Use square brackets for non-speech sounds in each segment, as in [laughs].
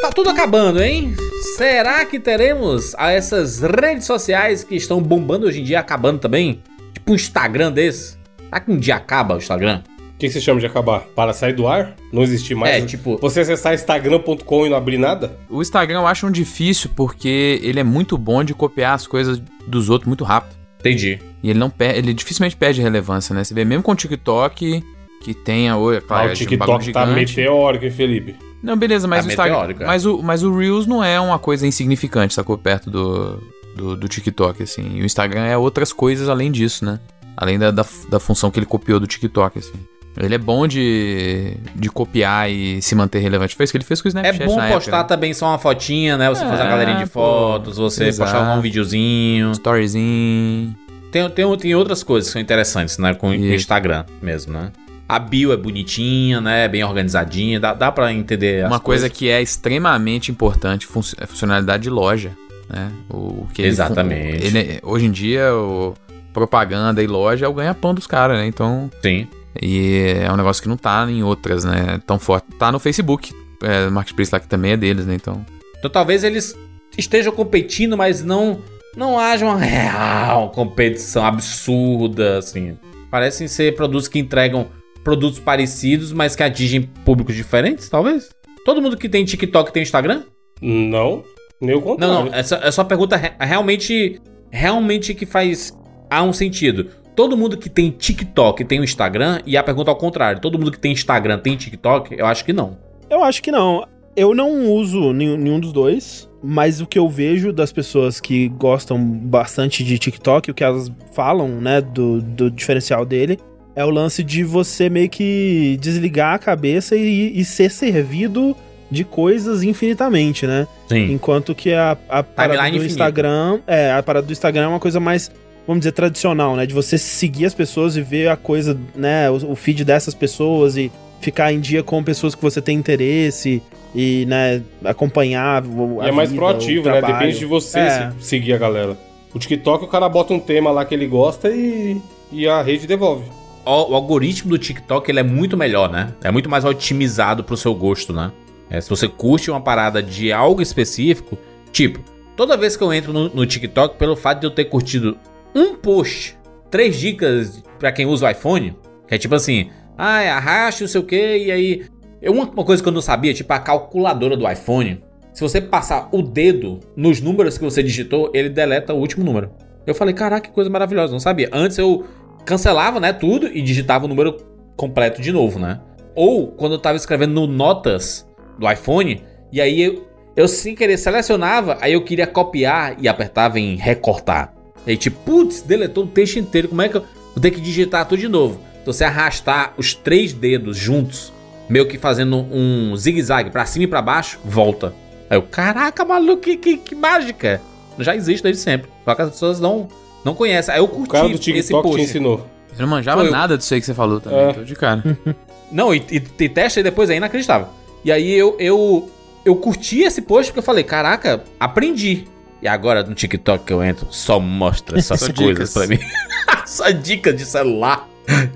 Tá tudo acabando, hein? Será que teremos essas redes sociais que estão bombando hoje em dia acabando também? Tipo um Instagram desse? Será que um dia acaba o Instagram? O que, que você chama de acabar? Para sair do ar? Não existir mais? É, tipo- Você acessar instagram.com e não abrir nada? O Instagram eu acho um difícil porque ele é muito bom de copiar as coisas dos outros muito rápido. Entendi. E ele não per ele dificilmente perde relevância, né? Você vê mesmo com o TikTok, que tenha, oi, é Ah, claro, o é um TikTok bagulho tá meteórico, hein, Felipe? Não, beleza, mas Tá o Instagram. é. Mas o, mas o Reels não é uma coisa insignificante, sacou? Perto do, do, do TikTok, assim. E o Instagram é outras coisas além disso, né? Além da, da, da função que ele copiou do TikTok, assim. Ele é bom de, de copiar e se manter relevante. Foi isso que ele fez com o É Snapchat bom na postar época, né? também só uma fotinha, né? Você É, fazer uma galerinha de pô. fotos, você Exato. postar um videozinho. Storyzinho. Tem, tem, tem outras coisas que são interessantes, né? Com o. Instagram mesmo, né? A bio é bonitinha, né? Bem organizadinha. Dá, dá pra entender as Uma coisa coisas. que é extremamente importante fun é funcionalidade de loja, né? O, o que ele Exatamente. ele- hoje em dia, o propaganda e loja é o ganha-pão dos caras, né? Então, Sim. e é um negócio que não tá em outras, né? Tão forte. Tá no Facebook, é, Marketplace lá que também é deles, né? Então, Então talvez eles estejam competindo, mas não não haja uma real competição absurda, assim. Parecem ser produtos que entregam produtos parecidos, mas que atingem públicos diferentes, talvez? Todo mundo que tem TikTok tem Instagram? Não, nem o contrário. Não, não, essa, essa pergunta re- realmente realmente que faz há um sentido. Todo mundo que tem TikTok tem o Instagram e a pergunta ao contrário. Todo mundo que tem Instagram tem TikTok? Eu acho que não. Eu acho que não. Eu não uso nenhum, nenhum dos dois, mas o que eu vejo das pessoas que gostam bastante de TikTok, o que elas falam, né, do, do diferencial dele, é o lance de você meio que desligar a cabeça e, e ser servido de coisas infinitamente, né? Sim. Enquanto que a, a parada do infinita. Instagram. É, a parada do Instagram é uma coisa mais, vamos dizer, tradicional, né? De você seguir as pessoas e ver a coisa, né? O, o feed dessas pessoas e ficar em dia com pessoas que você tem interesse e, né, acompanhar. o- E é mais vida, proativo, né? Depende de você É. se- seguir a galera. O TikTok, o cara bota um tema lá que ele gosta e, e a rede devolve. O, algoritmo do TikTok ele é muito melhor, né? É muito mais otimizado pro seu gosto, né? É, se você curte uma parada de algo específico, tipo, toda vez que eu entro no, no TikTok, pelo fato de eu ter curtido um post, três dicas pra quem usa o iPhone, que é tipo assim, ah, arraste não sei o que, e aí. Eu, uma, uma coisa que eu não sabia, tipo a calculadora do iPhone, se você passar o dedo nos números que você digitou, ele deleta o último número. Eu falei, caraca, que coisa maravilhosa, não sabia. Antes eu cancelava, né, tudo e digitava o número completo de novo, né? Ou quando eu tava escrevendo no notas do iPhone, e aí eu, eu sem querer selecionava, aí eu queria copiar e apertava em recortar. E aí tipo, putz, deletou o texto inteiro, como é que eu vou ter que digitar tudo de novo? Então você arrastar os três dedos juntos, meio que fazendo um zigue-zague pra cima e pra baixo, volta. Aí eu, caraca, maluco, que, que, que mágica! Já existe desde sempre. Só que as pessoas não, não conhecem. Aí eu O curti cara do esse TikTok post. te ensinou. eu não manjava Foi eu. nada disso aí que você falou também, É. tô de cara. [laughs] Não, e, e, e testa aí depois é inacreditável. E aí eu, eu, eu curti esse post porque eu falei, caraca, aprendi. E agora no TikTok que eu entro, só mostra essas [laughs] Só coisas dicas. pra mim. [laughs] só dicas de celular,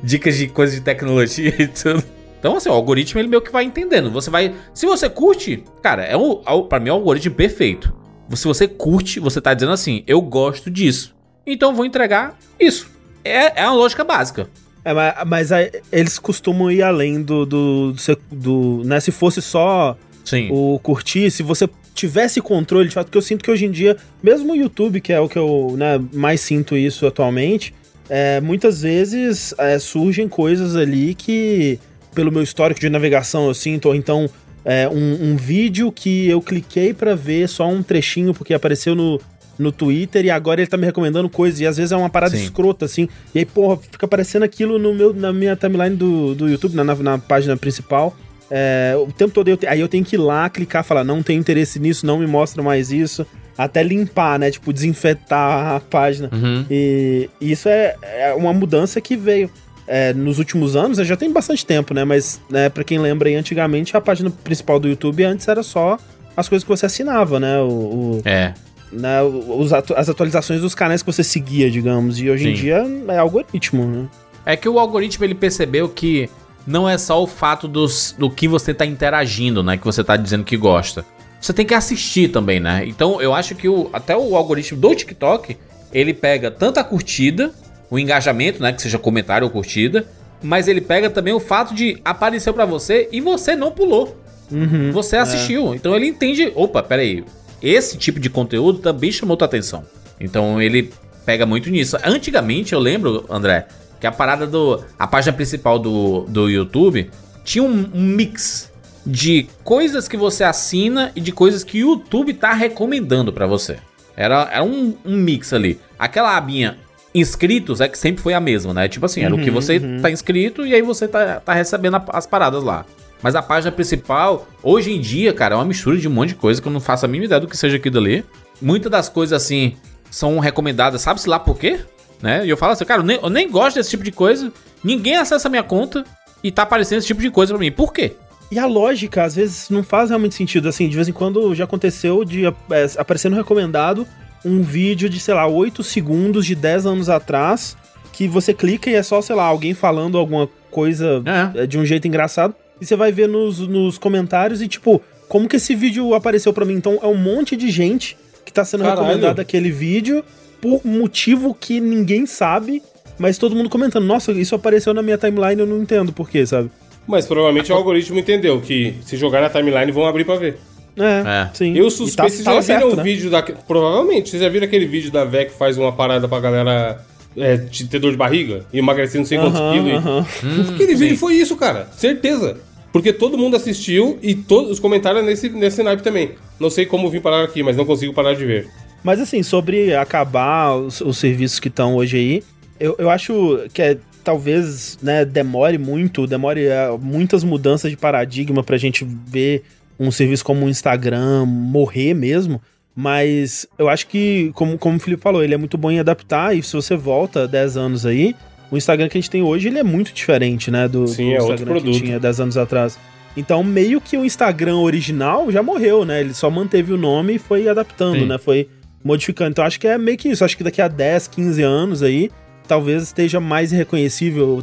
dicas de coisas de tecnologia e tudo. Então, assim, o algoritmo ele meio que vai entendendo. Você vai. Se você curte, cara, é um, é pra mim é um algoritmo perfeito. Se você curte, você tá dizendo assim, eu gosto disso. Então vou entregar isso. É, é uma lógica básica. É, mas, mas aí eles costumam ir além do. do, do, se- do- né, se fosse só Sim. o curtir, se você tivesse controle de fato, porque eu sinto que hoje em dia, mesmo o YouTube, que é o que eu né, mais sinto isso atualmente, é, muitas vezes é, surgem coisas ali que, pelo meu histórico de navegação, eu sinto, ou então é, um, um vídeo que eu cliquei pra ver só um trechinho porque apareceu no, no Twitter e agora ele tá me recomendando coisas, e às vezes é uma parada Sim. escrota, assim, e aí, porra, fica aparecendo aquilo no meu, na minha timeline do, do YouTube, na, na, na página principal. É, o tempo todo eu te- aí eu tenho que ir lá, clicar, falar, não tenho interesse nisso, não me mostra mais isso. Até limpar, né? Tipo, desinfetar a página. Uhum. E isso é, é uma mudança que veio é, nos últimos anos, já tem bastante tempo, né? Mas, né, pra quem lembra aí, antigamente a página principal do YouTube antes era só as coisas que você assinava, né? O, o- É. né, os atu- as atualizações dos canais que você seguia, digamos. E hoje em Sim. dia é algoritmo, né? É que o algoritmo ele percebeu que não é só o fato dos, do que você tá interagindo, né? Que você tá dizendo que gosta. Você tem que assistir também, né? Então eu acho que o, até o algoritmo do TikTok, ele pega tanto a curtida, o engajamento, né? Que seja comentário ou curtida, mas ele pega também o fato de aparecer para você e você não pulou. Uhum, Você assistiu. Então ele entende. Opa, peraí. Esse tipo de conteúdo também chamou tua atenção. Então ele pega muito nisso. Antigamente, eu lembro, André, que a parada do. A página principal do, do YouTube tinha um, um mix de coisas que você assina e de coisas que o YouTube tá recomendando pra você. Era, era um, um mix ali. Aquela abinha inscritos é que sempre foi a mesma, né? Tipo assim, era o que Uhum, você uhum. tá inscrito e aí você tá, tá recebendo as paradas lá. Mas a página principal, hoje em dia, cara, é uma mistura de um monte de coisa que eu não faço a mínima ideia do que seja aquilo ali. Muitas das coisas, assim, são recomendadas, sabe-se lá por quê? Né? E eu falo assim, cara, eu nem, eu nem gosto desse tipo de coisa, ninguém acessa a minha conta e tá aparecendo esse tipo de coisa pra mim. Por quê? E a lógica, às vezes, não faz realmente sentido. Assim, de vez em quando já aconteceu de é, aparecer no recomendado um vídeo de, sei lá, 8 segundos de 10 anos atrás, que você clica e é só, sei lá, alguém falando alguma coisa É. é, de um jeito engraçado. E você vai ver nos, nos comentários e, tipo, como que esse vídeo apareceu pra mim? Então, é um monte de gente que tá sendo Caralho. recomendado aquele vídeo por motivo que ninguém sabe, mas todo mundo comentando. Nossa, isso apareceu na minha timeline, eu não entendo por quê, sabe? Mas provavelmente o algoritmo entendeu que se jogar na timeline vão abrir pra ver. É, É. sim. Eu E suspeito, tá- vocês já viram certo, o né? vídeo da. Provavelmente, vocês já viram aquele vídeo da VEC que faz uma parada pra galera é, de ter dor de barriga e emagrecer não sei quantos Aham, quilos. e- aham. Aquele vídeo sim. foi isso, cara. Certeza. Porque todo mundo assistiu e todos os comentários nesse, nesse naipe também. Não sei como vim parar aqui, mas não consigo parar de ver. Mas assim, sobre acabar os, os serviços que estão hoje aí, eu, eu acho que é, talvez né, demore muito, demore é, muitas mudanças de paradigma pra gente ver um serviço como o Instagram morrer mesmo. Mas eu acho que, como, como o Felipe falou, ele é muito bom em adaptar, e se você volta 10 anos aí, o Instagram que a gente tem hoje, ele é muito diferente, né, do, Sim, do é outro Instagram que tinha 10 anos atrás. Então, meio que o Instagram original já morreu, né? Ele só manteve o nome e foi adaptando, Sim. né? Foi modificando. Então, acho que é meio que isso. Acho que daqui a 10, 15 anos aí, talvez esteja mais reconhecível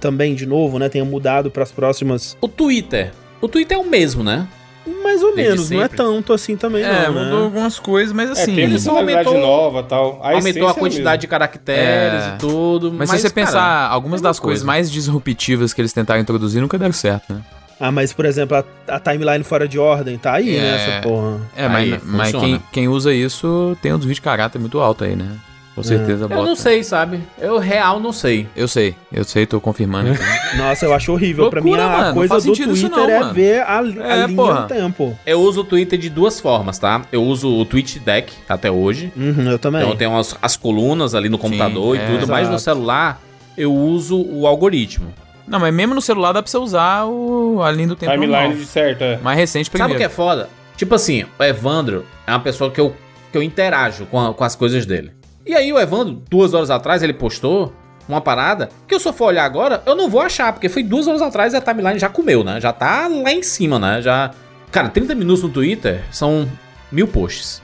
também, de novo, né? Tenha mudado para as próximas. O Twitter. O Twitter é o mesmo, né? Mais ou Desde menos, não é tanto assim também, É, não, né? mudou algumas coisas, mas É, assim. tem eles funcionalidade aumentou- nova e tal. A Aumentou é a quantidade de caracteres É. e tudo. Mas, se você cara, pensar, algumas é das coisas coisa. mais disruptivas que eles tentaram introduzir nunca deram certo, né? Ah, mas, por exemplo, a, a timeline fora de ordem tá aí, É. né? Essa porra. É, Aí, mas, mas quem, quem usa isso tem um desvio de caráter muito alto aí, né? Com certeza Eu bota. não sei, sabe? Eu real não sei. Eu sei, eu sei, tô confirmando aqui. [laughs] Nossa, eu acho horrível. pra mim, Loucura, a mano, coisa do Twitter não, é mano. ver a, a É, linha porra. do tempo. Eu uso o Twitter de duas formas, tá? Eu uso o Tweet Deck até hoje. Uhum, eu também. Então tem umas, as colunas ali no computador é, e tudo, mas no exato. celular eu uso o algoritmo. Não, mas mesmo no celular dá pra você usar o, a linha do tempo Timeline de certo, é. Mais recente Sabe o primeiro. que é foda? Tipo assim, o Evandro é uma pessoa que eu, que eu interajo com, a- com as coisas dele. E aí o Evandro, duas horas atrás, ele postou uma parada que eu só for olhar agora, eu não vou achar, porque foi duas horas atrás e a timeline já comeu, né? Já tá lá em cima, né? Já. Cara, 30 minutos no Twitter são mil posts.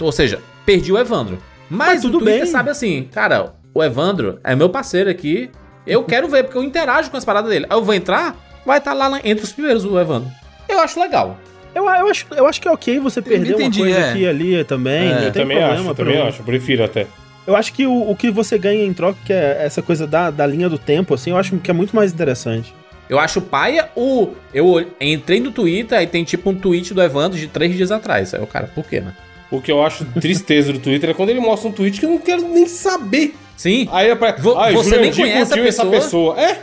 Ou, seja, perdi o Evandro. Mas, Mas tudo o Twitter bem. sabe assim, cara, o Evandro é meu parceiro aqui. Eu quero ver, porque eu interajo com as paradas dele. Aí eu vou entrar, vai estar lá na- entre os primeiros o Evandro. Eu acho legal. Eu, eu, acho, eu acho que é ok você perder entendi, uma coisa é. aqui e ali também. É, não Eu tem também problema. acho, eu também mim. acho. Prefiro até. Eu acho que o, o que você ganha em troca, que é essa coisa da, da linha do tempo, assim, eu acho que é muito mais interessante. Eu acho paia o. Eu entrei no Twitter e tem tipo um tweet do Evandro de três dias atrás. Aí o cara, por quê, né? O que eu acho tristeza do Twitter é quando ele mostra um tweet que eu não quero nem saber. Sim. Aí aparece. Vo- Ai, você nem conhece a curtiu essa pessoa?" pessoa. É?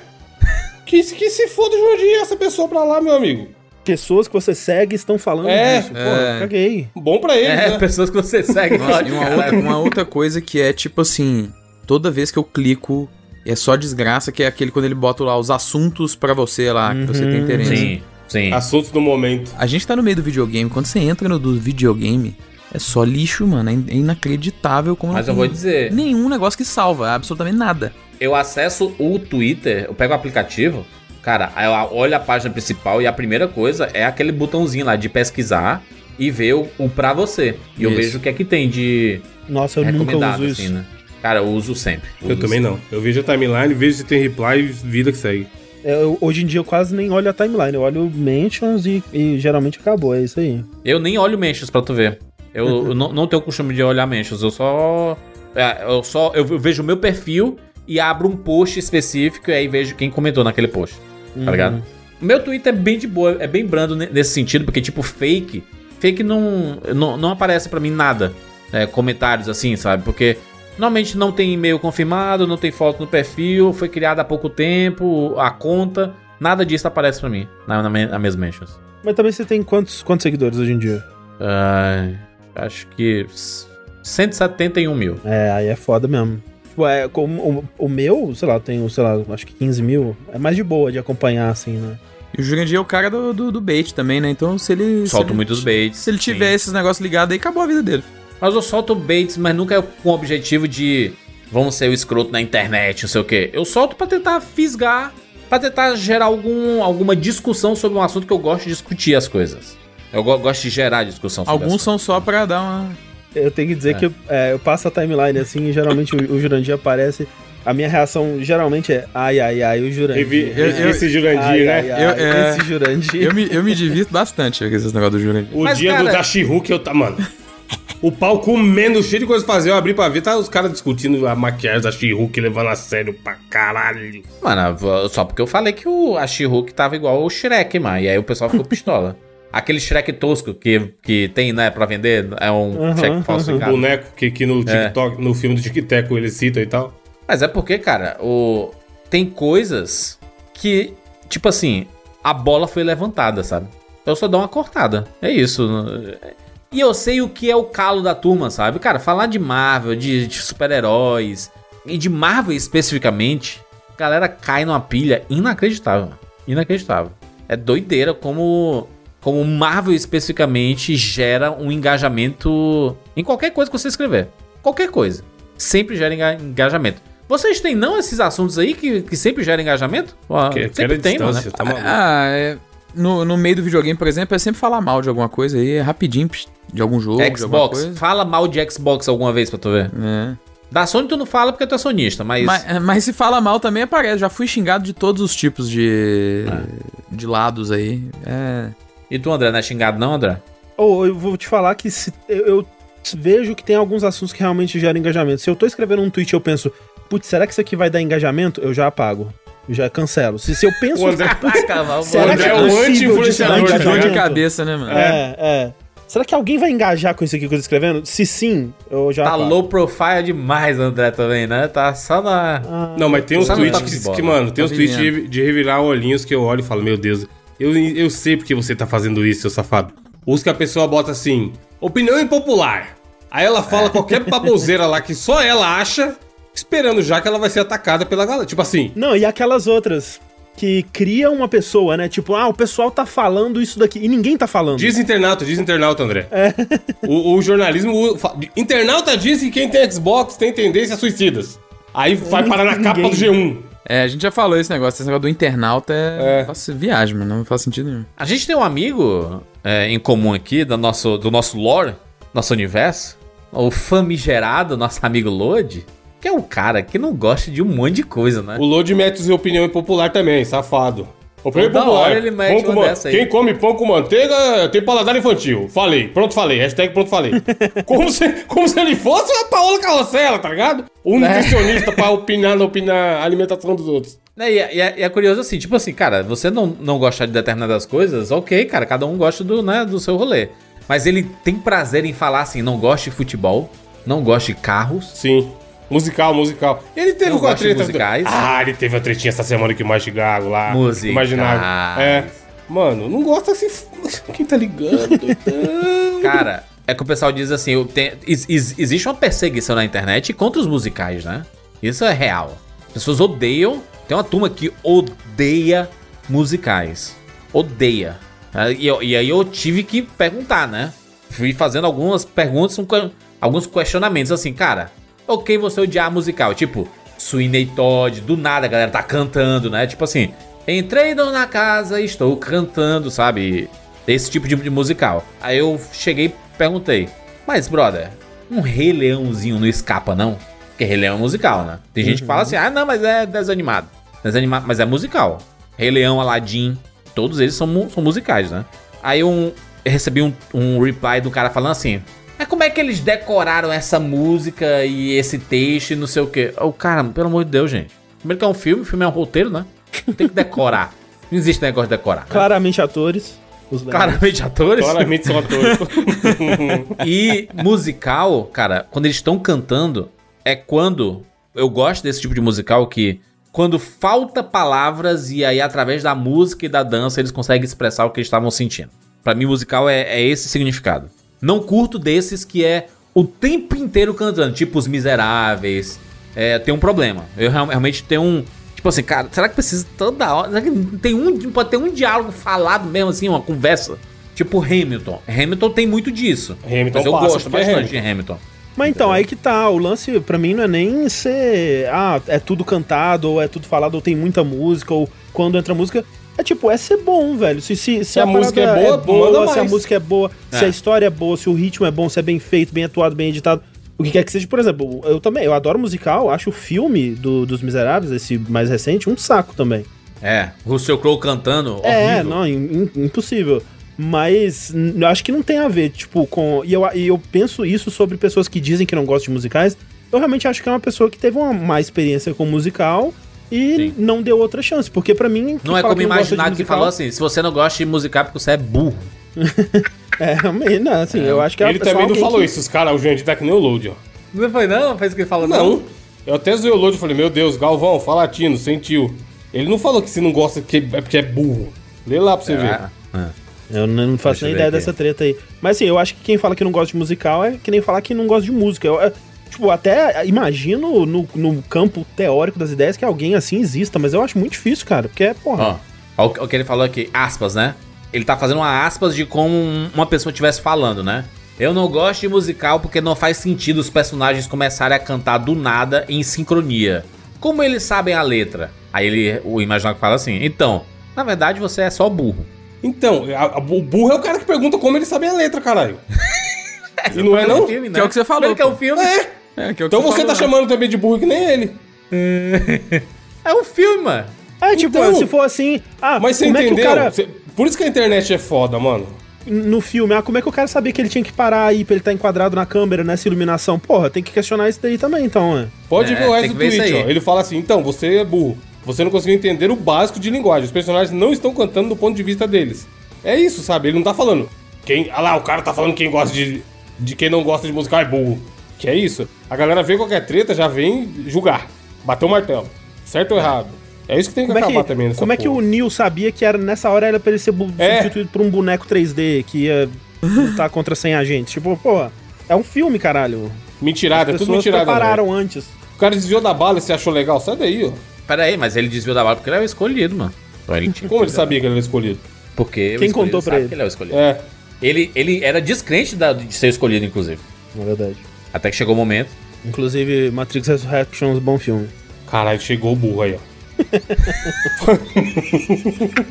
Que, que se foda o Jurandir essa pessoa pra lá, meu amigo. Pessoas que você segue estão falando É, disso. Pô, é. caguei. Bom pra ele, É, né? pessoas que você segue. Nossa, e uma outra, uma outra coisa que é tipo assim, toda vez que eu clico, é só desgraça, que é aquele quando ele bota lá os assuntos pra você lá, que você tem Uhum. interesse. Sim, sim. Assuntos do momento. A gente tá no meio do videogame, quando você entra no do videogame, é só lixo, mano. É é inacreditável como Mas não eu vou dizer, nenhum negócio que salva, absolutamente nada. eu acesso o Twitter, eu pego o aplicativo, cara, eu olho a página principal e a primeira coisa é aquele botãozinho lá de pesquisar e ver o, o pra você. E eu Isso. vejo o que é que tem de Nossa, eu nunca recomendado, uso isso. assim, né? Cara, eu uso sempre. Eu Uso também não. Eu vejo a timeline, vejo se tem reply e vida que segue. Eu, hoje em dia eu quase nem olho a timeline, eu olho mentions e, e geralmente acabou, é isso aí. Eu nem olho mentions pra tu ver. Eu, [laughs] eu não, não tenho o costume de olhar mentions, eu só. é, Eu só. Eu vejo o meu perfil e abro um post específico e aí vejo quem comentou naquele post. Tá ligado? O meu Twitter é bem de boa, é bem brando ne- nesse sentido, porque, tipo, fake. Fake não, não, não aparece pra mim nada. é, comentários assim, sabe? Porque normalmente não tem e-mail confirmado, não tem foto no perfil, foi criada há pouco tempo, a conta. Nada disso aparece pra mim na, na, na minhas mentions. Mas também você tem quantos, quantos seguidores hoje em dia? Ai, acho que s- 171 mil. É, aí é foda mesmo. Tipo, é, como o, o meu, sei lá, eu tenho, sei lá, acho que 15 mil. É mais de boa de acompanhar, assim, né? E o Jurandir é o cara do, do, do bait também, né? Então se ele. se ele- muitos baits. Se ele sim. tiver esses negócios ligados aí, acabou a vida dele. Mas eu solto baits, mas nunca é com o objetivo de vamos ser o escroto na internet, não sei o quê. Eu solto pra tentar fisgar, pra tentar gerar algum, alguma discussão sobre um assunto que eu gosto de discutir as coisas. Eu go- gosto de gerar discussão sobre Alguns as são só pra dar uma. Eu tenho que dizer É. que eu, é, eu passo a timeline assim e geralmente o, o Jurandir aparece. A minha reação geralmente é ai, ai, ai, o Jurandir. Eu- eu- esse Jurandir, ai, né? ai, ai, Eu- é- esse Jurandir. Eu me, eu me divirto bastante com esses negócios do Jurandir. O Mas, dia cara- do da She-Hulk eu tá, mano. O pau comendo, cheio de coisa pra fazer. Eu abri pra ver, tá os caras discutindo a maquiagem da She-Hulk, levando a sério pra caralho. Mano, só porque eu falei que o, a She-Hulk tava igual o Shrek, mano. E aí o pessoal ficou pistola. Aquele Shrek tosco que, que tem, né, pra vender, é um Shrek O falsificado. boneco que, que no TikTok, no filme do TikTok eles citam e tal. Mas é porque, cara, o... tem coisas que, tipo assim, a bola foi levantada, sabe? Eu só dou uma cortada. É isso. E eu sei o que é o calo da turma, sabe? Cara, falar de Marvel, de, de super-heróis, e de Marvel especificamente, a galera cai numa pilha inacreditável. Inacreditável. É doideira como, como Marvel especificamente gera um engajamento em qualquer coisa que você escrever. Qualquer coisa. Sempre gera enga- engajamento. Vocês têm não esses assuntos aí que, que sempre geram engajamento? Ah, Que, sempre tem, mano. distância, tá maluco. Ah, é. No, no meio do videogame, por exemplo, é sempre falar mal de alguma coisa aí, é rapidinho de algum jogo, de alguma Xbox. coisa. Fala mal de Xbox alguma vez pra tu ver. É. Da Sony tu não fala porque tu é sonista, mas... Mas, mas se fala mal também aparece. Já fui xingado de todos os tipos de, de lados aí. É. E tu, André, não é xingado não, André? Ou eu vou te falar que se, eu, eu vejo que tem alguns assuntos que realmente geram engajamento. Se eu tô escrevendo um tweet e eu penso, putz, será que isso aqui vai dar engajamento? Eu já apago. Eu já cancelo. Se, se eu [laughs] penso. O André- [laughs] putz, será O André que é é o anti-influenciador, tá de engajamento? cabeça, né, mano? É, é. Será que alguém vai engajar com isso aqui que eu tô escrevendo? Se sim, eu já. Tá apago. low profile demais, André, também, né? Tá só na... Ah, Não, mas tem uns tweets que, que, mano, tem Tá uns tweets de, de revirar olhinhos que eu olho e falo, meu Deus, eu, eu sei porque você tá fazendo isso, seu safado. Os que a pessoa bota assim, opinião impopular. Aí ela fala qualquer baboseira lá que só ela acha, esperando já que ela vai ser atacada pela galera. Tipo assim, Não, e aquelas outras que criam uma pessoa, né? Tipo, ah, o pessoal tá falando isso daqui e ninguém tá falando. diz internauta, diz internauta, André. O, o jornalismo. o- internauta diz que quem tem Xbox tem tendências suicidas. Aí vai parar na capa do G1. É, a gente já falou esse negócio. Esse negócio do internauta é. É. Faço viagem, mano. Não faz sentido nenhum. A gente tem um amigo é, em comum aqui, do nosso, do nosso lore, nosso universo, o famigerado, nosso amigo Lodi, que é um cara que não gosta de um monte de coisa, né? O Lodi mete sua opinião impopular também, safado. Opinião Toda impopular. hora ele mete Pão uma dessa aí. Quem come pão com manteiga tem paladar infantil. Falei, pronto falei. Hashtag pronto falei. [laughs] como, se, como se ele fosse a Paola Carrossela, tá ligado? Um nutricionista pra opinar na opinar a alimentação dos outros. Né, E, é, e é- e é curioso assim, tipo assim, cara, você não, não gostar de determinadas coisas, ok, cara, cada um gosta do, né, do seu rolê. Mas ele tem prazer em falar assim, não gosta de futebol, não gosta de carros. Sim. Musical, musical. Ele teve Eu com a treta. musicais. Ah, ele teve a tretinha essa semana que o Mastigago lá. Musicais. Imaginável. É. Mano, não gosta assim. [laughs] Quem tá ligando? Cara, é que o pessoal diz assim, ex- ex- existe uma perseguição na internet contra os musicais, né? Isso é real. As pessoas odeiam, tem uma turma que odeia musicais. Odeia. Ah, E, eu- e aí eu tive que perguntar, né? Fui fazendo algumas perguntas, alguns questionamentos assim, cara, ok você odiar musical, tipo, Sweeney Todd, do nada a galera tá cantando, né? Tipo assim, entrei na casa e estou cantando, sabe? Esse tipo de, musical. Aí eu cheguei e perguntei, mas brother, um Rei Leãozinho não escapa não? Porque Rei Leão é musical, né? Tem gente que fala assim, ah não, mas é desanimado. Desanimado, mas é musical. Rei Leão, Aladdin, todos eles são, são musicais, né? Aí um, eu recebi um, um reply do cara falando assim: Mas como é que eles decoraram essa música e esse texto e não sei o quê? O cara, pelo amor de Deus, gente. Primeiro que é um filme, o filme é um roteiro, né? [laughs] Tem que decorar. Não existe negócio de decorar. né? Claramente atores. Os Claramente atores. Claramente são atores. [laughs] E musical, cara, quando eles estão cantando, é quando. Eu gosto desse tipo de musical que. Quando falta palavras e aí, através da música e da dança, eles conseguem expressar o que eles estavam sentindo. Pra mim, musical é, é esse significado. Não curto desses que é o tempo inteiro cantando, tipo Os Miseráveis. É, tem um problema. Eu real- realmente tenho um. Tipo assim, cara, será que precisa toda hora? Será que tem um, pode ter um diálogo falado mesmo, assim, uma conversa? Tipo Hamilton. Hamilton tem muito disso. Hamilton mas eu gosto é bastante de Hamilton. Mas então, aí que tá. O lance, pra mim, não é nem ser. Ah, é tudo cantado, ou é tudo falado, ou tem muita música, ou quando entra música. É tipo, é ser bom, velho. Se, se, se a música é boa, manda se a mais. música é boa, se É. a história é boa, se o ritmo é bom, se é bem feito, bem atuado, bem editado. O que quer que seja, por exemplo, eu também, eu adoro musical, acho o filme do, dos Miseráveis, esse mais recente, um saco também. É, Russell Crowe cantando, É, horrível. não, im- im- impossível. Mas eu acho que não tem a ver, tipo, com. E eu, e eu penso isso sobre pessoas que dizem que não gostam de musicais. Eu realmente acho que é uma pessoa que teve uma má experiência com musical e Sim. não deu outra chance. Porque pra mim. Não é fala como que não imaginar que musical- falou assim, se você não gosta de musical é porque você é burro. [laughs] É, não, assim, eu acho que é Ele também não falou que- isso. Os caras, o Jandir tá que nem o Load, ó. Não foi não? Fez o que ele falou Não. Eu até zoei o Load e falei, meu Deus, Galvão, falatino, sentiu. Ele não falou que se não gosta que é porque é burro. Lê lá pra você ver. É, é. Eu não não faço Deixa nem ideia aqui. dessa treta aí. Mas assim, eu acho que quem fala que não gosta de musical é que nem falar que não gosta de música. Eu, é, tipo, até imagino no, no campo teórico das ideias que alguém assim exista, mas eu acho muito difícil, cara. Porque, é, porra. Ó, o que- o ele falou aqui, aspas, né? Ele tá fazendo uma aspas de como um- uma pessoa estivesse falando, né? Eu não gosto de musical porque não faz sentido os personagens começarem a cantar do nada em sincronia. Como eles sabem a letra? Aí ele, o imaginário fala assim, então, na verdade você é só burro. Então, a- a- o burro é o cara que pergunta como ele sabe a letra, caralho. [laughs] e não é não? Filme, Que é o que você falou, que é um filme. É. É, que é o que Então você falou, tá né? chamando também de burro que nem ele. É um filme, mano. É, tipo, Então- se for assim. Ah, Mas você como entendeu? é que o cara. Você- Por isso que a internet é foda, mano. No filme, ah, como é que o cara sabia que ele tinha que parar aí pra ele estar enquadrado na câmera, nessa iluminação? Porra, tem que questionar isso daí também, então, é. Pode É, ver o resto do tweet, aí. ó. Ele fala assim, então, você é burro. Você não conseguiu entender o básico de linguagem. Os personagens não estão cantando do ponto de vista deles. É isso, sabe? Ele não tá falando. Quem. Ah lá, o cara tá falando quem gosta de. De quem não gosta de musical é burro. Que é isso. A galera vê qualquer treta, já vem julgar. Bater o martelo. Certo ou errado? É isso que tem que Como é acabar que, também nessa como é que porra. o Neil sabia que era nessa hora era pra ele ser É. substituído por um boneco 3D que ia lutar [laughs] contra 100 agentes? Tipo, porra, é um filme, caralho. Mentirada, é As tudo pessoas mentirada. prepararam velho. antes. O cara desviou da bala e você achou legal? Sai daí, ó. Pera aí, mas ele desviou da bala porque ele é o escolhido, mano. Então ele tinha Como ele sabia que ele era escolhido? Porque o Quem escolhido contou pra sabe ele? que ele é o escolhido. É. Ele, ele era descrente da- de ser escolhido, inclusive. Na verdade. Até que chegou o momento. Inclusive, Matrix Resurrections, bom filme. Caralho, chegou o burro aí, ó. [laughs]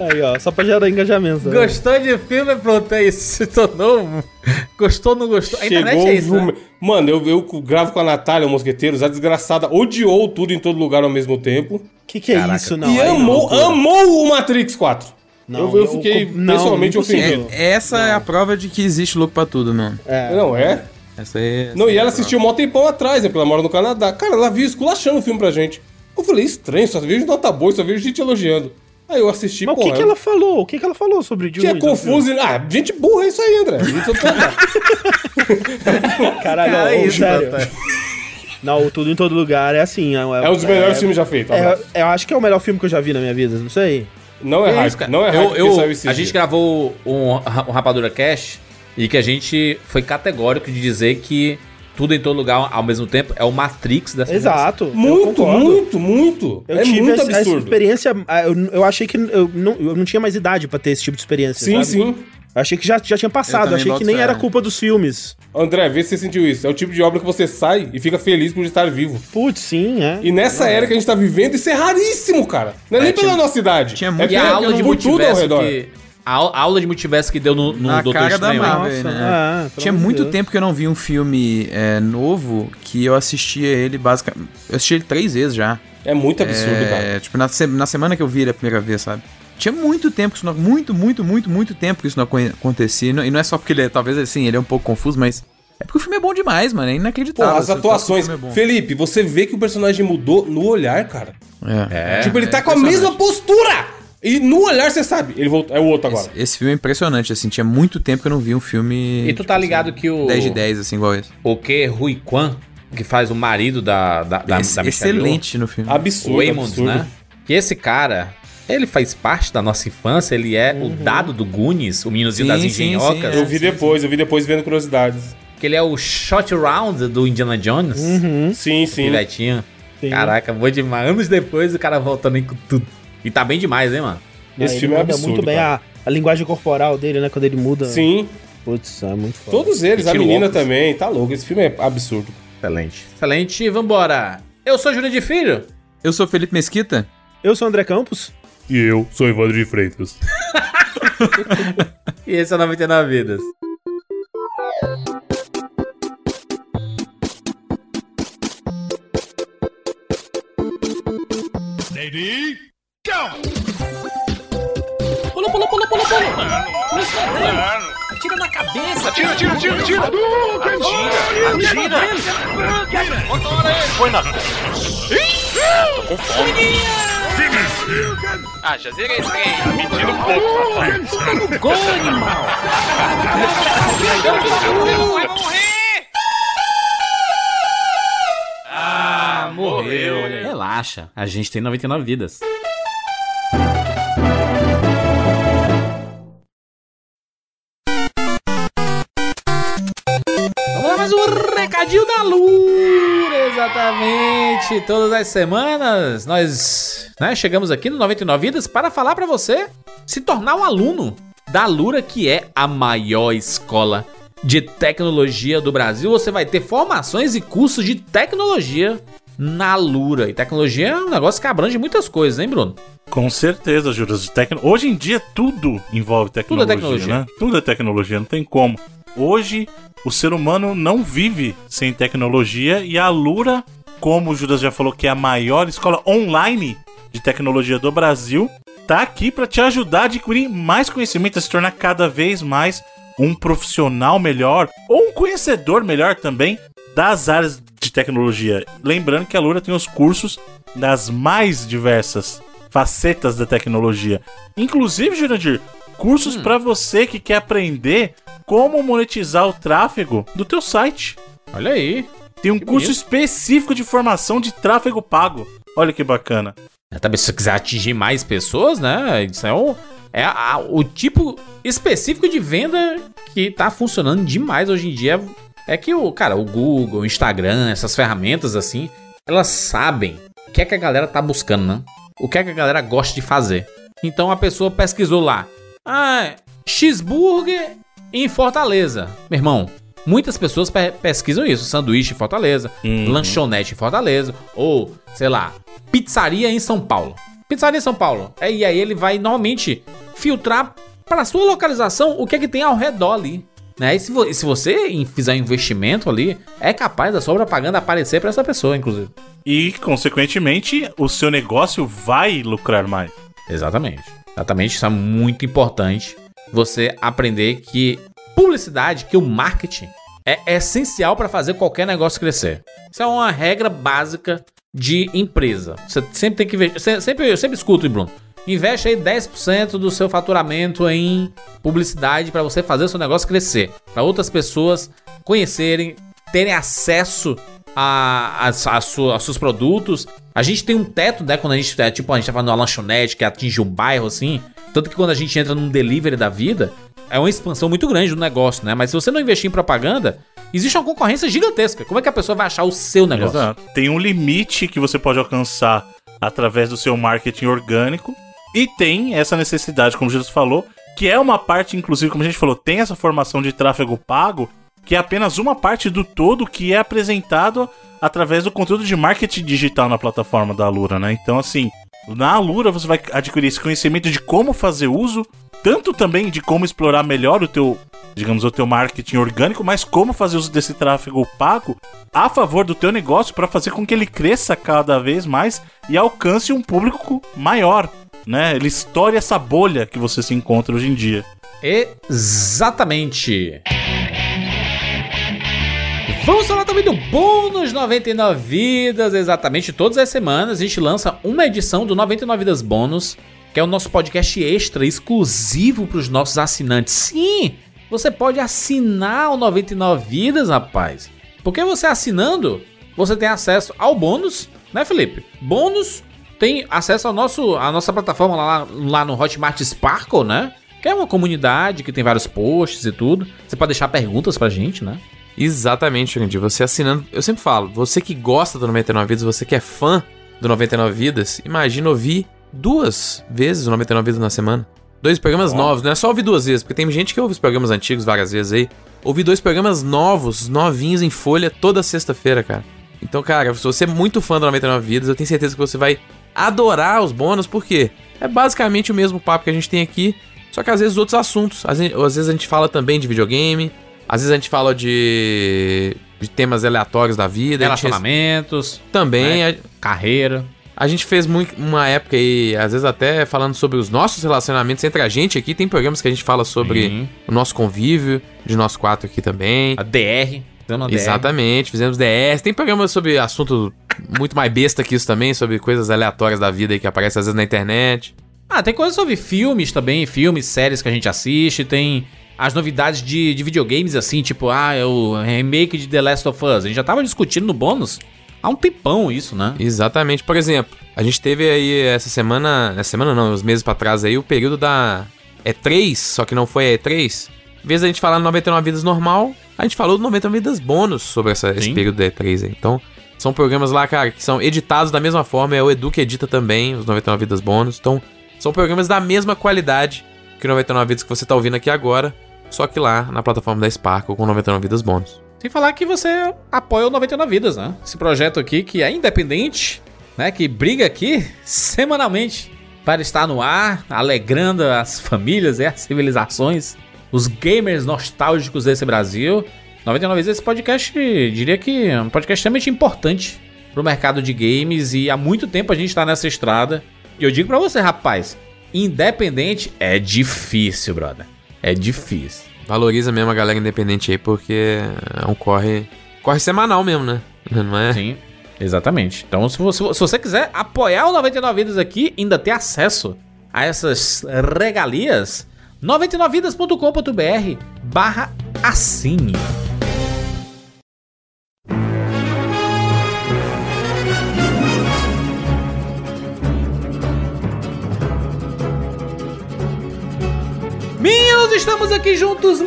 Aí, ó, só pra gerar engajamento. né? Gostou de filme? Pronto, é isso. Se tornou. Gostou ou não gostou? A internet Chegou é isso. o Né? Mano, eu, eu gravo com a Natália, o Mosqueteiros, a desgraçada odiou tudo em todo lugar ao mesmo tempo. Que que é Caraca. isso, não? e aí não, amou, loucura. amou o Matrix 4. Não, eu, eu eu- fiquei não, pessoalmente impossível. ofendido. É, essa é a prova de que existe louco pra tudo, mano. É. Não, é? Essa aí. essa Não, e é ela assistiu mó tempão atrás, né? Porque ela mora no Canadá. Cara, ela viu esculachando o filme pra gente. Eu falei, estranho, só vejo nota boa, só vejo gente elogiando. Aí eu assisti, Mas o que, que ela falou? O que, que ela falou sobre que é confuso. e- Ah, gente burra é isso aí, André. [laughs] Caralho, Cara, é isso, sério. Tata. Não, o Tudo em Todo Lugar é assim. É, É um dos melhores filmes já feitos. É, eu acho que é o melhor filme que eu já vi na minha vida, não sei. Não é É hype, isso, não é hype eu, porque eu- saiu esse A dia. gente gravou um, um Rapadura Cash e que a gente foi categórico de dizer que tudo em todo lugar ao mesmo tempo é o Matrix dessa. Exato. Muito, muito, muito. Eu é tive muito essa, essa absurdo. experiência. ah, Eu, eu achei que eu não, eu não tinha mais idade pra ter esse tipo de experiência. Sim, sabe? sim. Eu achei que já, já tinha passado. Achei que nem era culpa dos filmes. André, vê se você sentiu isso. É o tipo de obra que você sai e fica feliz por estar vivo. Putz, sim, é. E nessa era que a gente tá vivendo, isso é raríssimo, cara. Não é, nem tinha- pela nossa idade. tinha é muito pela- aula de tudo ao redor. que. A, au- a aula de multiverso que deu no, no Na Doutor cara da Estranho. Marvel. Nossa, né? ah, Tinha muito Deus. tempo que eu não vi um filme é, novo que eu assistia ele basicamente. Eu assisti ele três vezes já. É muito absurdo, cara. É, tipo, na, na semana que eu vi ele a primeira vez, sabe? Tinha muito tempo que isso não. Muito, muito, muito, muito tempo que isso não aconte- acontecia. E não- é só porque ele é. Talvez assim, ele é um pouco confuso, mas. É porque o filme é bom demais, mano. É Pô, inacreditável. as Só- só atuações. é bom. Felipe, você vê que o personagem mudou no olhar, cara. É. É. tipo, ele é tá com a mesma postura! E no olhar você sabe, ele voltou, é o outro agora. Esse, esse filme é impressionante, assim. Tinha muito tempo que eu não vi um filme. E tu tá ligado que o. 10 de 10, assim, igual esse. O que Rui Kwan, que faz o marido da, da, da, Ex- da excelente no filme. Absurdo, o Waymond, absurdo. né? Que esse cara, ele faz parte da nossa infância, ele é Uhum. o dado do Goonies, o meninozinho Sim, das sim, engenhocas. sim, Eu vi depois, eu vi depois vendo curiosidades. Que ele é o shot round do Indiana Jones. Uhum. Sim, sim. Pivetinho. Sim. Caraca, bom demais. Anos depois o cara voltando aí com tudo. E tá bem demais, hein, mano? Esse Ele filme é absurdo. muito bem a, a linguagem corporal dele, né? Quando ele muda. Sim, Putz, é muito foda. todos eles, a menina óculos. também, tá louco. Esse filme é absurdo. Excelente. Excelente. Vambora. Eu sou Júlio de Filho. Eu sou Felipe Mesquita. Eu sou o André Campos. E eu sou Evandro de Freitas. [laughs] E esse é o 99 Vidas. Atira, atira, atira, atira! Atira, atira! Põe na. Tô com fome. Ah, já zerei esse trem. Me tira um pouco, safado. Gol, animal! Vai morrer! Ah, morreu. Relaxa. A gente tem 99 vidas. Recadinho da Lura, exatamente. Todas as semanas nós né, chegamos aqui no 99 Vidas para falar para você se tornar um aluno da Lura, que é a maior escola de tecnologia do Brasil. Você vai ter formações e cursos de tecnologia na Lura. E tecnologia é um negócio que abrange muitas coisas, hein, Bruno? Com certeza, de Tecno... Hoje em dia tudo envolve tecnologia, tecnologia. né? Tudo é tecnologia, não tem como. Hoje o ser humano não vive sem tecnologia e a Lura, como o Judas já falou que é a maior escola online de tecnologia do Brasil, tá aqui para te ajudar a adquirir mais conhecimento, a se tornar cada vez mais um profissional melhor ou um conhecedor melhor também das áreas tecnologia. Lembrando que a Lura tem os cursos das mais diversas facetas da tecnologia. Inclusive, Jurandir, cursos pra você que quer aprender como monetizar o tráfego do teu site. Olha aí. Tem um Que curso bonito. específico de formação de tráfego pago. Olha que bacana. Também se você quiser atingir mais pessoas, né? Isso é, o, é a- o tipo específico de venda que tá funcionando demais hoje em dia. É que o, cara, o Google, o Instagram, essas ferramentas assim, elas sabem o que é que a galera tá buscando, né? O que é que a galera gosta de fazer. Então a pessoa pesquisou lá. Ah, cheeseburger em Fortaleza. Meu irmão, muitas pessoas pe- pesquisam isso. Sanduíche em Fortaleza, Uhum. lanchonete em Fortaleza, ou, sei lá, pizzaria em São Paulo. Pizzaria em São Paulo. É, e aí ele vai normalmente filtrar para sua localização o que é que tem ao redor ali. Né? E se, vo- e se você fizer um investimento ali, é capaz da sua propaganda aparecer para essa pessoa, inclusive. E, consequentemente, o seu negócio vai lucrar mais. Exatamente. Exatamente, isso é muito importante. Você aprender que publicidade, que o marketing é essencial para fazer qualquer negócio crescer. Isso é uma regra básica de empresa. Você sempre tem que se- Sempre, eu sempre escuto, Bruno. Investe aí 10% do seu faturamento em publicidade para você fazer o seu negócio crescer. Para outras pessoas conhecerem, terem acesso a, a, a sua- aos seus produtos. A gente tem um teto, né? Quando a gente, é, tipo, a gente tá falando uma lanchonete que atinge o bairro, assim. Tanto que quando a gente entra num delivery da vida, é uma expansão muito grande do negócio, né? Mas se você não investir em propaganda, existe uma concorrência gigantesca. Como é que a pessoa vai achar o seu negócio? Exato. Tem um limite que você pode alcançar através do seu marketing orgânico. E tem essa necessidade, como Jesus falou, que é uma parte, inclusive, como a gente falou, tem essa formação de tráfego pago, que é apenas uma parte do todo que é apresentado através do conteúdo de marketing digital na plataforma da Alura, né? Então, assim, na Alura você vai adquirir esse conhecimento de como fazer uso, tanto também de como explorar melhor o teu, digamos, o teu marketing orgânico, mas como fazer uso desse tráfego pago a favor do teu negócio para fazer com que ele cresça cada vez mais e alcance um público maior. né? Ele estoure essa bolha que você se encontra hoje em dia. Exatamente. Vamos falar também do Bônus 99 Vidas. Exatamente, todas as semanas a gente lança uma edição do 99 Vidas Bônus, que é o nosso podcast extra exclusivo para os nossos assinantes. Sim, você pode assinar o 99 Vidas, rapaz. Porque você assinando, você tem acesso ao bônus, né, Felipe? Bônus tem acesso ao nosso, à nossa plataforma lá, lá no Hotmart Sparkle, né? Que é uma comunidade que tem vários posts e tudo. Você pode deixar perguntas pra gente, né? Exatamente, Randy. Você assinando. Eu sempre falo, você que gosta do 99 Vidas, você que é fã do 99 Vidas, imagina ouvir duas vezes o 99 Vidas na semana. Dois programas novos, não é só ouvir duas vezes, porque tem gente que ouve os programas antigos várias vezes aí. Ouvir dois programas novos, novinhos em folha toda sexta-feira, cara. Então, cara, se você é muito fã do 99 Vidas, eu tenho certeza que você vai adorar os bônus, porque é basicamente o mesmo papo que a gente tem aqui, só que às vezes outros assuntos. Às vezes a gente fala também de videogame, às vezes a gente fala de, de temas aleatórios da vida. a gente Relacionamentos, Também. A, carreira. a gente fez muito, uma época aí, às vezes até falando sobre os nossos relacionamentos entre a gente aqui. Tem programas que a gente fala sobre o nosso convívio, de nós quatro aqui também. A DR. Dando uma DR. Exatamente, fizemos DS. Tem programas sobre assunto muito mais besta que isso também, sobre coisas aleatórias da vida aí que aparecem às vezes na internet. Ah, tem coisa sobre filmes também, filmes, séries que a gente assiste, tem as novidades de, de videogames assim, tipo, ah, é o remake de The Last of Us. A gente já tava discutindo no bônus há um tempão isso, né? Exatamente. Por exemplo, a gente teve aí essa semana, essa semana não, uns meses pra trás aí, o período da E3, só que não foi a E3. Em vez da gente falar no 99 Vidas normal, a gente falou do 99 Vidas bônus sobre essa- esse período da E3 aí. Então, são programas lá, cara, que são editados da mesma forma, é o Edu que edita também os 99 Vidas bônus. Então, são programas da mesma qualidade que o 99 Vidas que você tá ouvindo aqui agora, só que lá na plataforma da Sparkle com 99 Vidas bônus. Sem falar que você apoia o 99 Vidas, né? Esse projeto aqui que é independente, né? Que briga aqui [laughs] semanalmente para estar no ar, alegrando as famílias e as civilizações, os gamers nostálgicos desse Brasil. 99 Vidas, esse podcast, diria que é um podcast extremamente importante pro mercado de games e há muito tempo a gente tá nessa estrada. E eu digo pra você, rapaz, independente é difícil, brother. É difícil. Valoriza mesmo a galera independente aí, porque é um corre. Corre semanal mesmo, né? [laughs] Não é? Sim, exatamente. Então, se você, se você quiser apoiar o 99 Vidas aqui, ainda ter acesso a essas regalias, 99vidas.com.br barra assine. Meninos, estamos aqui juntos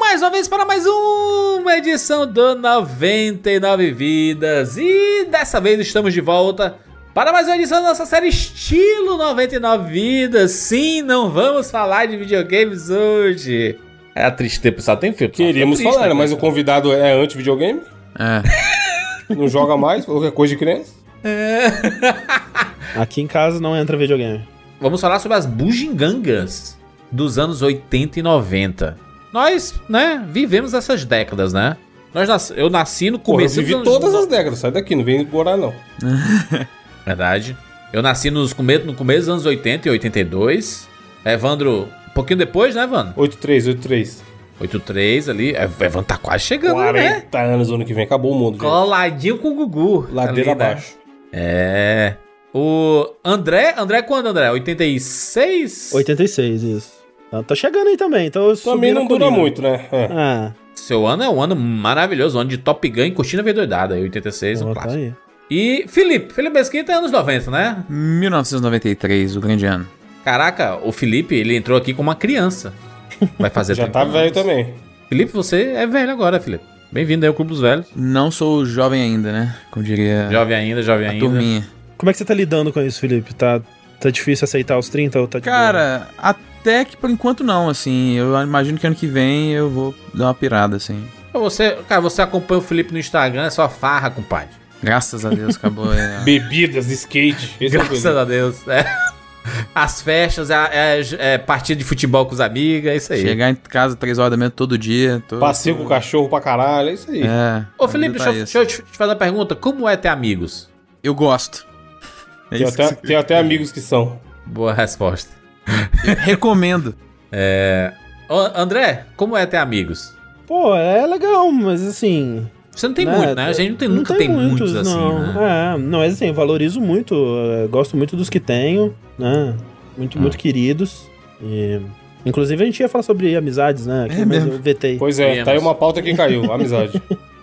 mais uma vez para mais uma edição do 99 Vidas. E dessa vez estamos de volta para mais uma edição da nossa série Estilo 99 Vidas. Sim, não vamos falar de videogames hoje. É a tristeza, pessoal. Tem filtro. Queríamos triste, falar, né, mas o cara? convidado é anti-videogame, É. [laughs] não joga mais, falou que é coisa de criança. Aqui em casa não entra videogame. Vamos falar sobre as bugigangas dos anos 80 e 90. Nós, né, vivemos essas décadas, né? Nós nas- Eu nasci no Porra, eu começo vivi todas as décadas, sai daqui, não vem agora não. [laughs] Verdade. Eu nasci nos come... no começo dos anos 80 e 82. Evandro, um pouquinho depois, né, Evandro? 83, 83. 83 ali. É, Evandro tá quase chegando, né? 40 anos ano que vem, acabou o mundo. gente. Coladinho com o Gugu. Ladeira ali, né? abaixo. É. O André, André quando, André? 86? 86, isso. Tá, chegando aí também, então eu Também não dura muito, né? É. Ah, Seu ano é um ano maravilhoso, um ano de Top Gun e Cortina Verdoidada, 86, um tá clássico. aí. E Felipe, Felipe Mesquita é anos 90, né? 1993, o grande ano. Caraca, o Felipe, ele entrou aqui como uma criança. Vai fazer [laughs] Já 30 tá velho também. Felipe, você é velho agora, Felipe. Bem-vindo aí ao Clube dos Velhos. Não sou jovem ainda, né? Como diria Jovem ainda, jovem a ainda. turminha. Como é que você tá lidando com isso, Felipe? Tá, tá difícil aceitar os 30 ou tá de boa? Cara, até que por enquanto não, assim. Eu imagino que ano que vem eu vou dar uma pirada, assim. Você, cara, você acompanha o Felipe no Instagram, é só farra, compadre. Graças a Deus, acabou. É... [laughs] Bebidas, skate. Esse é o Graças beleza. a Deus. É. As festas, é, é, é partida de futebol com os amigos, é isso aí. Chegar em casa três horas da manhã todo dia. Tô... Passeio com o cachorro pra caralho, é isso aí. É. Ô, Felipe, tá deixa, deixa eu te te fazer uma pergunta. Como é ter amigos? Eu gosto. [laughs] É Tem isso até, que- tem até amigos que são. Boa resposta. [laughs] Recomendo. Ô, André, como é ter amigos? Pô, é legal, mas assim. Você não tem né, muito, né? A gente não tem, nunca tem, muitos, assim, não. né? É, não, mas assim, eu valorizo muito, gosto muito dos que tenho, né? Muito, Hum. muito queridos. E, inclusive a gente ia falar sobre amizades, né? Aqui, É mas mesmo. eu vetei. Pois é, Viemos. tá aí uma pauta que caiu, [laughs] amizade.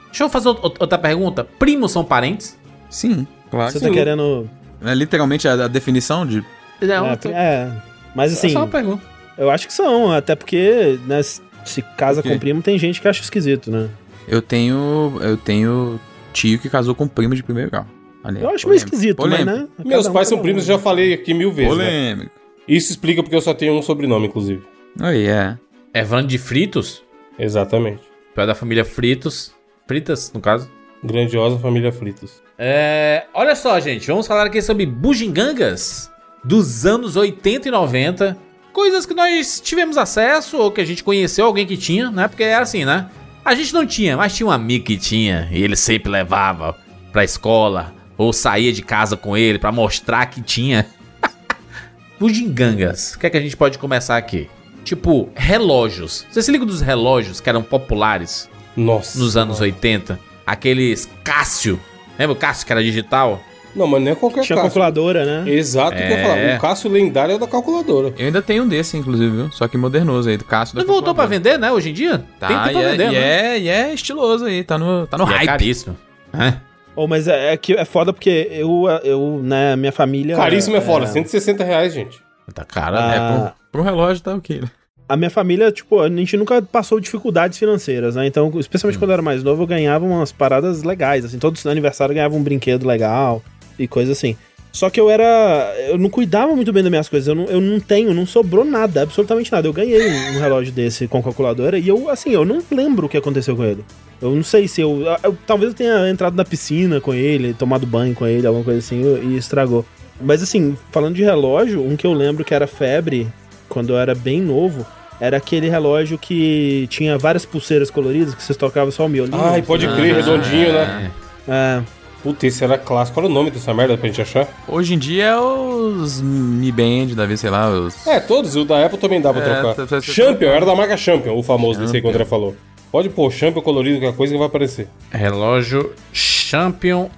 Deixa eu fazer out- outra pergunta. Primos são parentes? Sim, claro. Você que tá sim. querendo. É literalmente a, a definição de. Não, É, tô- é, mas é assim, só uma pergunta. eu acho que são, até porque, né, se casa com primo, tem gente que acha esquisito, né? Eu tenho. Eu tenho tio que casou com primo de primeiro grau. Olha Eu acho meio esquisito, Polêmico. mas né? Meus cada um, pais são um. primos, já falei aqui mil vezes. Né? Polêmico. Isso explica porque eu só tenho um sobrenome, inclusive. Aí, é. Evandro de Fritos? Exatamente. É da família Fritos. Fritas, no caso. Grandiosa família Fritos. É, olha só, gente, vamos falar aqui sobre bugigangas dos anos 80 e 90. Coisas que nós tivemos acesso ou que a gente conheceu alguém que tinha, né? Porque era assim, né? A gente não tinha, mas tinha um amigo que tinha e ele sempre levava pra escola ou saía de casa com ele pra mostrar que tinha. [laughs] bugigangas. O que é que a gente pode começar aqui? Tipo, relógios. Você se liga dos relógios que eram populares Nossa. nos anos 80? Aqueles Cássio. Lembra o Cássio que era digital? Não, mas não é qualquer Tinha Cássio. calculadora, né? Exato o que eu ia É. falar. O Cássio lendário é o da calculadora. Eu ainda tenho um desse, inclusive, viu? Só que modernoso aí, do Cássio da Não voltou pra vender, né? Hoje em dia? Tá, tem, tem pra e, é, vender, e, né? é, e é estiloso aí, tá no, tá no E é hype. caríssimo. É. Oh, mas é, é que é foda porque eu, eu né, minha família. Caríssimo é fora, 160 reais, gente. Tá caro, Ah, né? É, pro, pro relógio tá ok. né? A minha família, tipo, a gente nunca passou dificuldades financeiras, né? Então, especialmente Hum. quando eu era mais novo, eu ganhava umas paradas legais, assim. Todos no aniversário eu ganhava um brinquedo legal e coisa assim. Só que eu era. Eu não cuidava muito bem das minhas coisas. Eu não, eu não tenho, não sobrou nada, absolutamente nada. Eu ganhei um, relógio desse com calculadora e eu, assim, eu não lembro o que aconteceu com ele. Eu não sei se eu, eu- Talvez eu tenha entrado na piscina com ele, tomado banho com ele, alguma coisa assim, e estragou. Mas assim, falando de relógio, um que eu lembro que era febre quando eu era bem novo. Era aquele relógio que tinha várias pulseiras coloridas que você tocava só o miolinho. Ai, pode crer, redondinho, né? É. Puta, esse era clássico. Qual era o nome dessa merda pra gente achar? Hoje em dia é os Mi Band, da vez, sei lá, os... É, todos. O da Apple também dá pra É, trocar. tá- tá- tá- Champion, era da marca Champion, o famoso desse aí que o. André falou. Pode pôr Champion colorido, qualquer coisa que vai aparecer. Relógio Champion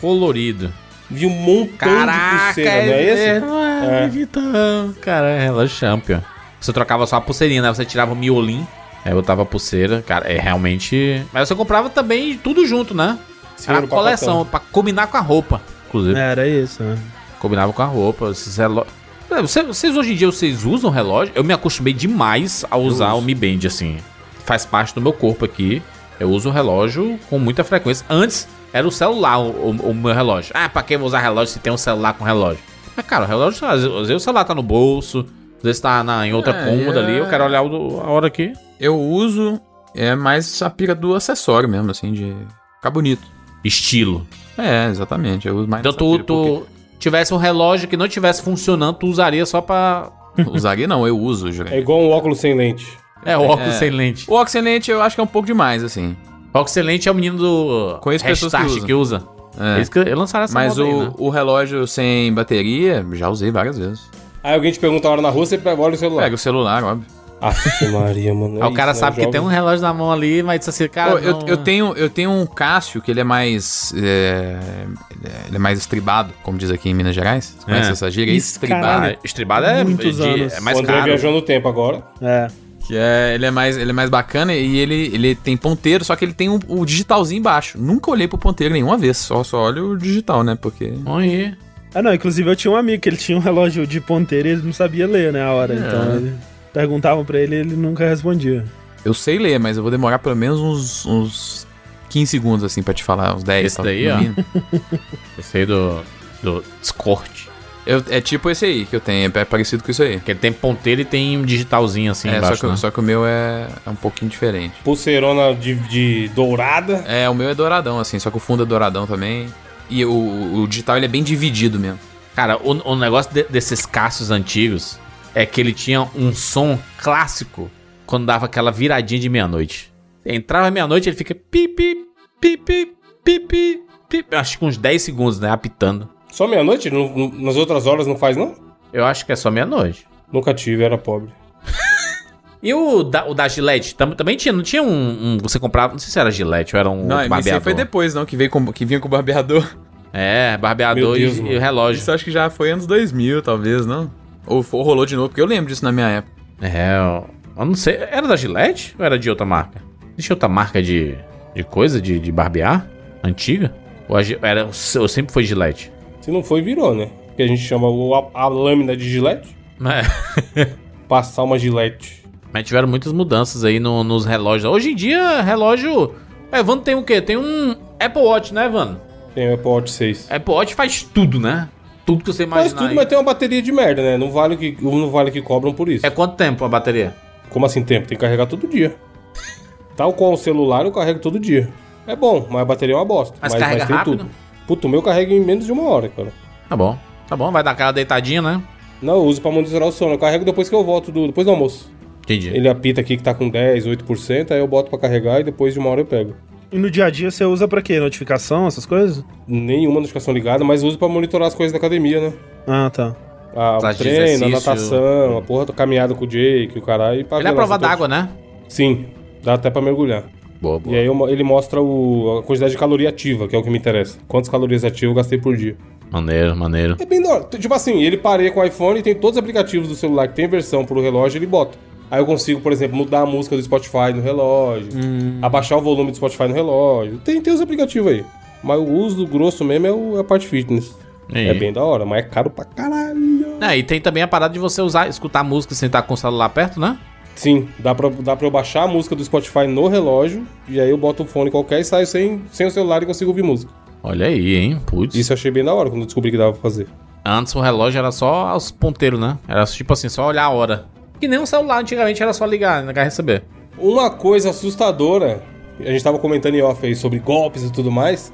colorido. Vi um montão Caraca, de pulseira, não é esse? Não é, É. então, cara, é relógio Champion. Você trocava só a pulseirinha, né? Você tirava o miolim, aí botava a pulseira. Cara, é realmente... Mas você comprava também tudo junto, né? Sim, Era no a coleção, pra combinar com a roupa, inclusive. Era isso, né? Combinava com a roupa, esses relógios. É, você- Vocês hoje em dia vocês usam relógio? Eu me acostumei demais a usar o Mi Band, assim. Faz parte do meu corpo aqui. Eu uso o relógio com muita frequência. Antes era o celular o, o- o meu relógio. Ah, pra que eu vou usar relógio se tem um celular com relógio? Mas, cara, o relógio, às vezes o celular tá no bolso, às vezes tá na- em outra É, cômoda é. ali, eu quero olhar o- a hora aqui. Eu uso, é mais a pira do acessório mesmo, assim, de ficar bonito. Estilo. É, exatamente. Eu uso mais Então tu, tu tivesse um relógio que não tivesse funcionando, tu usaria só pra. [laughs] Usaria não, eu uso, É Jurek. igual um óculos sem lente. É, óculos É. sem lente. O Oxelente eu acho que é um pouco demais, assim. O excelente é o menino do Conheço pessoas que usam. que usa. É. Eles que lançaram essa Mas o, aí, né? o relógio sem bateria, já usei várias vezes. Aí alguém te pergunta a hora na rua, você pega olha o celular. Pega o celular, óbvio. Aff, Maria, mano. é Aí o cara isso, sabe né? que tem um relógio na mão ali, mas diz assim, cara. Pô, eu, não- eu, tenho, eu tenho um Cássio que ele é mais. é, ele é mais estribado, como diz aqui em Minas Gerais. Você conhece É. essa gíria? Isso, Estribado. Ah, estribado é, Muitos de- anos. é mais o André caro. viajou no tempo agora. É. Que é, ele, é mais, ele é mais bacana e ele, ele tem ponteiro, só que ele tem um- o digitalzinho embaixo. Nunca olhei pro ponteiro nenhuma vez, só, só olho o digital, né? Porque. Oi. Ah, não, inclusive eu tinha um amigo que ele tinha um relógio de ponteiro e ele não sabia ler, né, a hora. É. Então ele perguntavam pra ele e ele nunca respondia. Eu sei ler, mas eu vou demorar pelo menos uns, uns 15 segundos, assim, pra te falar, uns 10. Esse daí, ó. [laughs] Esse aí do, do Discord. Eu- é tipo esse aí que eu tenho, é parecido com isso aí. Que ele tem ponteiro e tem um digitalzinho assim é, só embaixo, que, né? só que o meu é, é um pouquinho diferente. Pulseirona de, de dourada. É, o meu é douradão, assim, só que o fundo é douradão também. E o, o digital ele é bem dividido mesmo. Cara, o, o negócio de- desses Cássios antigos é que ele tinha um som clássico quando dava aquela viradinha de meia-noite. Entrava meia-noite, ele fica pipi, pipi, pipi, pipi. Acho que uns 10 segundos, né? Apitando. Só meia-noite? Não- não- nas outras horas não faz, não? Eu acho que é só meia-noite. Nunca tive, era pobre. [laughs] E o da, o da Gillette? Tam- também tinha, não tinha um, um- Você comprava. Não sei se era Gillette ou era um Não, esse aí foi depois, não, que, veio com, que vinha com o barbeador. É, barbeador e, Deus, e mano. o relógio. Isso eu acho que já foi anos 2000, talvez, não? Ou, ou rolou de novo, porque eu lembro disso na minha época. É, eu, eu não sei. Era da Gillette ou era de outra marca? Existe outra marca de, de coisa, de, de barbear? Antiga? Ou a era, ou sempre foi Gillette? Se não foi, virou, né? Que a gente chama o- a, a lâmina de gilete. É. [laughs] Passar uma gilete. Mas tiveram muitas mudanças aí no- nos relógios. Hoje em dia, relógio. É, Evandro tem o quê? Tem um Apple Watch, né, Evandro? Tem o Apple Watch 6. Apple Watch faz tudo, né? Tudo que você imaginar. tudo, aí. mas tem uma bateria de merda, né? Não vale que, não vale que cobram por isso. É quanto tempo a bateria? Como assim tempo? Tem que carregar todo dia. Tal qual o celular, eu carrego todo dia. É bom, mas a bateria é uma bosta. Mas carrega rápido? Puta, o meu carrega em menos de uma hora, cara. Tá bom. Tá bom, vai dar aquela deitadinha, né? Não, eu uso pra monitorar o sono. Eu carrego depois que eu volto, do, depois do almoço. Entendi. Ele apita aqui que tá com 10, 8%, aí eu boto pra carregar e depois de uma hora eu pego. E no dia a dia você usa pra quê? Notificação, essas coisas? Nenhuma notificação ligada, mas uso pra monitorar as coisas da academia, né? Ah, tá. A, o treino, a natação, a porra da caminhada com o Jake, o caralho. e Ele é a prova tô- d'água, né? Sim, dá até pra mergulhar. Boa, boa. E aí eu ele mostra o- a quantidade de caloria ativa, que é o que me interessa. Quantas calorias ativas eu gastei por dia. Maneiro, maneiro. É bem da hora. Tipo assim, ele pareia com o iPhone e tem todos os aplicativos do celular que tem versão pro relógio, ele bota. Aí eu consigo, por exemplo, mudar a música do Spotify no relógio, abaixar o volume do Spotify no relógio. Tem, tem os aplicativos aí. Mas o uso grosso mesmo é, o- é a parte fitness. É bem da hora, mas é caro pra caralho. É, e tem também a parada de você usar, escutar música sem estar com o celular perto, né? Sim, dá pra, dá pra eu baixar a música do Spotify no relógio, e aí eu boto o fone qualquer e saio sem, sem o celular e consigo ouvir música. Olha aí, hein? Putz. Isso eu achei bem da hora quando eu descobri que dava pra fazer. Antes o relógio era só os ponteiros, né? Era tipo assim, só olhar a hora. Que nem um celular antigamente era só ligar, né? receber. Uma coisa assustadora, a gente tava comentando em off aí sobre golpes e tudo mais.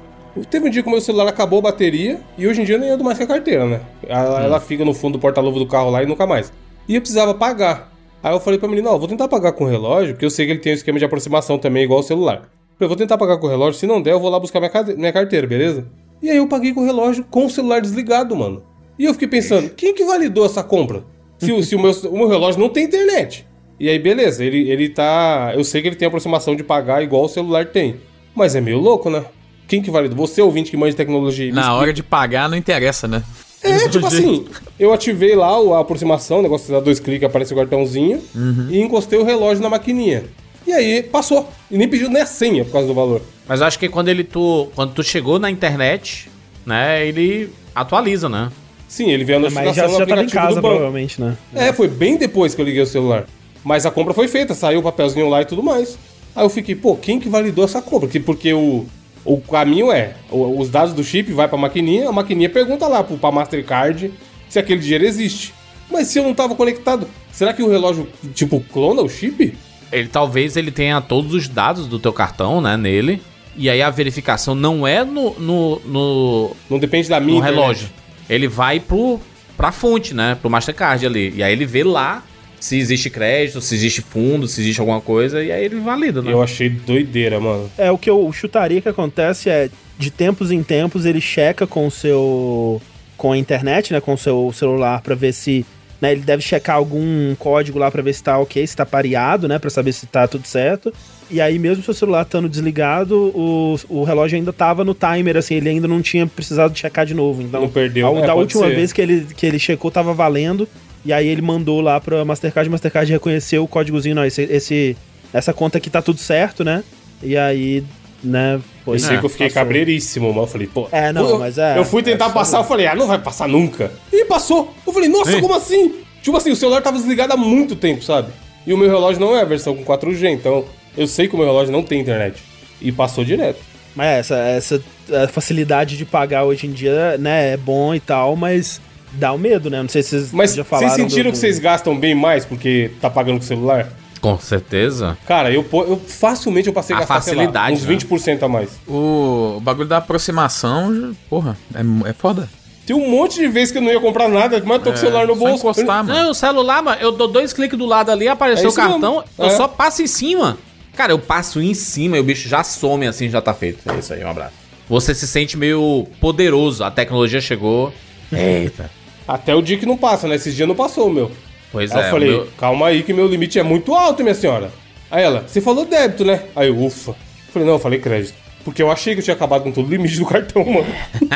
Teve um dia que o meu celular acabou a bateria e hoje em dia eu nem ando mais com a carteira, né? Ela, ela fica no fundo do porta-luva do carro lá e nunca mais. E eu precisava pagar. Aí eu falei pra menina, ó, vou tentar pagar com o relógio, porque eu sei que ele tem um esquema de aproximação também, igual o celular. Eu falei, vou tentar pagar com o relógio, se não der, eu vou lá buscar minha, minha carteira, beleza? E aí eu paguei com o relógio com o celular desligado, mano. E eu fiquei pensando, quem que validou essa compra? Se, o- se o, meu, o meu relógio não tem internet. E aí, beleza, ele, ele tá. Eu sei que ele tem aproximação de pagar igual o celular tem. Mas é meio louco, né? Quem que validou? Você, ouvinte que manja de tecnologia. Na explica. hora de pagar não interessa, né? É, [laughs] tipo assim, eu ativei lá a aproximação, o negócio de dar dois cliques, aparece o cartãozinho, e encostei o relógio na maquininha. E aí passou. E nem pediu nem a senha por causa do valor. Mas eu acho que quando ele tu, quando tu chegou na internet, né, ele atualiza, né? Sim, ele veio a Mas notificação já, no já tava em aplicativo casa, do banco. provavelmente, né? É, foi bem depois que eu liguei o celular. Mas a compra foi feita, saiu o papelzinho lá e tudo mais. Aí eu fiquei, pô, quem que validou essa compra? Porque, porque o, o caminho é, o- os dados do chip vai pra maquininha, a maquininha pergunta lá pro, pra Mastercard se aquele dinheiro existe. Mas se eu não tava conectado, será que o relógio, tipo, clona o chip? Ele talvez ele tenha todos os dados do teu cartão, né, nele. E aí a verificação não é no, no, no, Não depende da minha no internet. relógio. Ele vai pro, pra fonte, né? Pro Mastercard ali. E aí ele vê lá se existe crédito, se existe fundo, se existe alguma coisa. E aí ele valida, né? Eu achei doideira, mano. É, o que eu chutaria que acontece é, de tempos em tempos, ele checa com o seu. com a internet, né? Com o seu celular pra ver se. Né, ele deve checar algum código lá pra ver se tá ok, se tá pareado, né? Pra saber se tá tudo certo. E aí, mesmo seu celular estando desligado, o, o relógio ainda tava no timer, assim, ele ainda não tinha precisado checar de novo. Então, Não perdeu. a- É, da última ser. vez que ele, que ele checou, tava valendo. E aí ele mandou lá pra Mastercard, Mastercard reconheceu o códigozinho, não, esse, esse- essa conta aqui tá tudo certo, né? E aí, né, foi. Eu sei É, que eu fiquei passou. cabreiríssimo, mas eu falei, pô. É, não, eu, mas é- Eu fui tentar é passar, eu falei, ah, não vai passar nunca. E passou. Eu falei, nossa, como assim? Tipo assim, o celular tava desligado há muito tempo, sabe? E o meu relógio não é a versão com 4G, então eu sei que o meu relógio não tem internet. E passou direto. Mas é, essa, essa é, facilidade de pagar hoje em dia, né, é bom e tal, mas dá o medo, né? Não sei se vocês Mas já falaram. vocês sentiram do- que vocês gastam bem mais porque tá pagando com o celular? Com certeza. Cara, eu, eu facilmente eu passei a A gastar, sei lá, facilidade, uns né? 20% a mais. O, bagulho da aproximação, porra, é, é foda. Tem um monte de vezes que eu não ia comprar nada, mas eu tô com o celular no bolso. encostar, mano. Não, o celular, mano, eu dou dois cliques do lado ali, apareceu É o cartão, mesmo. eu É. só passo em cima. Cara, eu passo em cima e o bicho já some assim, já tá feito. É isso aí, um abraço. Você se sente meio poderoso, a tecnologia chegou. Eita. Até o dia que não passa, né? Esses dias não passou meu. Pois Aí é, eu falei, meu- calma aí que meu limite é muito alto, minha senhora. Aí ela, você falou débito, né? Aí eu, ufa. Eu falei, não, eu falei crédito. Porque eu achei que eu tinha acabado com todo o limite do cartão, mano.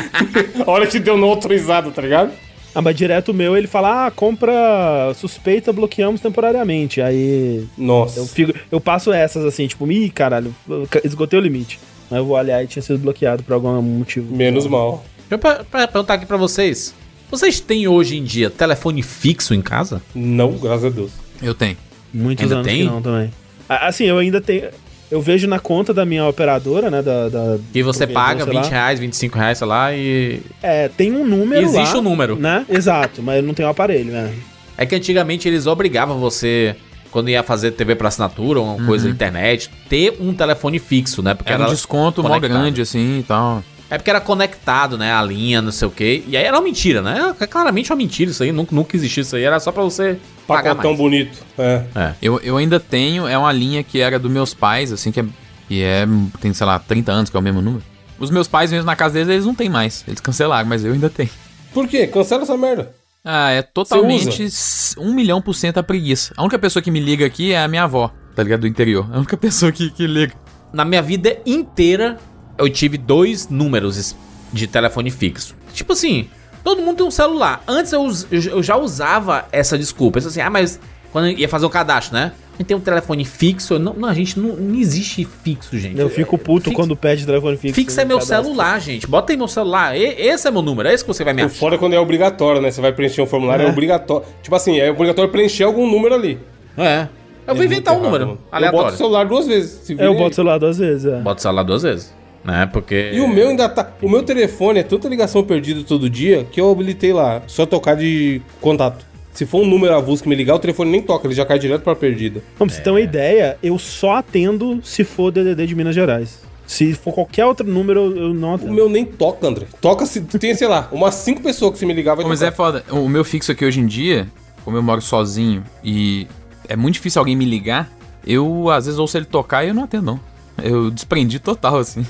[laughs] A hora que deu não autorizado, tá ligado? Ah, mas direto o meu, ele fala, ah, compra suspeita, bloqueamos temporariamente. Aí Nossa. eu, fico, eu passo essas assim, tipo, ih, caralho, esgotei o limite. Aí eu vou olhar e tinha sido bloqueado por algum motivo. Menos mal. Deixa eu per- per- perguntar aqui pra vocês. Vocês têm hoje em dia telefone fixo em casa? Não, graças a Deus. Eu tenho. Muitos Ainda anos tem? que não também. Assim, eu ainda tenho. Eu vejo na conta da minha operadora, né? Da, da- Que você paga sei lá. 20 reais, 25 reais, sei lá, e. É, tem um número Existe lá, um número. Né? Exato, mas eu não tenho o aparelho, né? É que antigamente eles obrigavam você, quando ia fazer TV pra assinatura ou uma coisa na internet, ter um telefone fixo, né? Porque Era um desconto mó grande, assim e tal. É porque era conectado, né? A linha, não sei o quê. E aí era uma mentira, né? É claramente uma mentira isso aí. Nunca, nunca existiu isso aí. Era só pra você pagar Pacotão mais. bonito. É. É. Eu, eu ainda tenho, é uma linha que era dos meus pais, assim, que é, que é, tem, sei lá, 30 anos, que é o mesmo número. Os meus pais, mesmo na casa deles, eles não têm mais. Eles cancelaram, mas eu ainda tenho. Por quê? Cancela essa merda. Ah, é totalmente um milhão por cento a preguiça. A única pessoa que me liga aqui é a minha avó, tá ligado? Do interior. A única [laughs] pessoa que, que liga. Na minha vida inteira, eu tive dois números de telefone fixo. Tipo assim, todo mundo tem um celular. Antes eu, eu- já usava essa desculpa. Eu assim, ah, mas quando eu ia fazer o cadastro, né? A gente tem um telefone fixo. Não, não a gente não, não existe fixo, gente. Eu fico puto Fixo- quando pede telefone fixo. Fixo é no meu cadastro. celular, gente. Bota aí meu celular. E- esse é meu número. É esse que você vai me achar. fora é quando é obrigatório, né? Você vai preencher um formulário, é, É. obrigatório. Tipo assim, é obrigatório preencher algum número ali. É. Eu vou É inventar um muito número errado, mano. Eu boto o aleatório. celular duas vezes. eu boto o celular duas vezes, é. Bota o celular duas vezes. Né? Porque. E o meu ainda tá. O meu telefone é tanta ligação perdida todo dia que eu habilitei lá, só tocar de contato. Se for um número avulso que me ligar, o telefone nem toca, ele já cai direto pra perdida. Como pra você ter uma ideia, eu só atendo se for DDD de Minas Gerais. Se for qualquer outro número, eu não O atendo. meu nem toca, André. Toca se tem, sei lá, umas cinco pessoas que se me ligar vai mas tocar. é foda. O meu fixo aqui hoje em dia, como eu moro sozinho e é muito difícil alguém me ligar, eu às vezes ouço ele tocar e eu não atendo, não. Eu desprendi total, assim.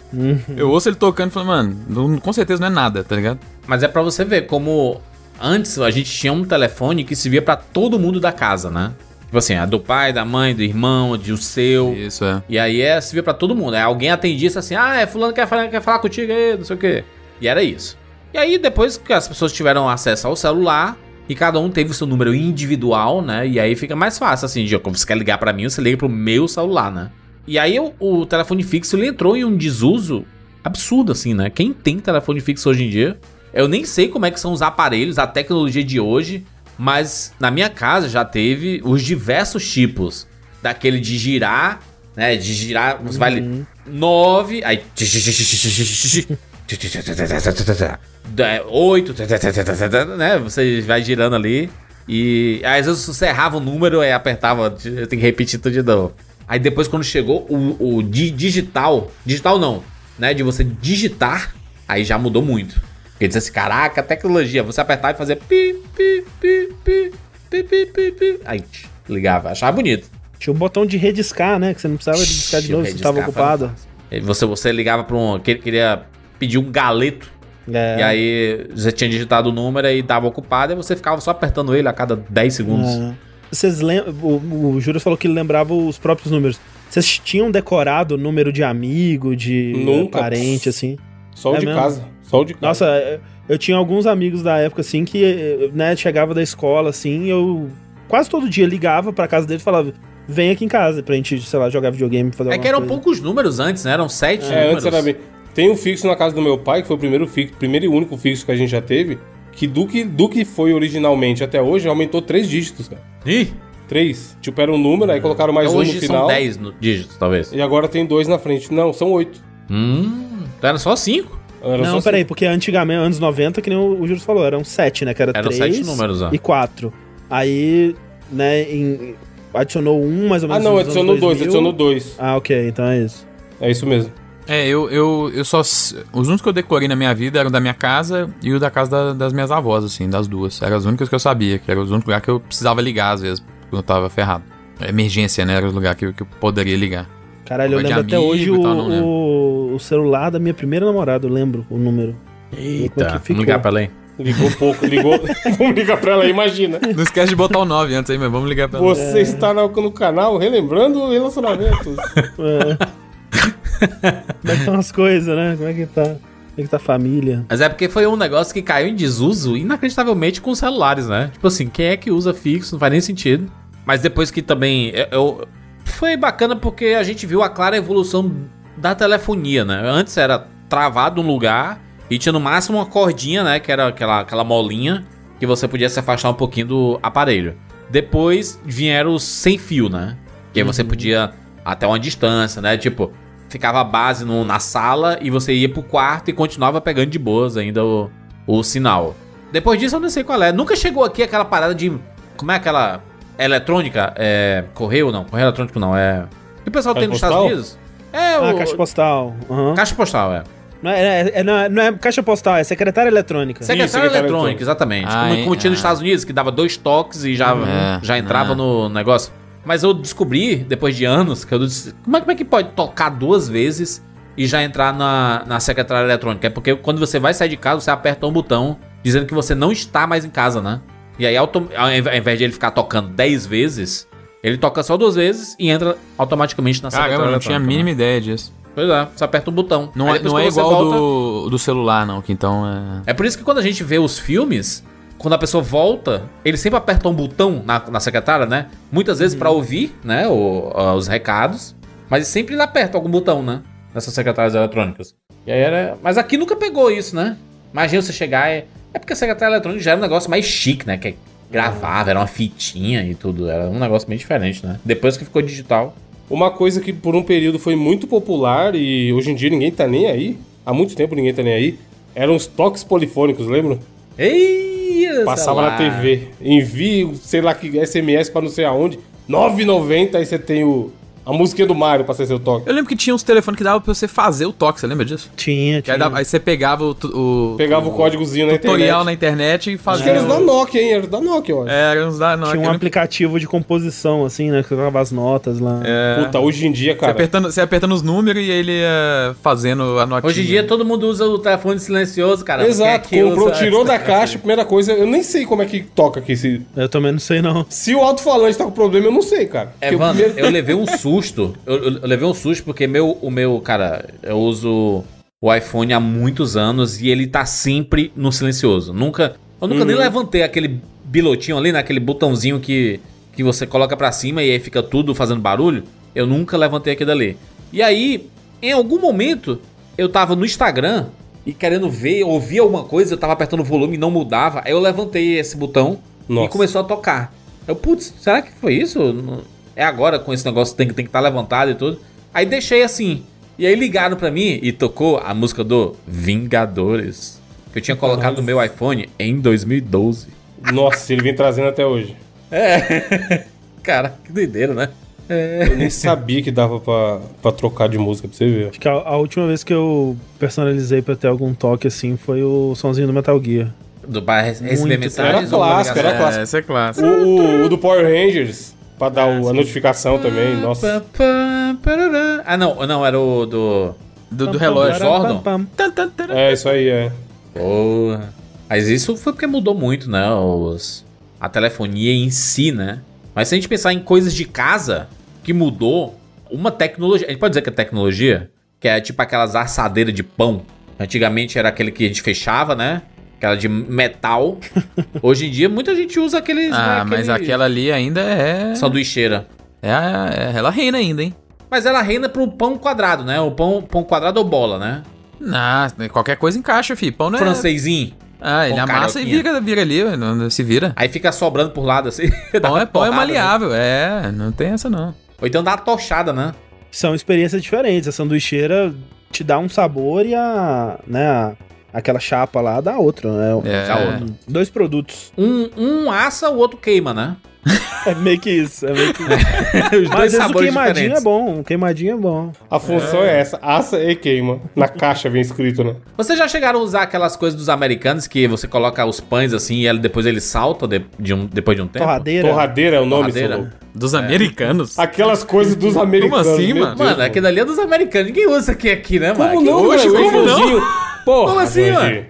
Eu ouço ele tocando e falo, mano, não- com certeza não é nada, tá ligado? Mas é pra você ver como antes a gente tinha um telefone que se via pra todo mundo da casa, né? Tipo assim, a do pai, da mãe, do irmão, de o seu. Isso, é. E aí é, se via pra todo mundo. Aí alguém atendia isso assim, ah, é fulano quer falar, quer falar contigo aí, não sei o quê. E era isso. E aí depois que as pessoas tiveram acesso ao celular e cada um teve o seu número individual, né? E aí fica mais fácil assim, de como você quer ligar pra mim, você liga pro meu celular, né? E aí o, o telefone fixo ele entrou em um desuso absurdo assim, né? Quem tem telefone fixo hoje em dia, eu nem sei como é que são os aparelhos, a tecnologia de hoje, mas na minha casa já teve os diversos tipos daquele de girar, né? De girar, você vai ali, 9, aí 8, né? Você vai girando ali e às vezes você errava o número e apertava, eu tenho que repetir tudo de novo. Aí depois quando chegou o, o di- digital, digital não, né? De você digitar, aí já mudou muito. Porque disse assim, caraca, tecnologia, você apertar e fazer pi, pi, pi, pi, pi, pi, pi, pi. Aí ligava, achava bonito. Tinha um botão de rediscar, né? Que você não precisava discar de novo se rediscar, tava ocupado. Você, você ligava pra um. que- Queria pedir um galeto. É. E aí você tinha digitado o número e dava ocupado, e você ficava só apertando ele a cada 10 segundos. É. Vocês lembram. O, o Júlio falou que ele lembrava os próprios números. Vocês tinham decorado o número de amigo, de Nunca. parente, assim? Só o É de mesmo? casa. Só o de casa. Nossa, é, eu tinha alguns amigos da época, assim, que, né, chegava da escola, assim, eu quase todo dia ligava pra casa dele e falava, vem aqui em casa pra gente, sei lá, jogar videogame, fazer É que eram coisa. poucos números antes, né? Eram sete É, números. antes era bem. Tem um fixo na casa do meu pai, que foi o primeiro fixo, primeiro e único fixo que a gente já teve, que do que, do que foi originalmente até hoje, aumentou três dígitos, cara. Ih, Três. Tipo, era um número, aí colocaram mais então um no hoje final. são 10 no- dígitos, talvez. E agora tem dois na frente. Não, são oito. Hum, então era só 5. Era Não, só peraí, cinco. porque antigamente, anos 90, que nem o, o Júlio falou, eram sete, né, que era Eram três sete números, ó. e quatro. Aí, né, em- adicionou um, mais ou Ah, menos não, nos anos adicionou dois, 2000. adicionou dois. Ah, ok, então é isso. É isso mesmo. É, eu, eu, eu só. Os únicos que eu decorei na minha vida eram da minha casa e o da casa da- das minhas avós, assim, das duas. Eram as únicas que eu sabia, que eram os únicos lugares que eu precisava ligar, às vezes, quando eu tava ferrado. Emergência, né? Era o lugar que, eu- que eu poderia ligar. Caralho, eu lembro até hoje e o, tal, não lembro. o, o celular da minha primeira namorada, eu lembro o número. É Eita, que ficou? vamos ligar pra ela aí. Ligou pouco, ligou. [laughs] Vamos ligar pra ela aí, imagina. Não esquece de botar o 9 antes aí, mas vamos ligar pra ela. Você está no, no canal relembrando relacionamentos. [laughs] Como é que estão as coisas, né? Como é que tá? Como é que tá a família? Mas é porque foi um negócio que caiu em desuso inacreditavelmente com os celulares, né? Tipo assim, quem é que usa fixo? Não faz nem sentido. Mas depois que também. Eu, eu- foi bacana porque a gente viu a clara evolução da telefonia, né? Antes era travado num lugar e tinha no máximo uma cordinha, né? Que era aquela, aquela molinha que você podia se afastar um pouquinho do aparelho. Depois vieram os sem fio, né? Que aí você podia até uma distância, né? Tipo, ficava a base no- na sala e você ia pro quarto e continuava pegando de boas ainda o, o sinal. Depois disso eu não sei qual é. Nunca chegou aqui aquela parada de. Como é aquela. Eletrônica? É. Correio não? Correio eletrônico não. É. Que o pessoal Caixa tem nos postal? Estados Unidos? É, Ah, o. caixa postal. Aham. Caixa postal, é. Não, é, é- é- não, é, não é caixa postal, é secretária eletrônica. Secretário secretário eletrônico, eletrônico. exatamente. Ah, como, é? como tinha nos. Estados Unidos, que dava dois toques e já, É, já entrava no negócio. Mas eu descobri, depois de anos, que eu disse, como é, como é que pode tocar duas vezes e já entrar na, na secretária eletrônica? É porque quando você vai sair de casa, você aperta um botão dizendo que você não está mais em casa, né? E aí, ao inv- ao invés de ele ficar tocando 10 vezes, ele toca só duas vezes e entra automaticamente na secretária Caramba, eu não tinha a mínima ideia disso. né? Pois é, você aperta um botão. Não Aí é, não é igual volta- do, do celular, não, que então é. é por isso que quando a gente vê os filmes, quando a pessoa volta, ele sempre aperta um botão na, na secretária, né? Muitas vezes pra ouvir, né, o- ah, os recados, mas sempre ele aperta algum botão, né? Nessas secretárias eletrônicas. E aí era... Mas aqui nunca pegou isso, né? Imagina você chegar e... É porque a secretária eletrônica já era um negócio mais chique, né? Que gravava, era uma fitinha e tudo. Era um negócio bem diferente, né? Depois que ficou digital. Uma coisa que por um período foi muito popular e hoje em dia ninguém tá nem aí, há muito tempo ninguém tá nem aí, eram os toques polifônicos, lembra? Ei! Passava na celular. TV. Envie, sei lá que SMS pra não sei aonde. 9,90 aí você tem o, a musiquinha do Mario pra ser seu toque. Eu lembro que tinha uns telefones que dava pra você fazer o toque, você lembra disso? Tinha, Que tinha. aí, dava- aí você pegava o, o Pegava o códigozinho na tutorial internet. na internet e Acho fazia. que era os da Nokia, hein? Era os da Nokia, eu acho. É, era uns da. Não, Tinha um aquele- aplicativo de composição, assim, né? Que colocava as notas lá. é, Puta, hoje em dia, você, cara. apertando, você apertando os números e ele ia fazendo a notinha. Hoje em dia todo mundo usa o telefone silencioso, cara. Exato, Quem é que comprou, usa- tirou da caixa, [laughs] primeira coisa, eu nem sei como é que toca aqui. Se, Eu também não sei, não. se o alto-falante tá com problema, eu não sei, cara. É, Porque o mano, primeiro- eu levei um susto. [laughs] Eu, eu- eu levei um susto porque meu, o meu, cara, eu uso o iPhone há muitos anos e ele tá sempre no silencioso. Nunca. Eu nunca nem levantei aquele bilotinho ali, naquele botãozinho que, que você coloca pra cima e aí fica tudo fazendo barulho. Eu nunca levantei aquilo ali. E aí, em algum momento, eu tava no Instagram e querendo ver, ouvir alguma coisa, eu tava apertando o volume e não mudava. Aí eu levantei esse botão e Nossa. começou a tocar. Eu, putz, será que foi isso? É agora com esse negócio tem que tem que estar levantado e tudo. Aí deixei assim. E aí ligaram pra mim e tocou a música do Vingadores. Que eu tinha colocado no meu iPhone em 2012. Nossa, ele vem trazendo até hoje. [laughs] Cara, que doideira, né? Eu nem sabia que dava pra, pra trocar de música, pra você ver. Acho que a, a última vez que eu personalizei pra ter algum toque assim foi o sonzinho do Metal Gear. Do, pra receber mensagens Era clássico, era ligação? clássico. É, essa é clássica. O, o- o do Power Rangers, pra dar o- a notificação também, nossa. Pá, pá, parará. Ah, não, não, era o do. Do, do relógio. Tan. É, isso aí, é. Porra. Mas isso foi porque mudou muito, né? Os, a telefonia em si, né? Mas se a gente pensar em coisas de casa que mudou, uma tecnologia. A gente pode dizer que é tecnologia? Que é tipo aquelas assadeiras de pão. Antigamente era aquele que a gente fechava, né? Aquela de metal. [laughs] Hoje em dia muita gente usa aqueles. Ah, né, mas aquela ali ainda é. Sanduicheira. É, é- ela reina ainda, hein? Mas ela reina pro pão quadrado, né? O pão, pão quadrado ou bola, né? Ah, qualquer coisa encaixa, fi. Pão não é. Francesinho. Ah, ele amassa e vira, vira ali, não, se vira. Aí fica sobrando por lado assim. [laughs] Pão é, pão é né? maleável, é, não tem essa não. Ou então dá uma tochada, né? São experiências diferentes. A sanduicheira te dá um sabor e a. né, a- aquela chapa lá dá outro, né? É. Dá outro. Dois produtos. Um, um assa, o outro queima, né? É meio que isso. É meio que isso. [laughs] Os Mas o queimadinho é bom. O queimadinho é bom. A função é, essa, assa e queima. Na caixa vem escrito, né? Vocês já chegaram a usar aquelas coisas dos americanos que você coloca os pães assim e depois ele salta de, de um, depois de um tempo? Torradeira. Torradeira é o nome, Torradeira. Dos americanos? Aquelas coisas dos americanos. assim, meu mano? Deus, Mano, aquilo ali é dos americanos. Ninguém usa isso aqui, aqui né, mano? Como não, Aqui- velho? como não? Porra, Como assim, Jorge.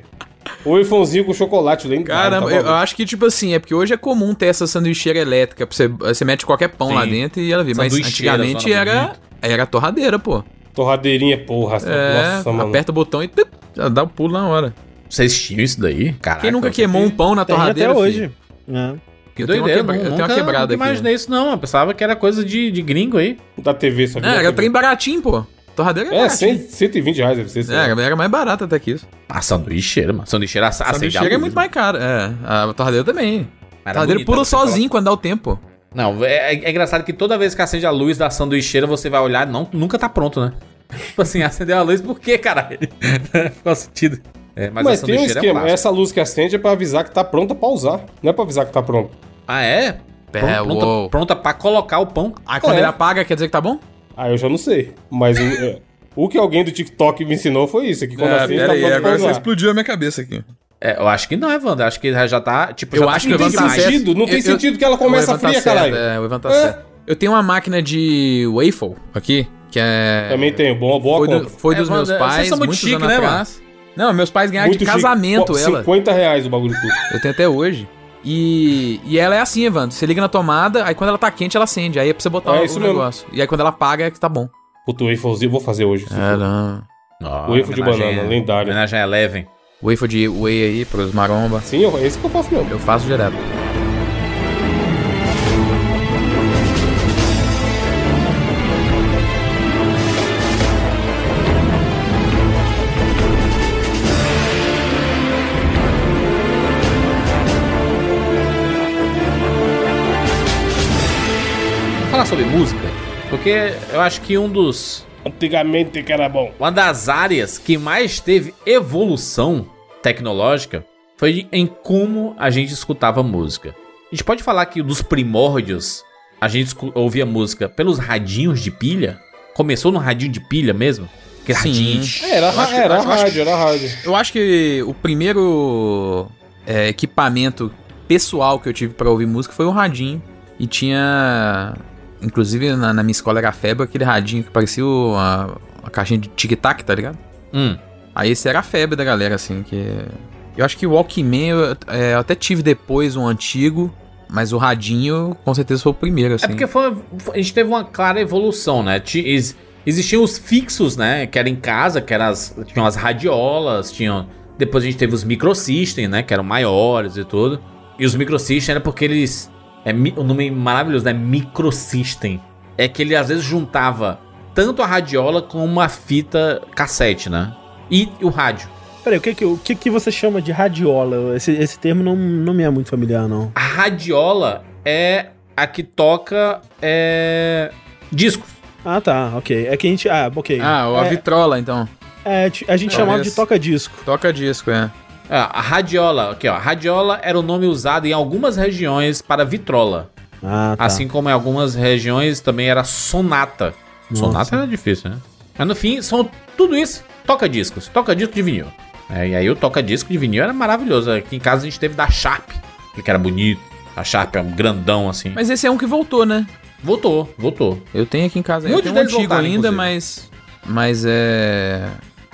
O iPhonezinho com chocolate lendário. Caramba, tá eu, eu acho que, tipo assim, é porque hoje é comum ter essa sanduicheira elétrica. Você, você mete qualquer pão Sim. lá dentro e ela vira. Mas antigamente era, era torradeira, pô. Torradeirinha, porra. É, nossa, mano. aperta o botão e tup, já dá o pulo na hora. Vocês tinham isso daí? Caraca. Quem nunca eu queimou um pão na Tem torradeira? até hoje. É. Que Eu tenho uma quebra- eu tenho uma quebrada aqui, imaginei isso não, eu pensava que era coisa de, de gringo aí. Da TV, só que É, era TV. trem baratinho, pô. Torradeira É, baratinho. 100, 120 reais deve ser. sei É, era, era mais barata até que isso. A sanduicheira, mano. Sanduicheira acende a Sanduicheira é muito mais cara. É, a torradeira também. Era torradeira pula sozinho quando dá o tempo. Não, é, é engraçado que toda vez que acende a luz da sanduicheira, você vai olhar, não, nunca tá pronto, né? [laughs] Tipo assim, acendeu a luz, por quê, caralho? [laughs] Ficou sentido. É, mas, Mas, a tem um é esquema. clássico. Essa luz que acende é pra avisar que tá pronta pra usar. Não é pra avisar que tá pronto. Ah, é? É, pronta, uou. pronta pra colocar o pão. Aí quando É. ele apaga, quer dizer que tá bom? Ah, eu já não sei. Mas o, [laughs] é, o que alguém do TikTok me ensinou foi isso. é Que quando acende, tá pronto pra usar. explodiu a minha cabeça aqui. É, eu acho que não, Evandro. Acho que já tá, tipo, Eu já acho tá que o Não tem sentido. Não tem Eu- eu- sentido que ela começa tá fria, certo, caralho. É, o Ivan tá É. certo. Eu tenho uma máquina de waffle aqui, que é... Também tenho. Boa, boa Foi, do- foi É, dos mano, meus vocês pais, são muito chique, né, atrás. Não, meus pais ganharam de chique. casamento Pô, ela. 50 reais o bagulho tudo. Eu tenho até hoje. E, e ela é assim, Evandro. Você liga na tomada, aí quando ela tá quente, ela acende. Aí é pra você botar É o, isso o mesmo. negócio. E aí quando ela apaga, é que tá bom. Puta, o wafflezinho eu vou fazer hoje. for. não. Ó, O waffle de banana, lendário. Homenagem a Eleven. Waffle de whey aí pros maromba. Sim, eu- é esse que eu faço mesmo. Eu faço direto. Sobre música? Porque eu acho que um dos Antigamente que era bom. Uma das áreas que mais teve evolução tecnológica foi em como a gente escutava música. A gente pode falar que dos primórdios a gente ouvia música pelos radinhos de pilha? Começou no radinho de pilha mesmo? Que Sim. radinho. É, era, que- era acho- rádio, era rádio. Eu acho que o primeiro é, equipamento pessoal que eu tive pra ouvir música foi o radinho. E tinha. Inclusive na, na minha escola era febre aquele radinho que parecia o- a, a caixinha de tic-tac, tá ligado? Hum. Aí esse era a febre da galera, assim, que. Eu acho que o Walkman eu, é, eu até tive depois um antigo, mas o radinho com certeza foi o primeiro, assim. É porque foi, a gente teve uma clara evolução, né? Ti- ex- existiam os fixos, né? Que era em casa, que eram as, tinham as radiolas, tinham. Depois a gente teve os microsystem, né? Que eram maiores e tudo. E os microsystem era porque eles. É, o nome maravilhoso, né? Microsystem. É que ele às vezes juntava tanto a radiola com uma fita cassete, né? E o rádio. Peraí, o que que, o que que você chama de radiola? Esse, esse termo não, não me é muito familiar, não. A radiola é a que toca é, discos. Ah, tá, ok. É que a gente... Ah, ok. Ah, a é, vitrola, então. é, a gente É, chamava de toca-disco. Toca disco, é. Ah, a radiola, aqui ó, a radiola era o nome usado em algumas regiões para vitrola, Ah, tá. assim como em algumas regiões também era sonata. Nossa. Sonata era difícil, né? Mas no fim, são tudo isso, toca discos, toca disco de vinil. É, e aí o toca disco de vinil era maravilhoso. Aqui em casa a gente teve da Sharp, que era bonito. A Sharp é um grandão assim. Mas esse é um que voltou, né? Voltou, voltou. Eu tenho aqui em casa. Muitos eu tenho um antigo voltaram, ainda, inclusive. mas. Mas é.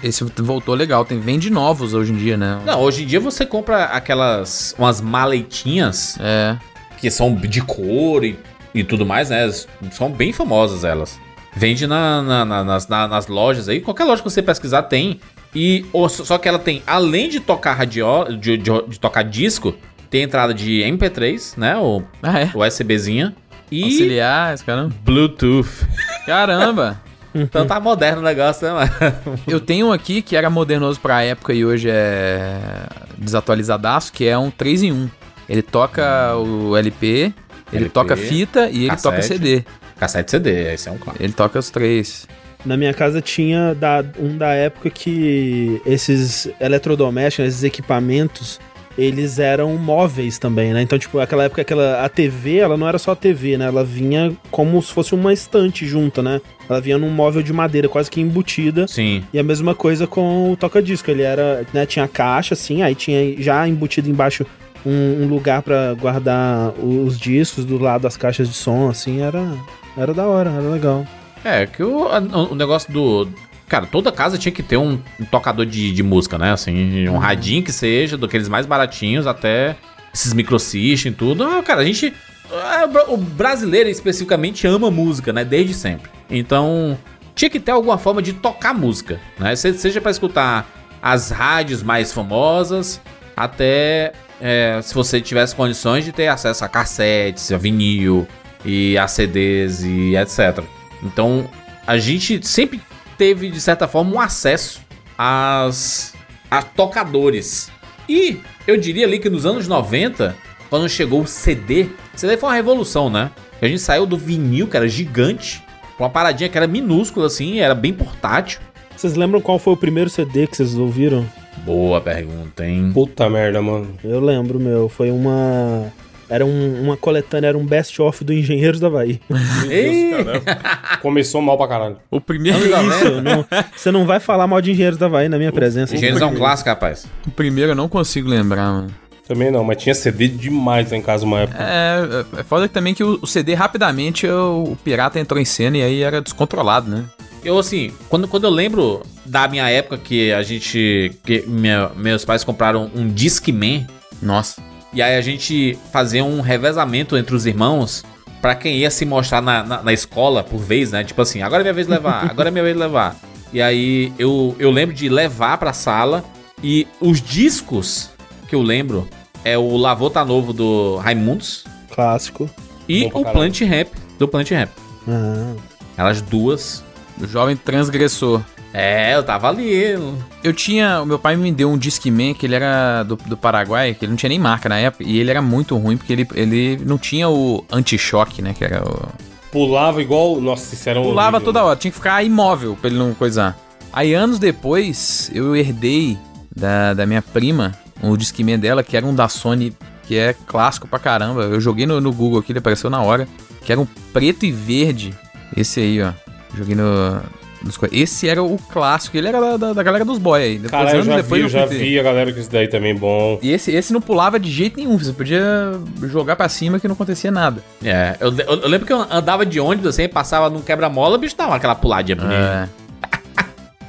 Esse voltou legal. Tem, vende novos hoje em dia, né? Não, hoje em dia você compra aquelas umas maletinhas É. que são de couro e, e tudo mais, né? São bem famosas elas. Vende na, na- na- nas, na- nas lojas aí, qualquer loja que você pesquisar tem. E ou- só que ela tem, além de tocar radio, de, de- de tocar disco, tem entrada de MP3, né? O Ah, é. USBzinha e Auxiliar, esse caramba. Bluetooth. Caramba! [laughs] Então tá moderno o negócio, né, mano? Eu tenho um aqui que era modernoso pra época e hoje é desatualizadaço, que é um 3 em 1. Ele toca o LP, ele LP, toca fita e ele cassete. toca CD. Cassete CD, esse é um clássico. Ele toca os três. Na minha casa tinha da- um da época que esses eletrodomésticos, esses equipamentos, eles eram móveis também, né? Então, tipo, aquela época, aquela, a TV, ela não era só a TV, né? Ela vinha como se fosse uma estante junta, né? Ela vinha num móvel de madeira quase que embutida. Sim. E a mesma coisa com o toca-disco. Ele era, né, tinha caixa, assim, aí tinha já embutido embaixo um, um lugar pra guardar os discos do lado das caixas de som, assim, era, era da hora, era legal. É, que o, a- o negócio do. Cara, toda casa tinha que ter um, um tocador de, de música, né? Assim, Uhum. um radinho que seja, daqueles mais baratinhos até esses microsystem e tudo. Ah, cara, a gente. ah, o bra- O brasileiro especificamente ama música, né? Desde sempre. Então, tinha que ter alguma forma de tocar música, né? Se- Seja pra escutar as rádios mais famosas, até é, se você tivesse condições de ter acesso a cassetes, a vinil e a CDs e etc. Então, a gente sempre teve, de certa forma, um acesso às, a tocadores. E eu diria ali que nos anos 90, quando chegou o CD, CD foi uma revolução, né? A gente saiu do vinil, que era gigante, pra uma paradinha que era minúscula, assim, era bem portátil. Vocês lembram qual foi o primeiro CD que vocês ouviram? Boa pergunta, hein? Puta merda, mano. Eu lembro, meu. Foi uma. Era um- uma coletânea, era um best-of do Engenheiros da Havaí. Ei! Começou mal pra caralho. O primeiro, Que isso? não- você não vai falar mal de Engenheiros da Havaí na minha presença. Engenheiros é um clássico, rapaz. o primeiro eu não consigo lembrar, mano. Também não, mas tinha CD demais lá em casa uma época. É, é foda também que o, o CD rapidamente o, o pirata entrou em cena e aí era descontrolado, né? Eu, assim, quando, quando eu lembro da minha época que a gente. que minha- meus pais compraram um Discman. Nossa. E aí a gente fazia um revezamento entre os irmãos pra quem ia se mostrar na, na, na escola por vez, né? Tipo assim, agora é minha vez de levar, [laughs] agora é minha vez de levar. E aí eu, eu lembro de levar pra sala e os discos que eu lembro é o Lavô Tá Novo do Raimundos Clássico. e o. Plant Rap do Plant Rap. Ah, Elas duas. O jovem transgressor. É, eu tava ali. Eu tinha. O meu pai me deu um Discman que ele era do, do Paraguai, que ele não tinha nem marca na época, e ele era muito ruim porque ele, ele não tinha o anti-choque, né? Que era o. Pulava igual. Nossa, isso era um. Pulava horrível, toda hora, tinha que ficar imóvel pra ele não coisar. Aí anos depois, eu herdei da, da minha prima o Discman dela, que era um da Sony, que é clássico pra caramba. Eu joguei no, no Google aqui, ele apareceu na hora. Que era um preto e verde. Esse aí, ó. Joguei no. Esse era o clássico, ele era da, da, da galera dos boy aí. Depois, Cara, eu já depois vi, eu já vi a galera com isso daí também bom. E esse, esse não pulava de jeito nenhum, você podia jogar pra cima que não acontecia nada. É, eu, eu- eu lembro que eu andava de ônibus assim, passava num quebra-mola, bicho, tava aquela puladinha bonita.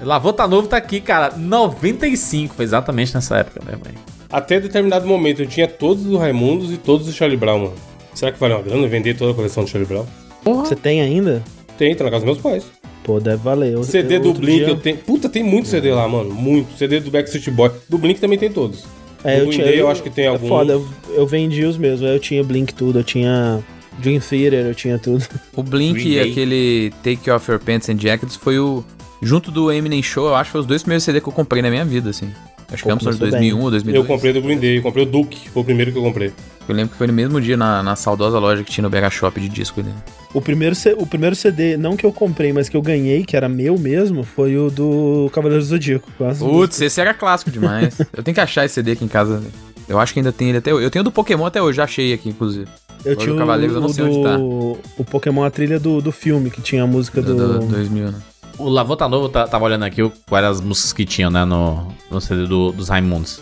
É. Lavou [laughs] tá novo, tá aqui, cara. 95, foi exatamente nessa época mesmo. aí. Até determinado momento eu tinha todos do Raimundos e todos do Charlie Brown, mano. Será que valeu uma grana vender toda a coleção do Charlie Brown? Você tem ainda? Tem, tá na casa dos meus pais. Pô, deve valer. Eu- CD eu- do Blink dia- eu tenho. Puta, tem muito CD lá, mano. Muito. CD do Backstreet Boy. Do Blink também tem todos. É, do eu Green tinha. Day eu acho que tem é alguns. Foda, eu, eu vendi os mesmos. Eu tinha Blink tudo, eu tinha Dream Theater, eu tinha tudo. O Blink Green e Day. aquele Take Off Your Pants and Jackets foi o. Junto do Eminem Show, eu acho que foi os dois primeiros CD que eu comprei na minha vida, assim. Acho que Pô, ambos são de começou 2001 bem. ou 2002. Eu comprei do Green Day, eu comprei o Duke, foi o primeiro que eu comprei. Eu lembro que foi no mesmo dia na, na saudosa loja que tinha no Bega Shop de disco ali. O primeiro, o primeiro CD, não que eu comprei, mas que eu ganhei, que era meu mesmo, foi o do Cavaleiros do Zodíaco. Quase. Putz, esse era clássico demais. [laughs] eu tenho que achar esse CD aqui em casa. Eu acho que ainda tem ele até hoje. Eu tenho o do Pokémon até hoje, já achei aqui, inclusive. eu agora tinha o o, Cavaleiros eu não sei onde do, tá. o Pokémon, a trilha do, do filme, que tinha a música Do, do... do 2000, né? O Lavô tá novo, tá- tava olhando aqui o- quais eram as músicas que tinham, né, no, no CD do- dos Raimundos.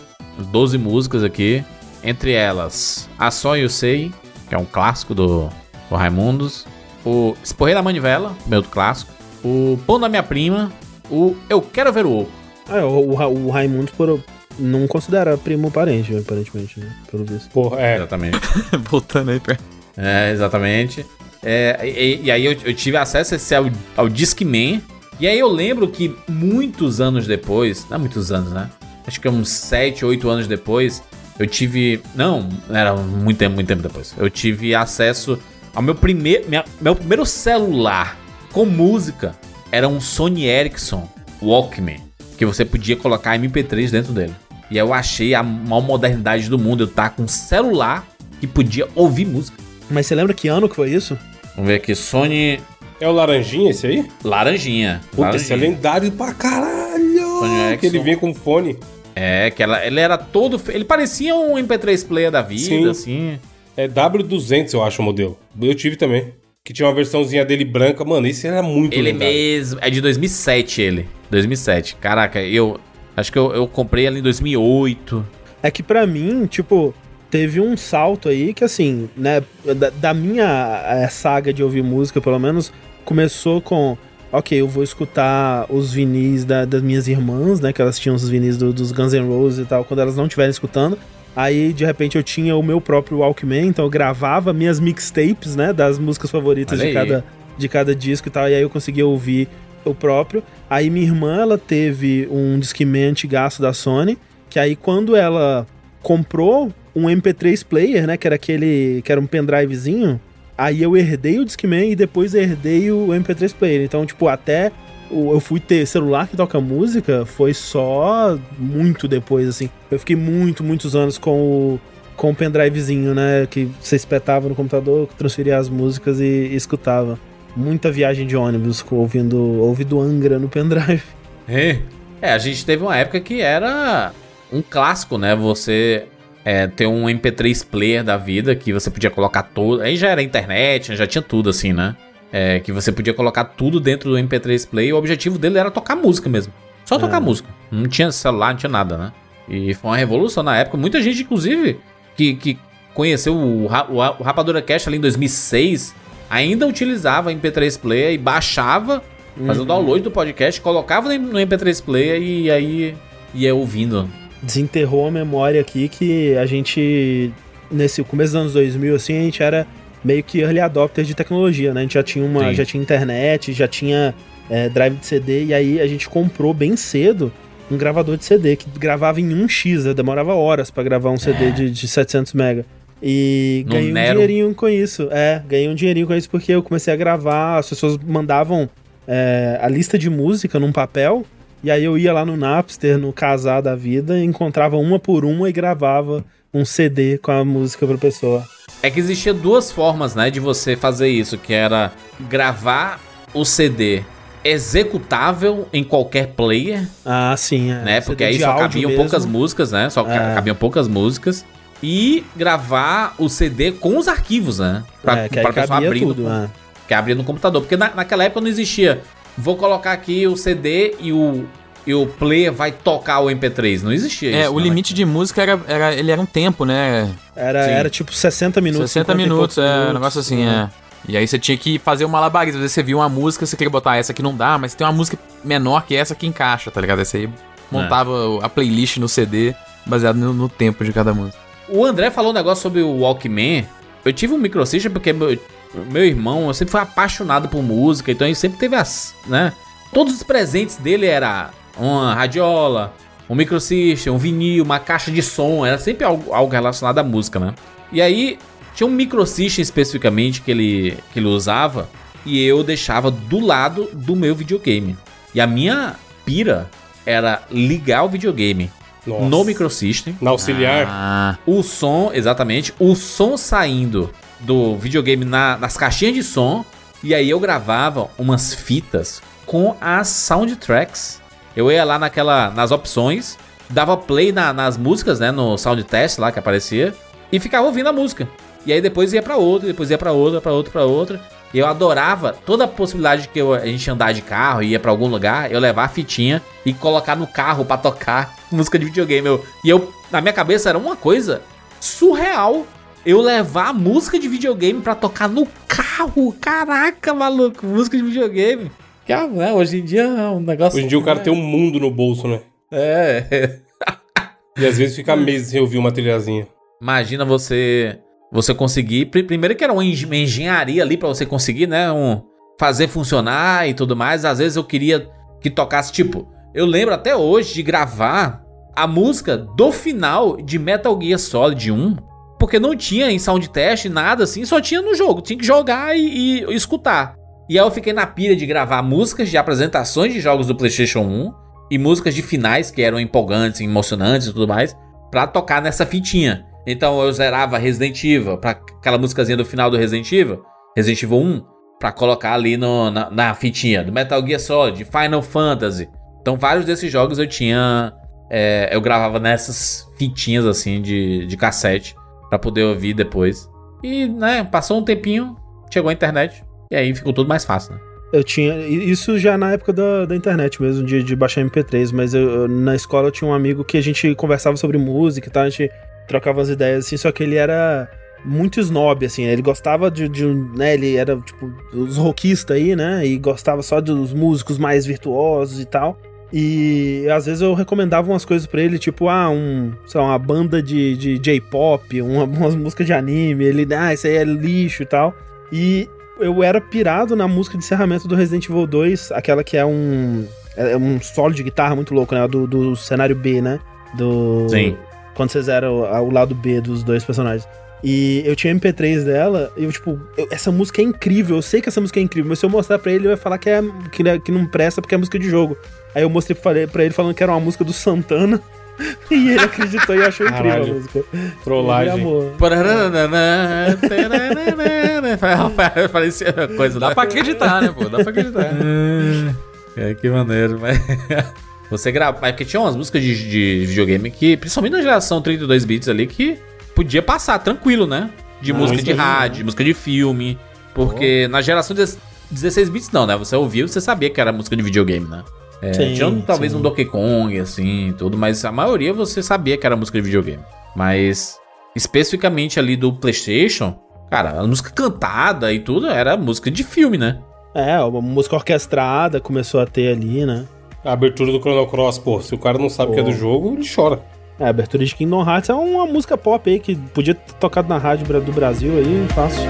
12 músicas aqui, entre elas A Só Eu Sei, que é um clássico do, do Raimundos. O Esporrei da Manivela, meu clássico. O Pão da Minha Prima. O Eu Quero Ver o Oco. Ah, é, o, o, Ra- o Raimundo por, não considera primo parente, aparentemente, né? Pelo visto. Porra, é. Exatamente. [laughs] Voltando aí pra. É, exatamente. É, e, e aí eu, eu tive acesso a esse, ao, ao Discman. E aí eu lembro que muitos anos depois, não muitos anos, né? Acho que uns 7, 8 anos depois, eu tive. Não, era muito tempo, muito tempo depois. Eu tive acesso ao meu primeiro. minha- meu primeiro celular com música era um Sony Ericsson Walkman. Que você podia colocar MP3 dentro dele. E eu achei a maior modernidade do mundo. Eu tava com um celular que podia ouvir música. Mas você lembra que ano que foi isso? Vamos ver aqui, Sony É o Laranjinha esse aí? Laranjinha. Puta, esse é Laranjinha. lendário pra caralho! Sony Ericsson. Que ele vinha com fone. É, que ela, ele era todo. Ele parecia um MP3 player da vida, Sim. assim. É W200, eu acho, o modelo. Eu tive também. Que tinha uma versãozinha dele branca. Mano, esse era muito Ele lendário. mesmo. É de 2007 ele. 2007. Caraca, eu. Acho que eu, eu comprei ele em 2008. É que pra mim, tipo, teve um salto aí que, assim, né, da, da minha eh, saga de ouvir música, pelo menos, começou com ok, eu vou escutar os vinis da- das minhas irmãs, né? Que elas tinham os vinis do- dos Guns N' Roses e tal, quando elas não estiverem escutando. Aí, de repente, eu tinha o meu próprio Walkman, então eu gravava minhas mixtapes, né? Das músicas favoritas Olha de aí. cada, de cada disco e tal. E aí eu conseguia ouvir o próprio. Aí minha irmã, ela teve um Discman antigaço da Sony, que aí quando ela comprou um MP3 player, né? Que era aquele. que era um pendrivezinho. Aí eu herdei o Discman e depois herdei o MP3 player. Então, tipo, até eu fui ter celular que toca música foi só muito depois, assim. Eu fiquei muito, muitos anos com o, com o pendrivezinho, né? Que você espetava no computador, transferia as músicas e, e escutava. Muita viagem de ônibus ouvindo, ouvindo Angra no pendrive. É. É, a gente teve uma época que era um clássico, né? Você é, ter um MP3 player da vida que você podia colocar todo. Aí já era internet, já tinha tudo assim, né? É, que você podia colocar tudo dentro do MP3 player. O objetivo dele era tocar música mesmo. Só tocar É. música. Não tinha celular, não tinha nada, né? E foi uma revolução na época. Muita gente, inclusive, que, que conheceu o, o, o Rapadura Cash ali em 2006, ainda utilizava MP3 player e baixava Fazia o download do podcast, colocava no no MP3 Player e aí ia ouvindo. desenterrou a memória aqui que a gente, nesse começo dos anos 2000, assim, a gente era meio que early adopter de tecnologia, né? A gente já tinha uma, Sim. já tinha internet, já tinha é, drive de CD, e aí a gente comprou bem cedo um gravador de CD que gravava em 1x, né? demorava horas pra gravar um CD de, de 700 mega. E No ganhei um Nero. dinheirinho com isso. É, ganhei um dinheirinho com isso porque eu comecei a gravar, as pessoas mandavam é, a lista de música num papel e aí eu ia lá no Napster, no Casar da Vida, encontrava uma por uma e gravava um CD com a música pra pessoa. É que existia duas formas, né, de você fazer isso, que era gravar o CD executável em qualquer player, Ah, sim, é. né? CD Porque aí de só cabiam mesmo. poucas músicas, né? Só É. cabiam poucas músicas. E gravar o CD com os arquivos, né? Pra, é, que aí pra pessoa cabia abrir no, tudo, né? que abria no computador. Porque na- naquela época não existia. Vou colocar aqui o CD e o, e o player vai tocar o MP3. Não existia É, isso. o né? limite de música era, era, ele era um tempo, né? Era, Sim. era tipo 60 minutos. 60 50 e minutos, é, um minutos, negócio assim, né? é. E aí você tinha que fazer um malabarismo. Às vezes você via uma música, você queria botar essa que não dá, mas tem uma música menor que essa que encaixa, tá ligado? Aí você montava a playlist no CD baseado no, no tempo de cada música. O André falou um negócio sobre o Walkman. Eu tive um microsystem porque meu, meu irmão eu sempre foi apaixonado por música, então ele sempre teve as, né? Todos os presentes dele era uma radiola, um microsystem, um vinil, uma caixa de som, era sempre algo, algo relacionado à música, né? E aí tinha um microsystem especificamente que ele, que ele usava e eu deixava do lado do meu videogame. E a minha pira era ligar o videogame Nossa. no microsystem Na auxiliar. Ah, o som, exatamente, o som saindo do videogame na- nas caixinhas de som. E aí eu gravava umas fitas com as soundtracks. Eu ia lá naquela, nas opções, dava play na- nas músicas, né, no sound test lá que aparecia, e ficava ouvindo a música. E aí depois ia pra outra, depois ia pra outra, pra outra, pra outra. E eu adorava toda a possibilidade de que eu- a gente andar de carro ia pra algum lugar, eu levar a fitinha e colocar no carro pra tocar [laughs] música de videogame. Eu- e eu, na minha cabeça, era uma coisa surreal eu levar a música de videogame pra tocar no carro. Caraca, maluco, música de videogame. Cara, né, hoje em dia é um negócio. Hoje em dia o cara tem um mundo no bolso, né? É. [laughs] E às vezes fica meses sem ouvir uma trilhazinha. Imagina você você conseguir. pri- Primeiro que era uma engen- uma engenharia ali pra você conseguir, né? Um, fazer funcionar e tudo mais. Às vezes eu queria que tocasse, tipo, eu lembro até hoje de gravar a música do final de Metal Gear Solid 1. Porque não tinha em sound test nada assim, só tinha no jogo. Tinha que jogar e, e escutar. E aí eu fiquei na pilha de gravar músicas de apresentações de jogos do PlayStation 1 e músicas de finais que eram empolgantes, emocionantes e tudo mais, pra tocar nessa fitinha. Então eu zerava Resident Evil, pra aquela musicazinha do final do Resident Evil, Resident Evil 1, pra colocar ali no, na, na fitinha. Do Metal Gear Solid, Final Fantasy. Então vários desses jogos eu tinha. é, eu gravava nessas fitinhas assim de, de cassete pra poder ouvir depois. E, né, passou um tempinho, chegou a internet, e aí ficou tudo mais fácil, né? Eu tinha. Isso já na época da, da internet mesmo, de, de baixar MP3, mas eu, na escola eu tinha um amigo que a gente conversava sobre música e tal, a gente trocava as ideias assim, só que ele era. muito snob, assim? Ele gostava de, de né? Ele era, tipo, os rockistas aí, né? E gostava só dos músicos mais virtuosos e tal. E às vezes eu recomendava umas coisas pra ele, tipo, ah, um, sei lá, uma banda de, de J-pop, uma, [laughs] umas músicas de anime. Ele, ah, isso aí é lixo e tal. E eu era pirado na música de encerramento do Resident Evil 2, aquela que é um. É um solo de guitarra muito louco, né? Do, do cenário B, né? Do. Sim. Quando vocês eram o lado B dos dois personagens. E eu tinha MP3 dela, e eu, tipo, eu- essa música é incrível, eu sei que essa música é incrível, mas se eu mostrar pra ele, ele vai falar que, é, que, é- que não presta porque é música de jogo. Aí eu mostrei pra pra ele falando que era uma música do Santana, [laughs] e ele acreditou e achou incrível a música. Trollagem. Parecia coisa Dá pra acreditar, né, pô? Dá pra acreditar. É, que maneiro, mas. Você grava. Mas porque tinha umas músicas de, de videogame que, principalmente na geração 32 bits ali, que podia passar tranquilo, né? De Ah, música de rádio, de música de filme. Porque na geração de 16 bits não, né? Você ouvia e você sabia que era música de videogame, né? É, Sim, tinha um- talvez sim. um Donkey Kong, assim, tudo, mas a maioria você sabia que era música de videogame. Mas, especificamente ali do PlayStation, cara, a música cantada e tudo era música de filme, né? É, uma música orquestrada começou a ter ali, né? A abertura do Chrono Cross, pô, se o cara não sabe o que é do jogo, ele chora. É, a abertura de Kingdom Hearts é uma música pop aí que podia ter tocado na rádio do Brasil aí, fácil.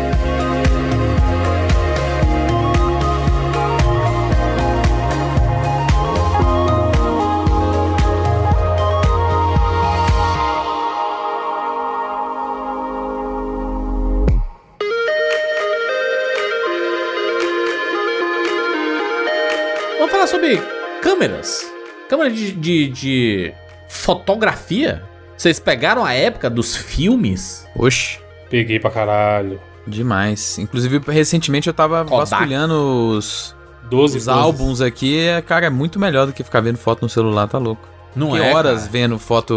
Câmeras. Câmera de, de, de fotografia. Vocês pegaram a época dos filmes? Oxi. Peguei pra caralho. Demais. Inclusive, recentemente eu tava Kodak. vasculhando os, 12 os poses. álbuns aqui. é, Cara, é muito melhor do que ficar vendo foto no celular, tá louco. Não Fiquei é? horas cara? vendo foto,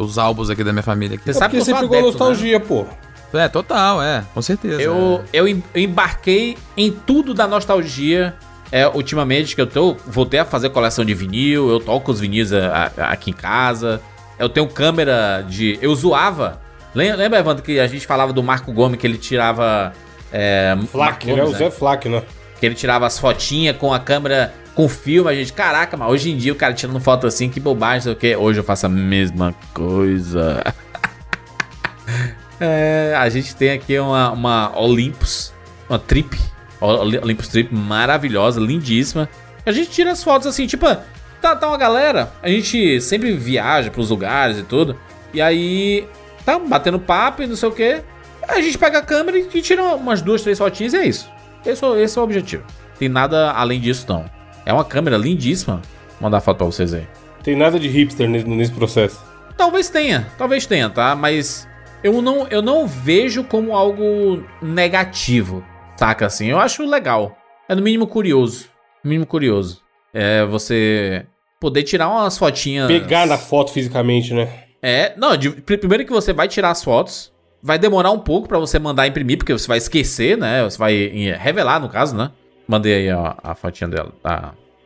os álbuns aqui da minha família. Aqui. Você É sabe que porque eu você pegou adepto, né? nostalgia, pô. É, total, é. Com certeza. Eu, em- eu embarquei em tudo da nostalgia. É, ultimamente que eu tô, voltei a fazer coleção de vinil, eu toco os vinis a- a- aqui em casa. Eu tenho câmera de. Eu zoava. Lem- Lembra, Evandro, que a gente falava do Marco Gomes que ele tirava. É, Flack, Marco ele é o Gomes, Zé né? Que ele tirava as fotinhas com a câmera com filme, a gente, caraca, mas hoje em dia o cara tirando foto assim, que bobagem, sei o que. Hoje eu faço a mesma coisa. [laughs] É, a gente tem aqui uma, uma Olympus, uma trip, Olympus Trip maravilhosa, lindíssima. A gente tira as fotos assim, tipo, tá, tá uma galera, a gente sempre viaja pros lugares e tudo, e aí tá batendo papo e não sei o que. A gente pega a câmera e tira umas duas, três fotinhas e é isso. Esse, é- esse é o objetivo. Tem nada além disso, não. É uma câmera lindíssima. Vou mandar foto pra vocês aí. Tem nada de hipster nesse, nesse processo. Talvez tenha, talvez tenha, tá? Mas eu não, eu não vejo como algo negativo, saca assim? Eu acho legal. É no mínimo curioso. No mínimo curioso. É você poder tirar umas fotinhas. Pegar na foto fisicamente, né? É, não, de- pr- primeiro que você vai tirar as fotos, vai demorar um pouco pra você mandar imprimir, porque você vai esquecer, né? Você vai revelar, no caso, né? Mandei aí ó, a fotinha dela.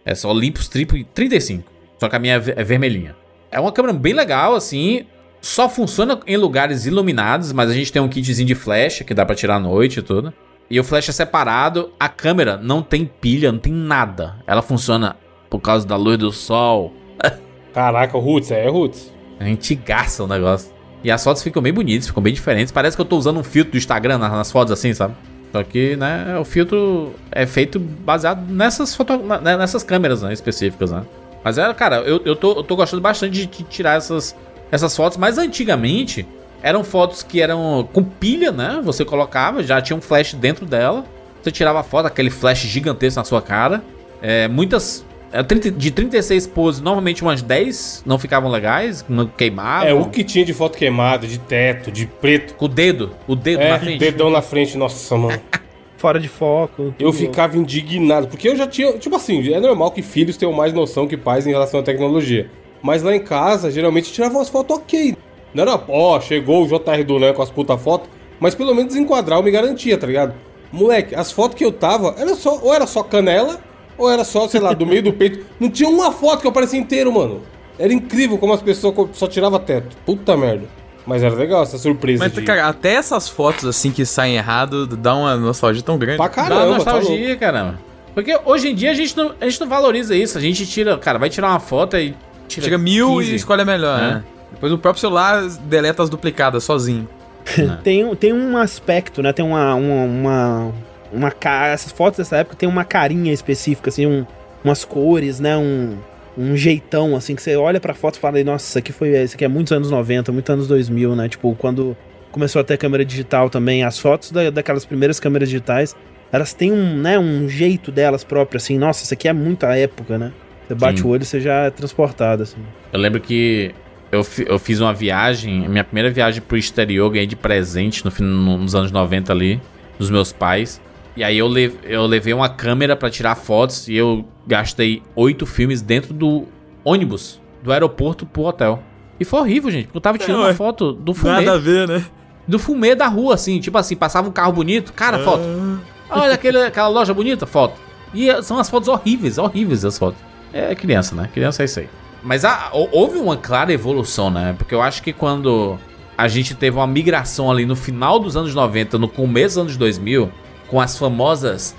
É só Olympus Triple 35. Só que a minha é ve- vermelhinha. É uma câmera bem legal, assim. Só funciona em lugares iluminados, mas a gente tem um kitzinho de flash que dá pra tirar à noite e tudo. E o flash é separado. A câmera não tem pilha, não tem nada. Ela funciona por causa da luz do sol. [laughs] Caraca, o Roots, é, é Roots. A gente gasta o negócio. E as fotos ficam bem bonitas, ficam bem diferentes. Parece que eu tô usando um filtro do Instagram nas, nas fotos assim, sabe? Só que, né, o filtro é feito baseado nessas, foto, né, nessas câmeras né, específicas, né? Mas é, cara, eu, eu, tô, eu tô gostando bastante de, de tirar essas, essas fotos. Mas antigamente eram fotos que eram com pilha, né? Você colocava, já tinha um flash dentro dela. Você tirava a foto, aquele flash gigantesco na sua cara. É, muitas. é, 30 de 36 poses, normalmente umas 10 não ficavam legais, não queimavam. É, o que tinha de foto queimada, de teto, de preto. Com o dedo, o dedo É, na frente. dedão na frente, nossa, mano. [laughs] Fora de foco. Eu ficava indignado, porque eu já tinha. Tipo assim, é normal que filhos tenham mais noção que pais em relação à tecnologia. Mas lá em casa, geralmente tirava umas fotos ok. Não era, ó, chegou o JR Dulan com as puta foto, mas pelo menos enquadrar eu me garantia, tá ligado? Moleque, as fotos que eu tava, era só, ou era só canela, ou era só, sei lá, do meio do peito. Não tinha uma foto que eu parecia inteiro, mano. Era incrível como as pessoas só tiravam teto. Puta merda. Mas era legal essa surpresa. Mas, de... cara, até essas fotos assim que saem errado dá uma nostalgia tão grande. pra Dá caramba, uma tá nostalgia, caramba. Porque hoje em dia a gente, não, a gente não valoriza isso. A gente tira, cara, vai tirar uma foto e tira. Chega mil 15. e escolhe a melhor, É. né? Depois o próprio celular deleta as duplicadas sozinho. [laughs] Tem, um- tem um aspecto, né? Tem uma. uma, uma, uma cara. Essas fotos dessa época tem uma carinha específica, assim, um, umas cores, né? Um, um jeitão, assim, que você olha pra foto e fala, nossa, isso aqui foi. Isso aqui é muitos anos 90, muitos anos 2000, né? Tipo, quando começou a ter câmera digital também, as fotos da, daquelas primeiras câmeras digitais, elas têm um, né, um jeito delas próprias, assim, nossa, isso aqui é muita época, né? Você bate Sim. o olho e você já é transportado, assim. Eu lembro que eu, eu fiz uma viagem, minha primeira viagem pro exterior, ganhei de presente no, nos anos 90 ali, dos meus pais. E aí eu, le- eu levei uma câmera pra tirar fotos e eu gastei oito filmes dentro do ônibus, do aeroporto pro hotel. E foi horrível, gente, porque eu tava tirando ué. uma foto do fumê, ver, né? do fumê da rua, assim, tipo assim, passava um carro bonito, cara, foto. Olha aquele, aquela loja bonita, foto. E são as fotos horríveis, horríveis as fotos. É criança, né? Criança é isso aí. Mas há- houve uma clara evolução, né? Porque eu acho que quando a gente teve uma migração ali no final dos anos 90, no começo dos anos 2000, com as famosas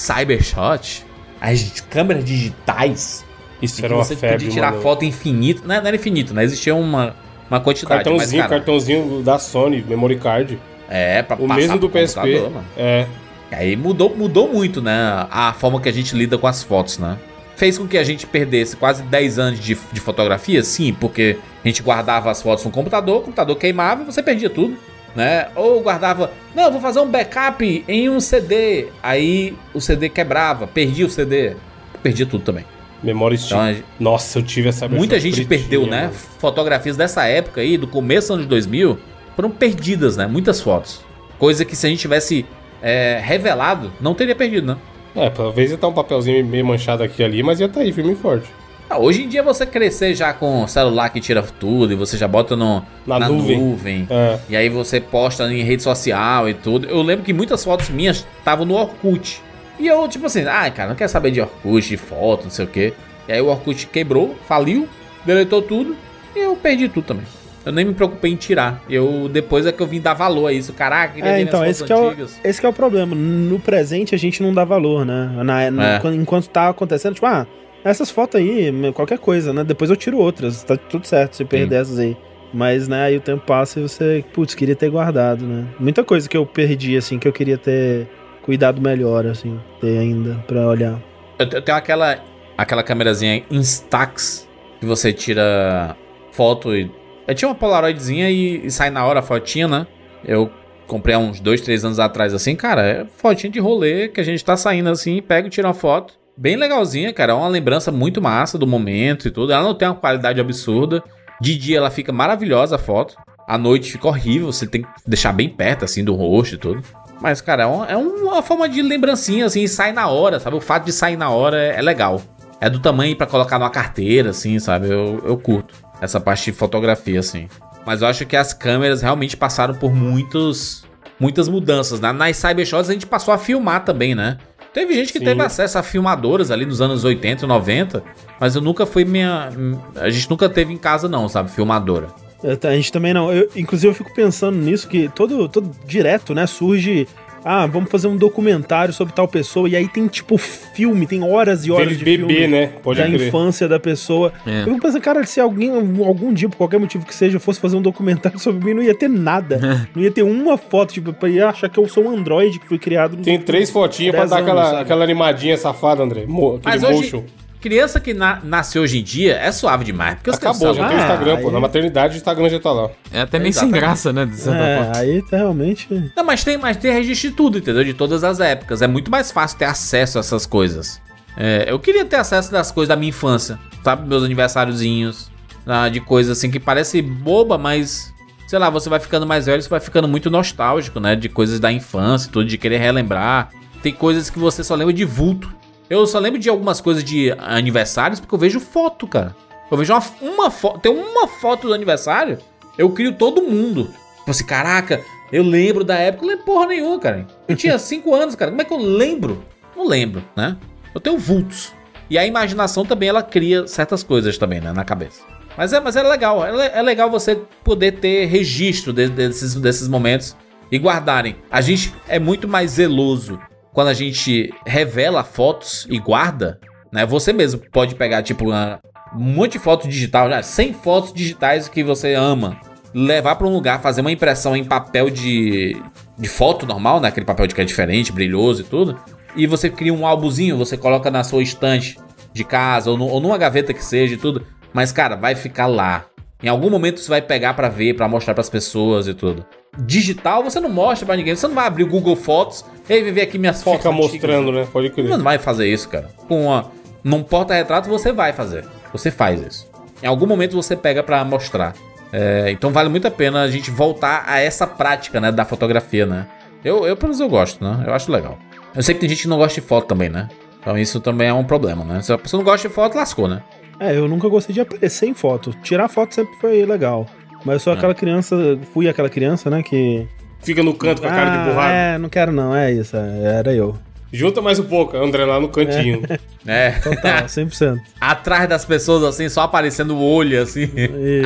Cybershot, as câmeras digitais, Isso era que uma você febre, podia tirar mano. foto infinita. Não, não era infinito, né? Existia uma, uma quantidade. Cartãozinho, mas, cara, cartãozinho da Sony, memory card. É, pra O mesmo do PSP. mano. É. Aí mudou, mudou muito, né? A forma que a gente lida com as fotos, né? Fez com que a gente perdesse quase 10 anos de, de fotografia, sim, porque a gente guardava as fotos no computador, o computador queimava e você perdia tudo, né? Ou guardava, não, vou fazer um backup em um CD, aí o CD quebrava, perdia o CD, perdia tudo também. Memória stick. Então, gente- Nossa, eu tive essa muita gente pretinha, perdeu, né? mano. Fotografias dessa época aí, do começo dos anos 2000, foram perdidas, né? Muitas fotos. Coisa que se a gente tivesse é, revelado, não teria perdido, né? É, talvez ia estar um papelzinho meio manchado aqui ali, mas ia estar aí, firme e forte. Ah, hoje em dia você crescer já com celular que tira tudo e você já bota no, Na na, nuvem. nuvem. É. E aí você posta em rede social e tudo. Eu lembro que muitas fotos minhas estavam no Orkut. E eu, tipo assim, ah, cara, não quero saber de Orkut, de foto, não sei o quê. E aí o Orkut quebrou, faliu, deletou tudo e eu perdi tudo também. Eu nem me preocupei em tirar. Eu depois é que eu vim dar valor a isso. Caraca, É, então, esse que, é o, esse que é o problema. No presente a gente não dá valor, né? Na, no- É. quando- enquanto tá acontecendo, tipo, ah, essas fotos aí, qualquer coisa, né? Depois eu tiro outras, tá tudo certo se perder essas aí. Mas, né, aí o tempo passa e você, putz, queria ter guardado, né? Muita coisa que eu perdi, assim, que eu queria ter cuidado melhor, assim, ter ainda pra olhar. Eu eu tenho aquela, aquela câmerazinha Instax que você tira foto e. Eu tinha uma Polaroidzinha e, e sai na hora a fotinha, né? Eu comprei há uns dois, três anos atrás, assim, cara, é fotinha de rolê que a gente tá saindo assim, pega e tira uma foto. Bem legalzinha, cara. É uma lembrança muito massa do momento e tudo. Ela não tem uma qualidade absurda. De dia ela fica maravilhosa a foto. À noite fica horrível, você tem que deixar bem perto, assim, do rosto e tudo. Mas, cara, é uma, é forma de lembrancinha, assim, sai na hora, sabe? O fato de sair na hora é, é legal. É do tamanho pra colocar numa carteira, assim, sabe? Eu, eu curto essa parte de fotografia, assim. Mas eu acho que as câmeras realmente passaram por muitos, muitas mudanças. né? Nas Cybershots a gente passou a filmar também, né? Teve gente que Sim. teve acesso a filmadoras ali nos anos 80 e 90, mas eu nunca fui minha. A gente nunca teve em casa, não, sabe? Filmadora. Eu- A gente também não. Eu, inclusive, eu fico pensando nisso, que todo, todo direto, né, surge. Ah, vamos fazer um documentário sobre tal pessoa. E aí tem, tipo, filme, tem horas e horas Dele de bebê, filme né? Pode da crer. infância da pessoa. É. Eu fico pensando, cara, se alguém, algum dia, por qualquer motivo que seja, fosse fazer um documentário [laughs] sobre mim, não ia ter nada. não ia ter uma foto, tipo, pra ia achar que eu sou um androide que foi criado no. Tem três fotinhas pra dar aquela, anos, sabe? aquela animadinha safada, André. Mo, aquele Mas hoje, motion. Criança que na, nasce hoje em dia é suave demais. Porque os Acabou, já tem o Ah, Instagram, pô. aí- Na maternidade o Instagram já tá lá. É até meio sem graça, né? De certa É, forma. aí tá realmente. Não, mas tem, mas tem registro de tudo, entendeu? De todas as épocas. É muito mais fácil ter acesso a essas coisas. É, eu queria ter acesso das coisas da minha infância, sabe? Meus aniversáriozinhos, ah, de coisas assim que parece boba, mas. Sei lá, você vai ficando mais velho, você vai ficando muito nostálgico, né? De coisas da infância tudo, de querer relembrar. Tem coisas que você só lembra de vulto. Eu só lembro de algumas coisas de aniversários porque eu vejo foto, cara. Eu vejo uma, uma foto. Tem uma foto do aniversário, eu crio todo mundo. Tipo assim, caraca, eu lembro da época. Eu lembro porra nenhuma, cara. Eu tinha [laughs] 5 anos, cara. Como é que eu lembro? Não lembro, né? Eu tenho vultos. E a imaginação também, ela cria certas coisas também, né? Na cabeça. Mas é, mas é legal. É, é legal você poder ter registro de- desses, desses momentos e guardarem. A gente é muito mais zeloso quando a gente revela fotos e guarda. Né? Você mesmo pode pegar, tipo, uma- um monte de foto digital, já 100 fotos digitais que você ama. Levar pra um lugar, fazer uma impressão em papel de, de foto normal, né? Aquele papel de que é diferente, brilhoso e tudo. E você cria um álbumzinho, você coloca na sua estante de casa ou, nu- ou numa gaveta que seja e tudo. Mas, cara, vai ficar lá. Em algum momento você vai pegar pra ver, pra mostrar pras pessoas e tudo. Digital você não mostra pra ninguém. Você não vai abrir o Google Fotos. Ei, vem ver aqui minhas fotos. Fica antigas." mostrando, né? Pode crer. Não vai fazer isso, cara. Com uma, num porta-retrato você vai fazer. Você faz isso. Em algum momento você pega pra mostrar. É, então vale muito a pena a gente voltar a essa prática, né, da fotografia, né? Eu, eu pelo menos eu gosto, né? Eu acho legal. Eu sei que tem gente que não gosta de foto também, né? Então isso também é um problema, né? Se a pessoa não gosta de foto, lascou, né? É, eu nunca gostei de aparecer em foto. Tirar foto sempre foi legal. Mas eu sou É. aquela criança, fui aquela criança, né, que... Fica no canto com a cara de Ah, borrado. É, não quero não, é isso, é, era eu. Junta mais um pouco, André, lá no cantinho. É. [laughs] Total, 100%. Atrás das pessoas, assim, só aparecendo o olho, assim.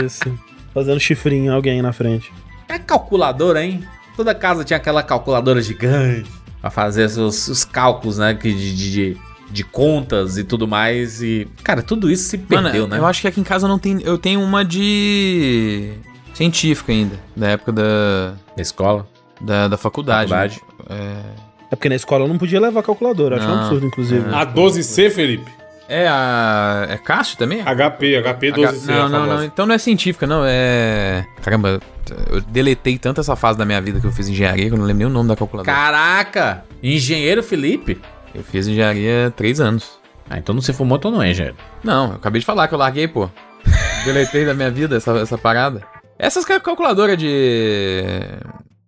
Isso. Fazendo chifrinho em alguém na frente. É calculadora, hein? Toda casa tinha aquela calculadora gigante pra fazer os, os cálculos, né? que De, de, de, de contas e tudo mais. E, cara, tudo isso se perdeu, Mano, né? eu acho que aqui em casa não tem. Eu tenho uma de. científica ainda. Da época da. Na escola. Da, da faculdade. Faculdade. É, É porque na escola eu não podia levar calculadora, acho um Não, absurdo, inclusive. A 12C, Felipe. é a. É Cássio também? HP, HP 12C. não, a não, famosa. não. Então não é científica, não. É. Caramba, eu deletei tanto essa fase da minha vida que eu fiz engenharia que eu não lembro nem o nome da calculadora. Caraca! Engenheiro Felipe? Eu fiz engenharia há três anos. Ah, então não se formou, então não é engenheiro. Não, eu acabei de falar que eu larguei, pô. [laughs] Deletei da minha vida essa, essa parada. Essas cal- calculadoras de.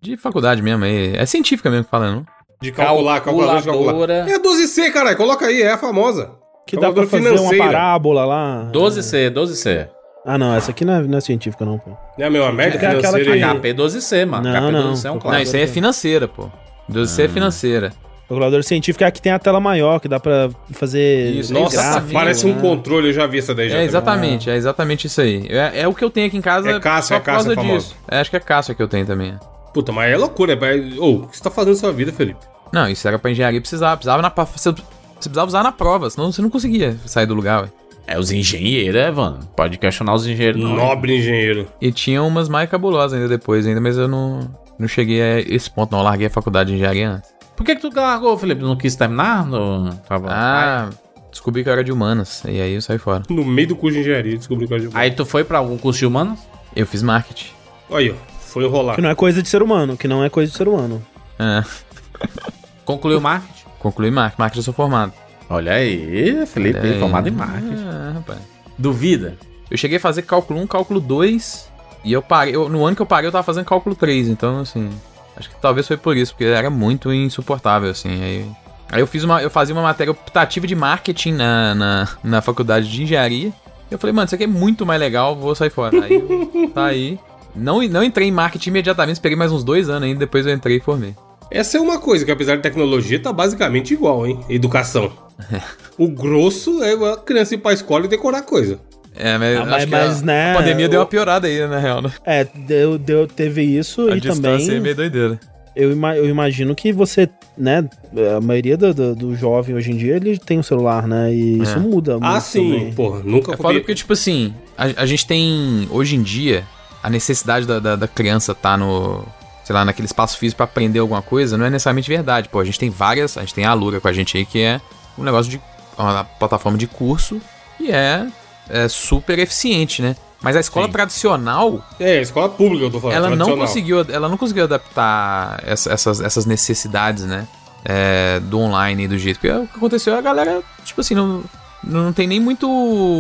De faculdade mesmo aí. É científica mesmo que fala, não? De calcular, calculador de calcular. Calculadora. É a 12C, caralho. Coloca aí, é a famosa. Que dá pra calculadora fazer uma financeira. parábola lá. 12C, 12C. Ah, não, essa aqui não é, não é científica, não, pô. Não é a mesma merda É aquela que- HP 12C, mano. Não, HP não. 12C é um Não, Não, clássico. isso aí é financeira, pô. 12C é financeira. Calculadora científica é a que tem a tela maior, que dá pra fazer. Isso, Nossa, Exatamente, parece um né? controle, eu já vi essa daí já. É exatamente, é exatamente isso aí. É, é o que eu tenho aqui em casa É Cássio, só é por causa Cássio, é famoso. disso. É, acho que é Cássio que eu tenho também. Puta, mas é loucura. É... Ô, o que você tá fazendo na sua vida, Felipe? Não, isso era pra engenharia precisava. Precisava na, você, você precisava usar na prova, senão você não conseguia sair do lugar, ué. É os engenheiros, é, mano. Pode questionar os engenheiros, não. Nobre engenheiro. E tinha umas mais cabulosas ainda depois, ainda, mas eu não, não cheguei a esse ponto, não. Eu larguei a faculdade de engenharia antes. Por que, que tu largou, Felipe? Não quis terminar? No... Tava- Ah, descobri que eu era de humanas. E aí eu saí fora. No meio do curso de engenharia, descobri que era de Aí tu foi pra algum curso de humanos? Eu fiz marketing. Aí, ó. Foi enrolar. Que não é coisa de ser humano, que não é coisa de ser humano. É, Concluiu marketing? concluí marketing. Marketing eu sou formado. Olha aí, Felipe, Olha aí. formado em marketing. É, rapaz. Duvida? Eu cheguei a fazer cálculo 1, cálculo 2. E eu parei. eu- no ano que eu parei, eu tava fazendo cálculo 3. Então, assim. Acho que talvez foi por isso, porque era muito insuportável, assim. Aí, aí eu fiz uma. Eu fazia uma matéria optativa de marketing na, na, na faculdade de engenharia. Eu falei, mano, isso aqui é muito mais legal, vou sair fora. Aí eu saí. Não, não entrei em marketing imediatamente, esperei mais uns dois anos ainda, depois eu entrei e formei. Essa é uma coisa que, apesar de tecnologia, tá basicamente igual, hein? Educação. o grosso é a criança ir pra escola e decorar coisa. É, mas, Ah, mas- mas, a, né, a pandemia deu uma piorada aí, na real, né? É, deu, deu, teve isso A e distância também. é meio doideira. Eu, ima- eu imagino que você, né? A maioria do, do, do jovem hoje em dia ele tem um celular, né? E É. isso muda muito. Ah, sim. também. Porra, nunca É foda porque, tipo assim, a, a gente tem, hoje em dia, a necessidade da, da, da criança tá no, sei lá, naquele espaço físico pra aprender alguma coisa, não é necessariamente verdade. Pô, a gente tem várias, a gente tem a Alura com a gente aí, que é um negócio de, uma plataforma de curso, e é, é super eficiente, né? Mas a escola Sim. tradicional, É, escola pública eu tô falando. ela não conseguiu, ela não conseguiu adaptar essa- essas, essas necessidades, né? é, do online e do jeito. Porque o que aconteceu é a galera, tipo assim, não, não tem nem muito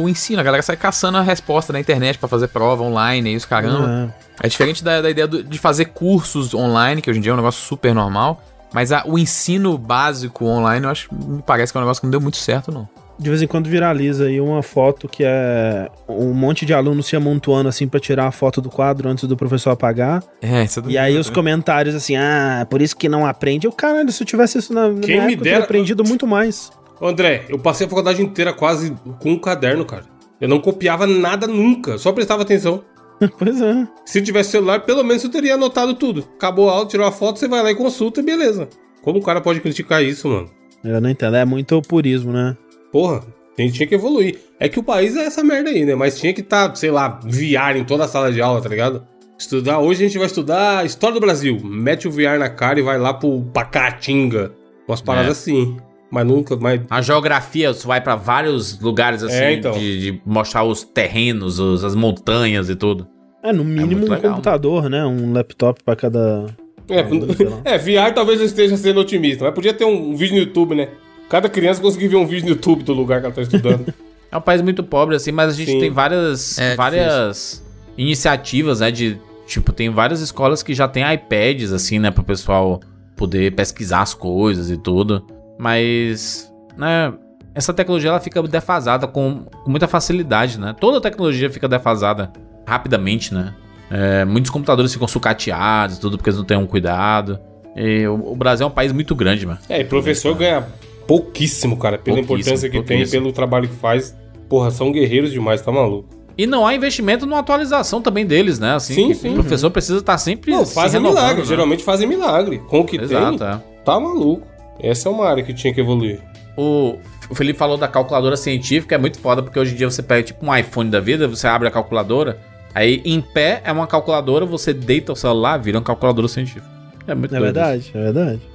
ensino. A galera sai caçando a resposta na internet pra fazer prova online e os caramba. É. É diferente da, da ideia do- de fazer cursos online, que hoje em dia é um negócio super normal. Mas a- o ensino básico online, eu acho, me parece que é um negócio que não deu muito certo, não. De vez em quando viraliza aí uma foto que é um monte de alunos se amontoando assim pra tirar a foto do quadro antes do professor apagar. É, isso é do- E aí os comentários assim, ah, por isso que não aprende. Eu, caralho, se eu tivesse isso na, na Quem minha me época, eu dera- teria aprendido muito mais. André, eu passei a faculdade inteira quase com um caderno, cara. Eu não copiava nada nunca, só prestava atenção. [laughs] pois é. Se tivesse celular, pelo menos eu teria anotado tudo. Acabou a aula, tirou a foto, você vai lá e consulta e beleza. Como o cara pode criticar isso, mano? Eu não entendo. É muito purismo, né? Porra, a gente tinha que evoluir. É que o país é essa merda aí, né? Mas tinha que estar, tá, sei lá, VR em toda a sala de aula, tá ligado? Estudar, hoje a gente vai estudar História do Brasil. Mete o VR na cara e vai lá pro Pacatinga. Umas paradas É. assim. Mas nunca, mas A geografia, você vai pra vários lugares assim, É, então. de, de mostrar os terrenos, os- as montanhas e tudo. É, no mínimo muito um legal, computador, né? Um laptop pra cada. É, lá. é, VR talvez eu esteja sendo otimista, mas podia ter um vídeo no YouTube, né? Cada criança conseguir ver um vídeo no YouTube do lugar que ela tá estudando. [laughs] É um país muito pobre, assim, mas a gente Sim. tem várias, É, várias iniciativas, né? De, tipo, tem várias escolas que já tem iPads, assim, né? Pro pessoal poder pesquisar as coisas e tudo. Mas, né? Essa tecnologia ela fica defasada com, com muita facilidade, né? Toda tecnologia fica defasada rapidamente, né? É, muitos computadores ficam sucateados tudo porque eles não têm um cuidado. E o, o Brasil é um país muito grande, mano. É, e professor ganha pouquíssimo, cara, pela Pouquíssimo, importância que tem, pelo trabalho que faz. Porra, são guerreiros demais, tá maluco? E não há investimento na atualização também deles, né? Assim, Sim, sim. O professor precisa estar sempre. Não, fazem milagre, né? geralmente fazem milagre. Com o que Exato, tem, é. tá maluco. Essa é uma área que tinha que evoluir. O, o Felipe falou da calculadora científica, é muito foda, porque hoje em dia você pega tipo um iPhone da vida, você abre a calculadora, aí em pé é uma calculadora, você deita o celular, vira uma calculadora científica. É muito É doido verdade, é verdade. isso.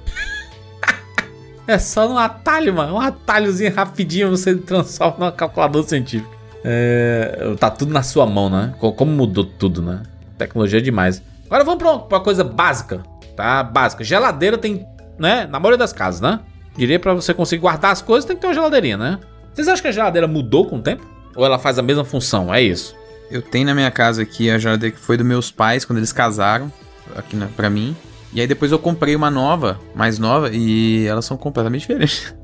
[laughs] É só no atalho, mano. Um atalhozinho rapidinho você transforma numa calculadora científica. É, tá tudo na sua mão, né? Co- Como mudou tudo, né? Tecnologia é demais. Agora vamos pra uma, pra uma coisa básica, tá? Básica. Geladeira tem, né? Na maioria das casas, né? Diria pra você conseguir guardar as coisas, tem que ter uma geladeirinha, né? Vocês acham que a geladeira mudou com o tempo? Ou ela faz a mesma função? É isso. Eu tenho na minha casa aqui a geladeira que foi dos meus pais quando eles casaram, aqui na, pra mim. E aí depois eu comprei uma nova, mais nova, e elas são completamente [laughs] diferentes.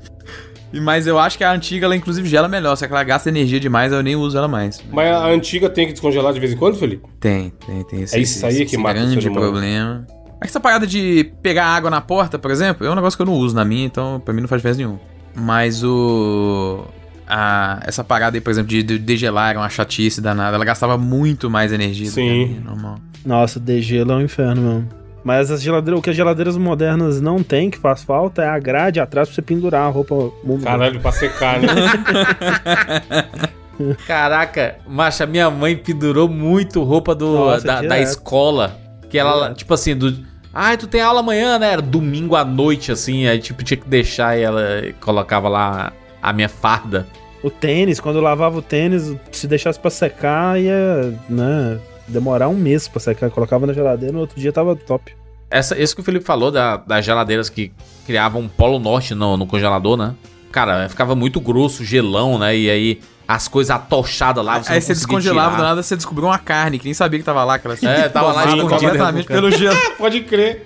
E- Mas eu acho que a antiga, ela inclusive gela melhor, só que ela gasta energia demais, eu nem uso ela mais. Mas a antiga tem que descongelar de vez em quando, Felipe? Tem, tem, tem esse, É isso aí que mata o grande humano. problema. Essa parada de pegar água na porta, por exemplo, é um negócio que eu não uso na minha, então pra mim não faz diferença nenhuma. Mas o. A, essa parada aí, por exemplo, de, de degelar era uma chatice danada. Ela gastava muito mais energia do que a Sim. minha, normal. Nossa, degelo é um inferno mesmo. Mas as geladeiras, o que as geladeiras modernas não tem, que faz falta, é a grade atrás pra você pendurar a roupa. Caralho, pra secar, né? [laughs] Caraca, macha, minha mãe pendurou muito roupa do, Nossa, da, da escola. Que ela, Direto. tipo assim, do. Ai, tu tem aula amanhã, né? Era domingo à noite, assim. Aí, tipo, tinha que deixar e ela colocava lá a minha farda. O tênis, quando eu lavava o tênis, se deixasse pra secar, ia, né, demorar um mês pra secar. Colocava na geladeira, no outro dia tava top. Essa, isso que o Felipe falou da- das geladeiras que criavam um polo norte no, no congelador, né? Cara, ficava muito grosso, gelão, né? E aí as coisas atochadas lá. Aí não você descongelava, tirar. do nada você descobriu uma carne que nem sabia que tava lá. Aquela É, tava lá completamente pelo [laughs] gelo. Pode crer.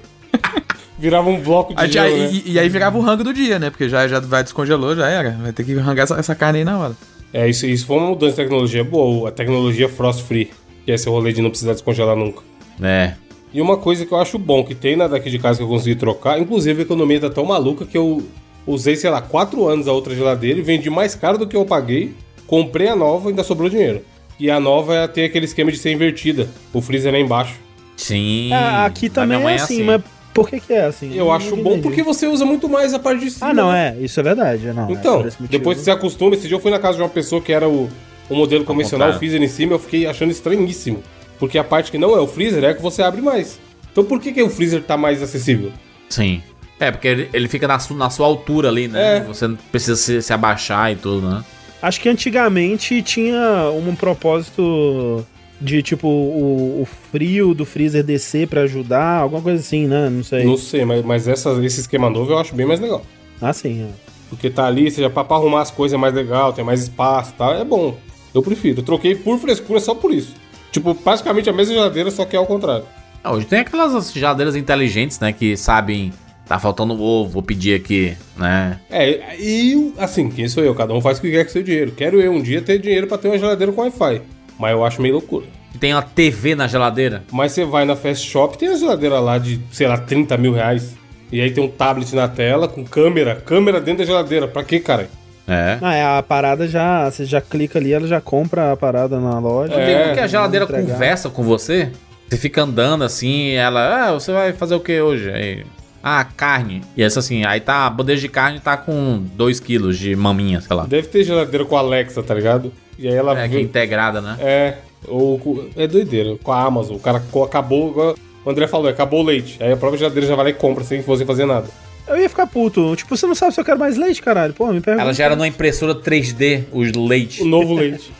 Virava um bloco de Aí, gelo, aí- né? e, e aí virava o rango do dia, né? Porque já, já vai descongelou, já era. Vai ter que rangar essa, essa carne aí na hora. É, isso, isso foi uma mudança de tecnologia boa. A tecnologia frost free. Que é esse rolê de não precisar descongelar nunca. É. E uma coisa que eu acho bom, que tem na daqui de casa que eu consegui trocar, inclusive a economia tá tão maluca que eu usei, sei lá, 4 anos a outra geladeira e vendi mais caro do que eu paguei, comprei a nova e ainda sobrou dinheiro. E a nova é- tem aquele esquema de ser invertida, o freezer é embaixo. Sim. Ah, aqui também minha é mãe assim, mas por que que é assim? Eu acho nunca bom entendi. porque você usa muito mais a parte de cima. Ah, não, é, isso é verdade. Não, é Então, motivo. depois que você acostuma, esse dia eu fui na casa de uma pessoa que era o, o modelo convencional, o freezer em cima, eu fiquei achando estranhíssimo. Porque a parte que não é o freezer é a que você abre mais. Então por que, que o freezer tá mais acessível? Sim. É, porque ele, ele fica na, su- na sua altura ali, né? É. Você não precisa se, se abaixar e tudo, né? Acho que antigamente tinha um propósito de, tipo, o, o frio do freezer descer pra ajudar, alguma coisa assim, né? Não sei. Não sei, mas, mas essa, esse esquema novo eu acho bem mais legal. Ah, sim, é. Porque tá ali, seja pra, pra arrumar as coisas é mais legal, tem mais espaço e tal, é bom. Eu prefiro. Eu troquei por frescura só por isso. Tipo, praticamente a mesma geladeira, só que é ao contrário. Ah, hoje tem aquelas geladeiras inteligentes, né? Que sabem. Tá faltando ovo, vou pedir aqui, né? É, e assim, quem sou eu? Cada um faz o que quer com seu dinheiro. Quero eu um dia ter dinheiro pra ter uma geladeira com Wi-Fi. Mas eu acho meio loucura. E tem uma TV na geladeira. Mas você vai na Fast Shop, tem a geladeira lá de, sei lá, 30 mil reais. E aí tem um tablet na tela com câmera, câmera dentro da geladeira. Pra quê, cara? É. Ah, é, a parada já. Você já clica ali, ela já compra a parada na loja. Tem É, um que a geladeira conversa com você? Você fica andando assim, ela, ah, você vai fazer o que hoje? Aí, ah, carne. E essa assim, aí tá, a bandeja de carne tá com 2 quilos de maminha, sei lá. Deve ter geladeira com a Alexa, tá ligado? E aí ela É, que é integrada, né? É, ou é doideira. Com a Amazon, o cara acabou. O André falou, acabou o leite. Aí a própria geladeira já vai lá e compra sem você fazer nada. Eu ia ficar puto. Tipo, você não sabe se eu quero mais leite, caralho. Pô, me pergunta. Ela gera numa impressora 3D os leite. O novo leite. [laughs]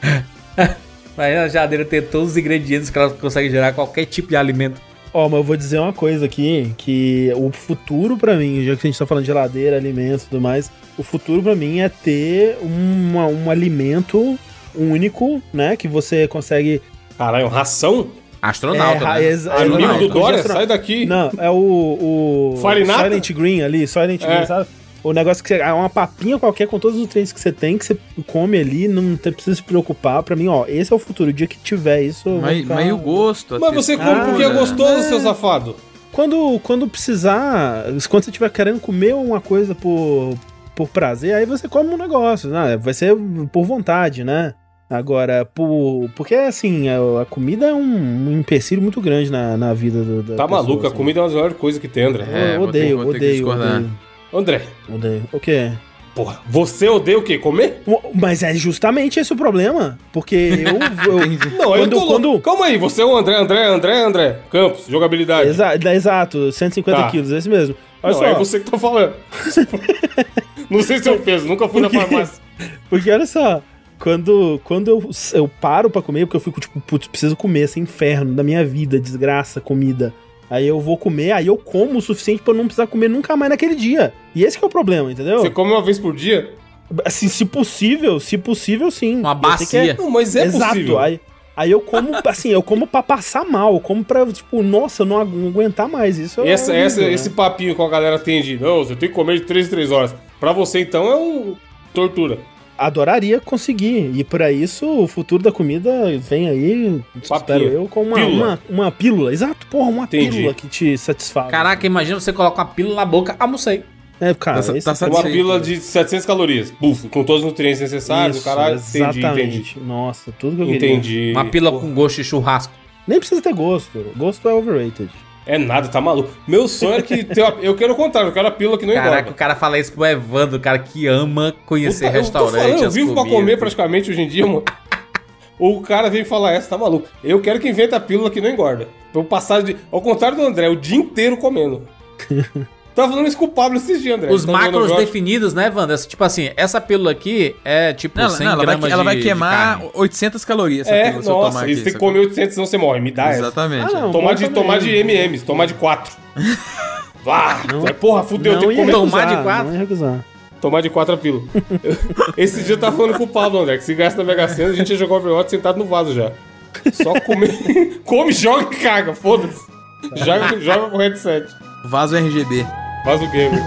[laughs] Aí a geladeira tem todos os ingredientes que ela consegue gerar qualquer tipo de alimento. Ó, mas eu vou dizer uma coisa aqui, que o futuro pra mim, já que a gente tá falando de geladeira, alimentos e tudo mais, o futuro pra mim é ter uma- um alimento único, né, que você consegue... Caralho, ração? Astronauta, ra- né? exa- Amigo não, do Dória, sai daqui. Não, é o, o? Silent Green ali, Silent É. Green, sabe? O negócio que você, é uma papinha qualquer com todos os nutrientes que você tem, que você come ali, não precisa se preocupar. Pra mim, ó, esse é o futuro. O dia que tiver isso. Mas, ficar- mas e o gosto? a Mas você textura? come porque é gostoso, é. seu safado. Quando, quando precisar, quando você estiver querendo comer uma coisa por, por prazer, aí você come um negócio, né? Vai ser por vontade, né? Agora, por, porque assim, a, a comida é um, um empecilho muito grande na, na vida do, da Tá pessoa, maluco, a assim. comida é uma das melhores coisas que tem, André. É, Eu vou ter- odeio, vou ter que odeio, discordar. odeio, André, odeio. O quê? porra, você odeia o quê? Comer? Mas é justamente esse o problema. Porque eu. [laughs] eu Não, eu Quando- tô louco. quando- Calma aí, você é o André, André, André, André. Campos, jogabilidade. exa, exato, 150 Tá. quilos, esse mesmo. Olha Não, só. é você que tá falando. [laughs] Não sei se eu peso, nunca fui na Por quê? farmácia. Porque olha só, quando, quando eu, eu paro pra comer, porque eu fico tipo, putz, preciso comer esse inferno da minha vida, desgraça, comida. Aí eu vou comer, aí eu como o suficiente pra eu não precisar comer nunca mais naquele dia. E esse que é o problema, entendeu? Você come uma vez por dia? Assim, se possível, se possível, sim. Uma é- bacia. Não, mas é Exato. possível. Aí, aí eu como, [laughs] assim, eu como pra passar mal, eu como pra, tipo, nossa, eu não agu- aguentar mais. Isso é Essa, horrível, essa, né? esse papinho que a galera tem de, não, você tem que comer de 3 em 3 horas. Pra você, então, é um tortura. Adoraria conseguir. E pra isso, o futuro da comida vem aí, espero eu, com uma Pílula. Uma, uma pílula. Exato, porra, uma Entendi. pílula que te satisfaz. Caraca, imagina você colocar uma pílula na boca, almocei. É, cara, Tá- tá Uma pílula de 700 calorias. Buf, com todos os nutrientes necessários, Isso, o caralho. Entendi, exatamente. entendi. Nossa, tudo que eu queria. Entendi. Uma pílula com gosto de churrasco. Nem precisa ter gosto. Gosto é overrated. É nada, tá maluco. Meu sonho é que. [laughs] uma- Eu quero o contrário, eu quero a pílula que não Caraca, o engorda. cara fala isso pro Evandro, o cara que ama conhecer Puta, eu restaurante. falando, eu vivo pra comidas. comer praticamente hoje em dia, mano. O cara vem falar essa, tá maluco. Eu quero que invente a pílula que não engorda. Pra eu passar de. Ao contrário do André, o dia inteiro comendo. [laughs] Tava falando isso com o Pablo esses dias, André. Os falando macros definidos, né, Wanda? Tipo assim, essa pílula aqui é tipo Não, 100 não, ela, vai, gramas ela vai de- de queimar carne. 800 calorias. essa É, pílula, se eu nossa, tomar e aqui, você tem que sacou? comer 800, senão você morre. Me dá essa. Exatamente. Ah, não. Tomar de, também. tomar de MMs, tomar de 4. Ah, [laughs] vai, porra, fudeu, não tem que comer. tomar recusar, de quatro? Não ia recusar. Tomar de 4 a pílula. [laughs] Esse dia eu tava falando com o Pablo, André, que se gasta na Mega Sena, a gente ia jogar Overwatch sentado no vaso já. Só comer. [laughs] Come, joga e caga, foda-se. Joga, joga com o headset. Vaso RGB. Faz o gamer.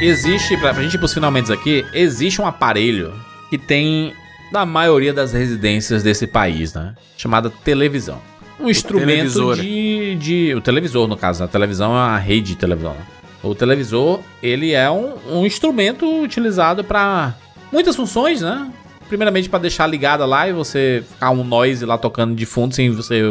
Existe, pra, pra gente ir pros finalmente aqui, existe um aparelho que tem na maioria das residências desse país, né? Chamada televisão. Um instrumento de, de. O televisor, no caso. A televisão é uma rede de televisão. né? O televisor, ele é um, um instrumento utilizado para muitas funções, né? Primeiramente para deixar ligada lá e você ficar um noise lá tocando de fundo sem você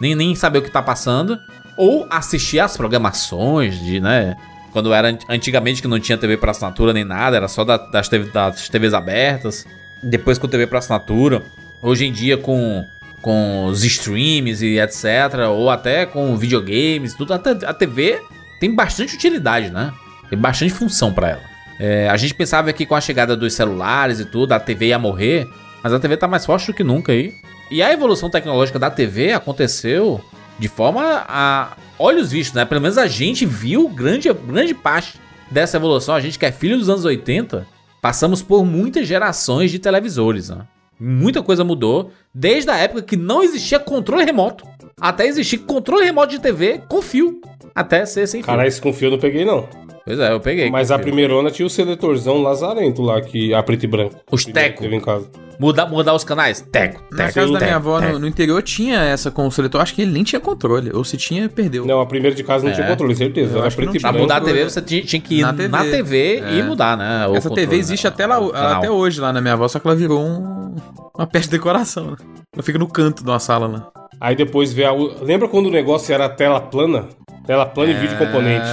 nem, nem saber o que tá passando. Ou assistir às programações de, né? Quando era ant- antigamente que não tinha TV para assinatura nem nada, era só da- das, TV das TVs abertas. Depois com TV para assinatura. Hoje em dia com, com os streams e etc. Ou até com videogames, tudo. A TV tem bastante utilidade, né? Tem bastante função para ela. É, a gente pensava que com a chegada dos celulares e tudo, a TV ia morrer, mas a TV tá mais forte do que nunca aí. E a evolução tecnológica da TV aconteceu de forma a olhos vistos, né? Pelo menos a gente viu grande, grande parte dessa evolução. A gente que é filho dos anos 80, passamos por muitas gerações de televisores, né? Muita coisa mudou. Desde a época que não existia controle remoto. Até existir controle remoto de TV com fio. Até ser sem fio. Caralho, esse com fio eu não peguei, não. Pois é, eu peguei. Mas a fio. primeirona tinha o seletorzão lazarento lá, que a preto e branco. Os Primeiro que teco. Teve em casa. Mudar, mudar os canais? Teco, teco. Na casa da minha avó, no, no interior, tinha essa com o seletor. Acho que ele nem tinha controle. Ou se tinha, perdeu. Não, a primeira de casa não É. tinha controle, certeza. Eu Era acho que preto e. Pra mudar a controle. TV, você tinha, tinha que ir Na na TV. TV, e É. mudar, né? o Essa TV controle, existe né, até, lá, até hoje lá na minha avó, só que ela virou um, uma peça de decoração, né? Ela fica no canto de uma sala lá. Aí depois vê a. Lembra quando o negócio era tela plana? Tela plana e É. vídeo componente.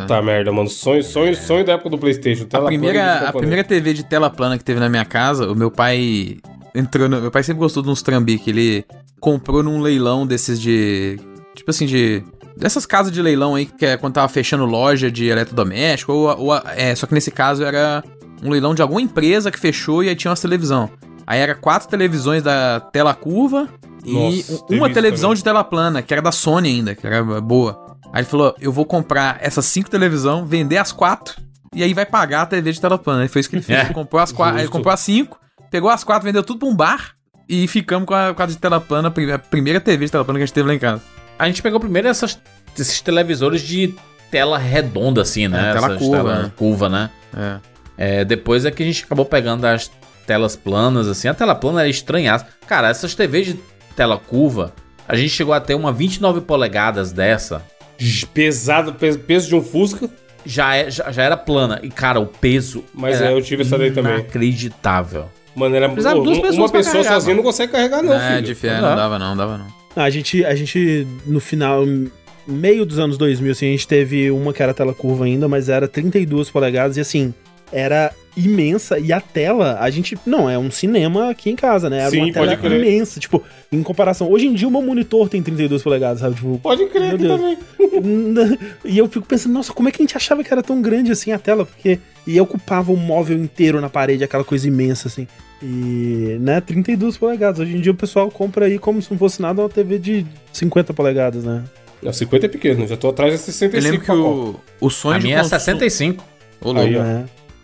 Puta merda, mano. Sonho, sonho, sonho da época do PlayStation. A Tela e vídeo primeira, a primeira TV de tela plana que teve na minha casa, o meu pai entrou no, Meu pai sempre gostou de uns trambique. Ele comprou num leilão desses de. Tipo assim, de. Dessas casas de leilão aí, que é quando tava fechando loja de eletrodoméstico, ou, ou é, só que nesse caso era um leilão de alguma empresa que fechou e aí tinha umas televisão. Aí era quatro televisões da tela curva e Nossa, teve uma televisão também. de tela plana, que era da Sony ainda, que era boa. Aí ele falou: eu vou comprar essas cinco televisão, vender as quatro, e aí vai pagar a TV de tela plana. E foi isso que ele fez. É, Ele comprou as quatro, aí ele comprou as cinco, pegou as quatro, vendeu tudo pra um bar e ficamos com a, com a de tela plana, a prime- a primeira TV de tela plana que a gente teve lá em casa. A gente pegou primeiro essas, esses televisores de tela redonda, assim, né? É, tela Essas curva, tela né? curva, né? É. É, depois é que a gente acabou pegando as telas planas, assim. A tela plana era estranhaça. Cara, essas TVs de tela curva, a gente chegou a ter uma 29 polegadas dessa. Pesado, pe- peso de um Fusca. Já, é- já, já era plana. E, cara, o peso. Mas era é, eu tive essa daí também. Inacreditável. Mano, era Precisava duas pessoas Uma pessoa carregar, sozinha mano. não consegue carregar, não, é, filho. de fé, Não não dava não, dava não. A gente, a gente, no final, meio dos anos 2000, assim, a gente teve uma que era tela curva ainda, mas era 32 polegadas e assim, era imensa e a tela, a gente, não, é um cinema aqui em casa, né? Era Sim, uma tela pode crer. imensa, tipo, em comparação. Hoje em dia o meu monitor tem 32 polegadas, sabe? Tipo, Pode crer Meu que Deus. também. [laughs] e eu fico pensando, nossa, como é que a gente achava que era tão grande assim a tela? Porque e ocupava o móvel inteiro na parede, aquela coisa imensa assim. E, né, 32 polegadas. Hoje em dia o pessoal compra aí como se não fosse nada uma TV de 50 polegadas, né? Não, 50 é pequeno, já tô atrás de Eu 65. lembro que o, o sonho A de minha é consumo- 65. Ô, louco.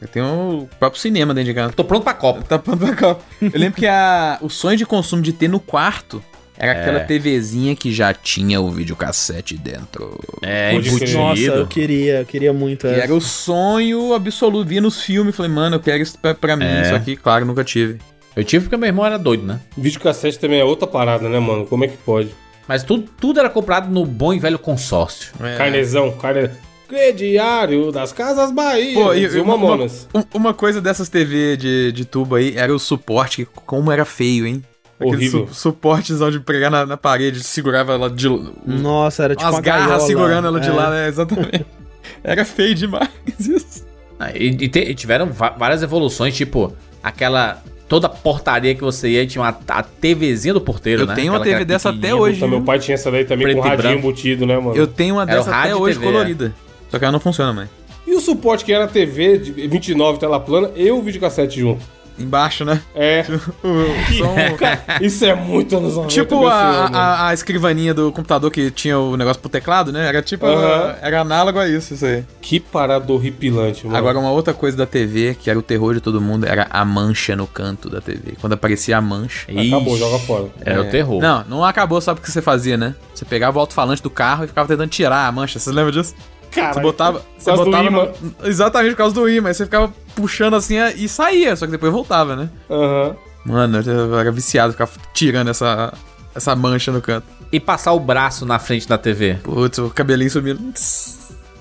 Tenho o próprio cinema dentro de casa. Tô pronto pra Copa. Tá pronto pra Copa. [laughs] Eu lembro que a, o sonho de consumo de ter no quarto era aquela É. TVzinha que já tinha o videocassete dentro. É, embutido. Nossa, eu queria, eu queria muito E essa. era o sonho absoluto. Via nos filmes, falei, mano, eu quero isso pra, pra mim. É. Só que, claro, nunca tive. Eu tive porque meu irmão era doido, né? Videocassete também é outra parada, né, mano? Como é que pode? Mas tudo, tudo era comprado no bom e velho consórcio. É. Carnezão, carne... Crediário das Casas Bahia. Pô, e, e, uma, uma, um- uma coisa dessas TV de, de tubo aí era o suporte, como era feio, hein? Aquele Horrível. su suportezão de pregar na, na parede, segurava ela de. Nossa, era tipo as uma garras gaiola. segurando ela de É. lá, né? Exatamente. [laughs] era feio demais isso. Ah, E, e te- e tiveram várias evoluções, tipo, aquela. Toda portaria que você ia tinha uma, a TVzinha do porteiro, Eu né? tenho uma Aquela que TV dessa até hoje. Puta, meu pai tinha essa daí também Preto com e radinho branco. embutido, né, mano? Eu tenho uma Era dessa até hoje TV, é. Só que ela não funciona mais. E o suporte que era TV de 29 tela plana e o videocassete junto. Embaixo, né? É. [laughs] Só um- [laughs] Isso é muito anos 90. tipo a, a, a escrivaninha do computador que tinha o negócio pro teclado, né? Era tipo. Era análogo a isso, isso aí. Que parada horripilante, mano. Agora, uma outra coisa da TV, que era o terror de todo mundo, era a mancha no canto da TV. Quando aparecia a mancha. Acabou, Ixi, joga fora. Era o terror. Não, não acabou, sabe o que você fazia, né? Você pegava o alto-falante do carro e ficava tentando tirar a mancha. Vocês lembram disso? Cara, Você botava. por Você causa do botava imã. no- Exatamente por causa do imã. Aí você ficava puxando assim e saía, só que depois voltava, né? Aham. Mano, eu era viciado, ficava tirando essa, essa mancha no canto. E passar o braço na frente da TV. Putz, o cabelinho sumindo.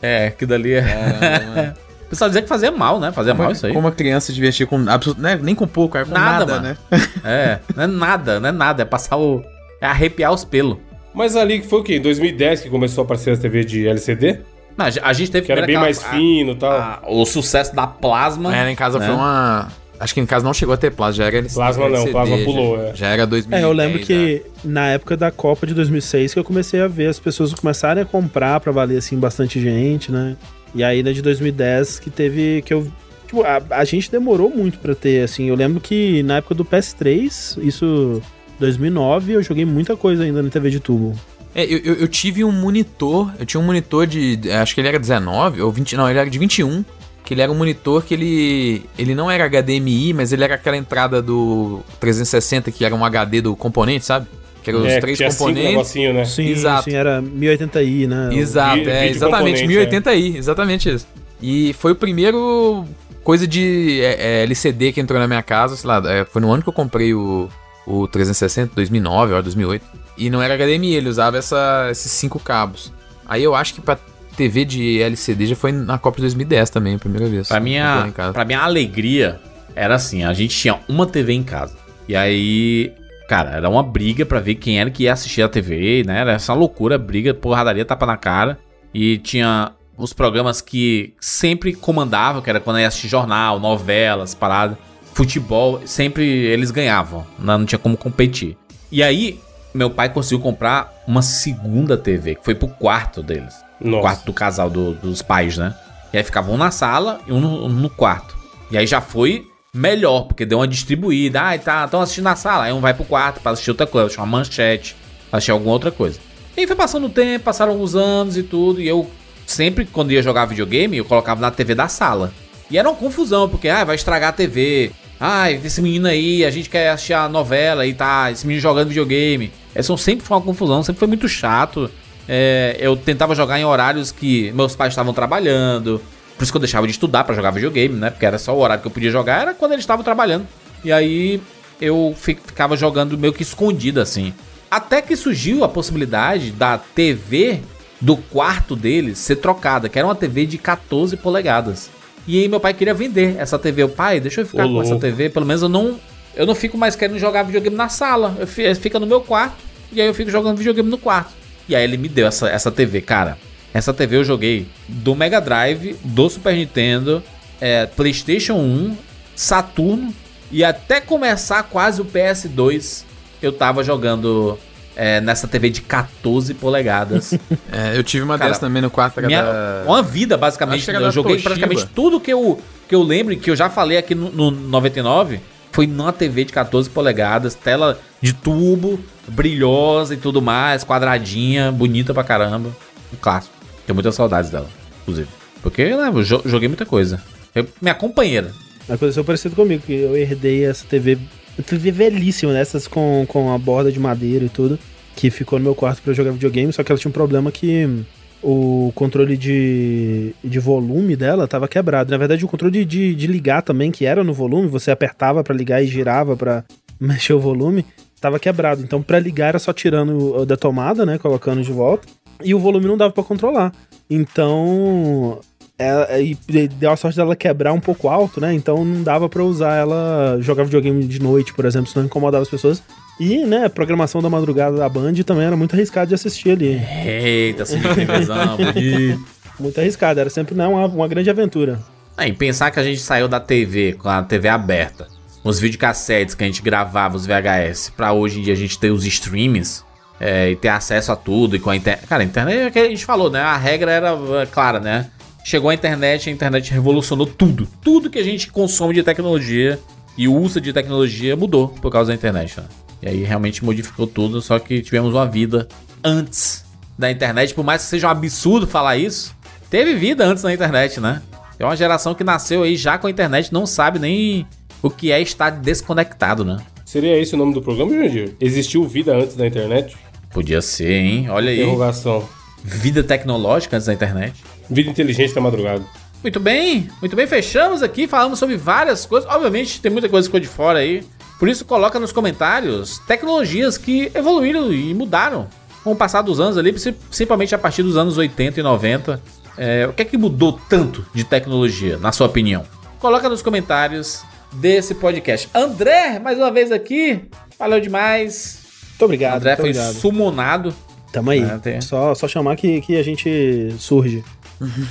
É, que dali é. [laughs] O pessoal dizia que fazia mal, né? Fazia mal isso aí. Como a criança se divertir com né? Nem com pouco, era com Nada, nada, né? [laughs] É, não é nada, não é nada. É passar o. É arrepiar os pelos. Mas ali que foi o quê? Em 2010 que começou a aparecer as TV de LCD? Não, a gente teve Que era bem primeiro mais aquela- fino e tal. a- o sucesso da plasma. É, em casa né? foi uma. Acho que em casa não chegou a ter plasma, já era Plasma não, LCD, plasma já- pulou, é. Já era 2010. É, eu lembro que na época da Copa de 2006 que eu comecei a ver as pessoas começarem a comprar pra valer assim bastante gente, né? E aí na de 2010 que teve que eu tipo, a, a gente demorou muito pra ter assim. Eu lembro que na época do PS3, isso 2009, eu joguei muita coisa ainda na TV de tubo. É, eu, eu, eu tive um monitor, eu tinha um monitor de. Acho que ele era 19 ou 20. Não, ele era de 21. que ele era um monitor que ele ele não era HDMI, mas ele era aquela entrada do 360 que era um HD do componente, sabe? Que eram os É, três componentes. né? Sim, Exato. sim, era 1080i, né? Exato, Vi- é, exatamente, componente, 1080i, exatamente isso. E foi o primeiro coisa de é, é, LCD que entrou na minha casa, sei lá, é, foi no ano que eu comprei o, o 360, 2009 ou 2008. E não era HDMI, ele usava essa, esses cinco cabos. Aí eu acho que pra TV de LCD já foi na Copa de 2010 também, a primeira vez. Pra minha, pra minha alegria, era assim: a gente tinha uma TV em casa. E aí, cara, era uma briga pra ver quem era que ia assistir a TV, né? Era essa loucura, briga, porradaria, tapa na cara. E tinha os programas que sempre comandavam, que era quando ia assistir jornal, novelas, parada, futebol, sempre eles ganhavam, não, não tinha como competir. E aí, meu pai conseguiu comprar uma segunda TV, que foi pro quarto deles Nossa. quarto do casal do- dos pais, né? E aí ficava um na sala e um no, um no quarto. E aí já foi melhor, porque deu uma distribuída. Ah, tá, estão assistindo na sala. Aí um vai pro quarto pra assistir outra coisa, assistir uma manchete, assistir alguma outra coisa. E aí foi passando o tempo, passaram alguns anos e tudo. E eu sempre, quando ia jogar videogame, eu colocava na TV da sala. E era uma confusão, porque ah, vai estragar a TV. Ah, esse menino aí, a gente quer assistir a novela e tá, esse menino jogando videogame. Essa sempre foi uma confusão, sempre foi muito chato. É, eu tentava jogar em horários que meus pais estavam trabalhando. Por isso que eu deixava de estudar pra jogar videogame, né? Porque era só o horário que eu podia jogar, era quando eles estavam trabalhando. E aí eu fi- ficava jogando meio que escondido assim. Até que surgiu a possibilidade da TV do quarto deles ser trocada, que era uma TV de 14 polegadas. E aí meu pai queria vender essa TV. Eu, pai, deixa eu ficar Ô, com essa louco. TV, pelo menos eu não eu não fico mais querendo jogar videogame na sala. Eu fi- fica no meu quarto e aí eu fico jogando videogame no quarto. E aí ele me deu essa, essa TV, cara. Essa TV eu joguei do Mega Drive, do Super Nintendo, é, PlayStation 1, Saturno e até começar quase o PS2 eu tava jogando é, nessa TV de 14 polegadas. [laughs] É, eu tive uma Cara, dessa também no quarto Minha- da- Uma vida, basicamente. era Eu joguei Toshiba. praticamente tudo que eu, que eu lembro e que eu já falei aqui no, no 99. Foi numa TV de 14 polegadas, tela de tubo, brilhosa e tudo mais, quadradinha, bonita pra caramba. Um clássico. Tenho muitas saudades dela, inclusive. Porque né, eu jo- joguei muita coisa. Eu- minha companheira. Aconteceu parecido comigo, que eu herdei essa TV, uma TV velhíssima, dessas com, com a borda de madeira e tudo, que ficou no meu quarto pra jogar videogame, só que ela tinha um problema que o controle de, de volume dela tava quebrado. Na verdade, o controle de, de ligar também, que era no volume, você apertava pra ligar e girava pra [laughs] mexer o volume, tava quebrado. Então, pra ligar era só tirando da tomada, né, colocando de volta, e o volume não dava pra controlar. Então, ela, e deu a sorte dela quebrar um pouco alto, né? Então não dava pra usar ela jogar videogame de noite, por exemplo, senão incomodava as pessoas. E, né, a programação da madrugada da Band também era muito arriscado de assistir ali. Eita, assim, televisão, [laughs] bonito. Muito arriscado, era sempre né, uma, uma grande aventura. Aí, pensar que a gente saiu da TV, com a TV aberta, os videocassetes que a gente gravava, os VHS, pra hoje em dia a gente ter os streams é, e ter acesso a tudo e com a internet. Cara, a internet é o que a gente falou, né? A regra era é, clara, né? Chegou a internet, a internet revolucionou tudo. Tudo que a gente consome de tecnologia e usa de tecnologia mudou por causa da internet, né? E aí realmente modificou tudo, só que tivemos uma vida antes da internet, por mais que seja um absurdo falar isso, teve vida antes da internet, né? É uma geração que nasceu aí já com a internet, não sabe nem o que é estar desconectado, né? Seria esse o nome do programa, Jandir? Existiu vida antes da internet? Podia ser, hein? Olha aí. Interrogação. Vida tecnológica antes da internet. Vida inteligente da madrugada. Muito bem, muito bem. Fechamos aqui, falamos sobre várias coisas. Obviamente, tem muita coisa que ficou de fora aí. Por isso, coloca nos comentários tecnologias que evoluíram e mudaram com o passar dos anos ali, principalmente a partir dos anos 80 e 90. É, o que é que mudou tanto de tecnologia, na sua opinião? Coloca nos comentários desse podcast. André, mais uma vez aqui. Valeu demais. Muito obrigado. André muito foi obrigado. sumonado. Tamo aí. É, tem- só, só chamar que, que a gente surge.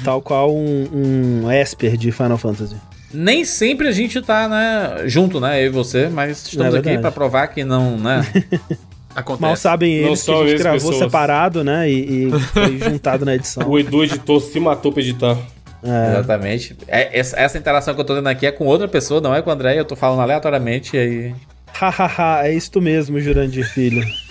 Tal qual um, um Esper de Final Fantasy. Nem sempre a gente tá, né, junto, né, eu e você, mas estamos É aqui pra provar que não, né? [laughs] Acontece. Mal sabem Não eles que a gente gravou pessoas. separado, né? E, e foi [laughs] juntado na edição. O Edu editou, se matou pra editar. É. Exatamente. É, essa, essa interação que eu tô tendo aqui é com outra pessoa, não é com o André, eu tô falando aleatoriamente e aí. Hahaha, é isto mesmo, Jurandir Filho. [laughs]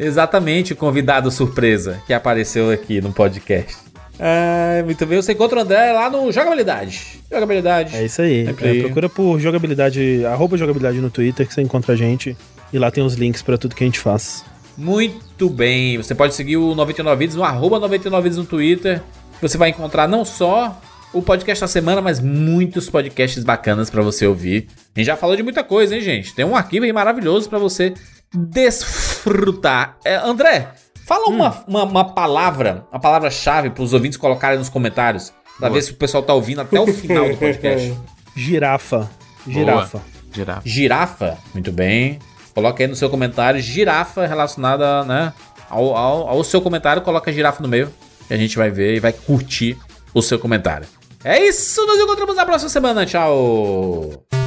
Exatamente o convidado surpresa que apareceu aqui no podcast. Ah, muito bem. Você encontra o André lá no Jogabilidade. Jogabilidade. É isso aí. É, procura por jogabilidade, arroba jogabilidade no Twitter que você encontra a gente. E lá tem os links pra tudo que a gente faz. Muito bem. Você pode seguir o 99 Vídeos no arroba 99 Vídeos no Twitter. Você vai encontrar não só o podcast da semana, mas muitos podcasts bacanas pra você ouvir. A gente já falou de muita coisa, hein, gente? Tem um arquivo aí maravilhoso pra você desfrutar. É, André, fala uma, uma, uma palavra, uma palavra-chave pros ouvintes colocarem nos comentários. Pra ver se o pessoal tá ouvindo até o final do podcast. [laughs] Girafa. Girafa. Girafa. Girafa, muito bem. Coloca aí no seu comentário girafa relacionada, né? Ao, ao, ao seu comentário, coloca girafa no meio. E a gente vai ver e vai curtir o seu comentário. É isso, nos encontramos na próxima semana. Tchau!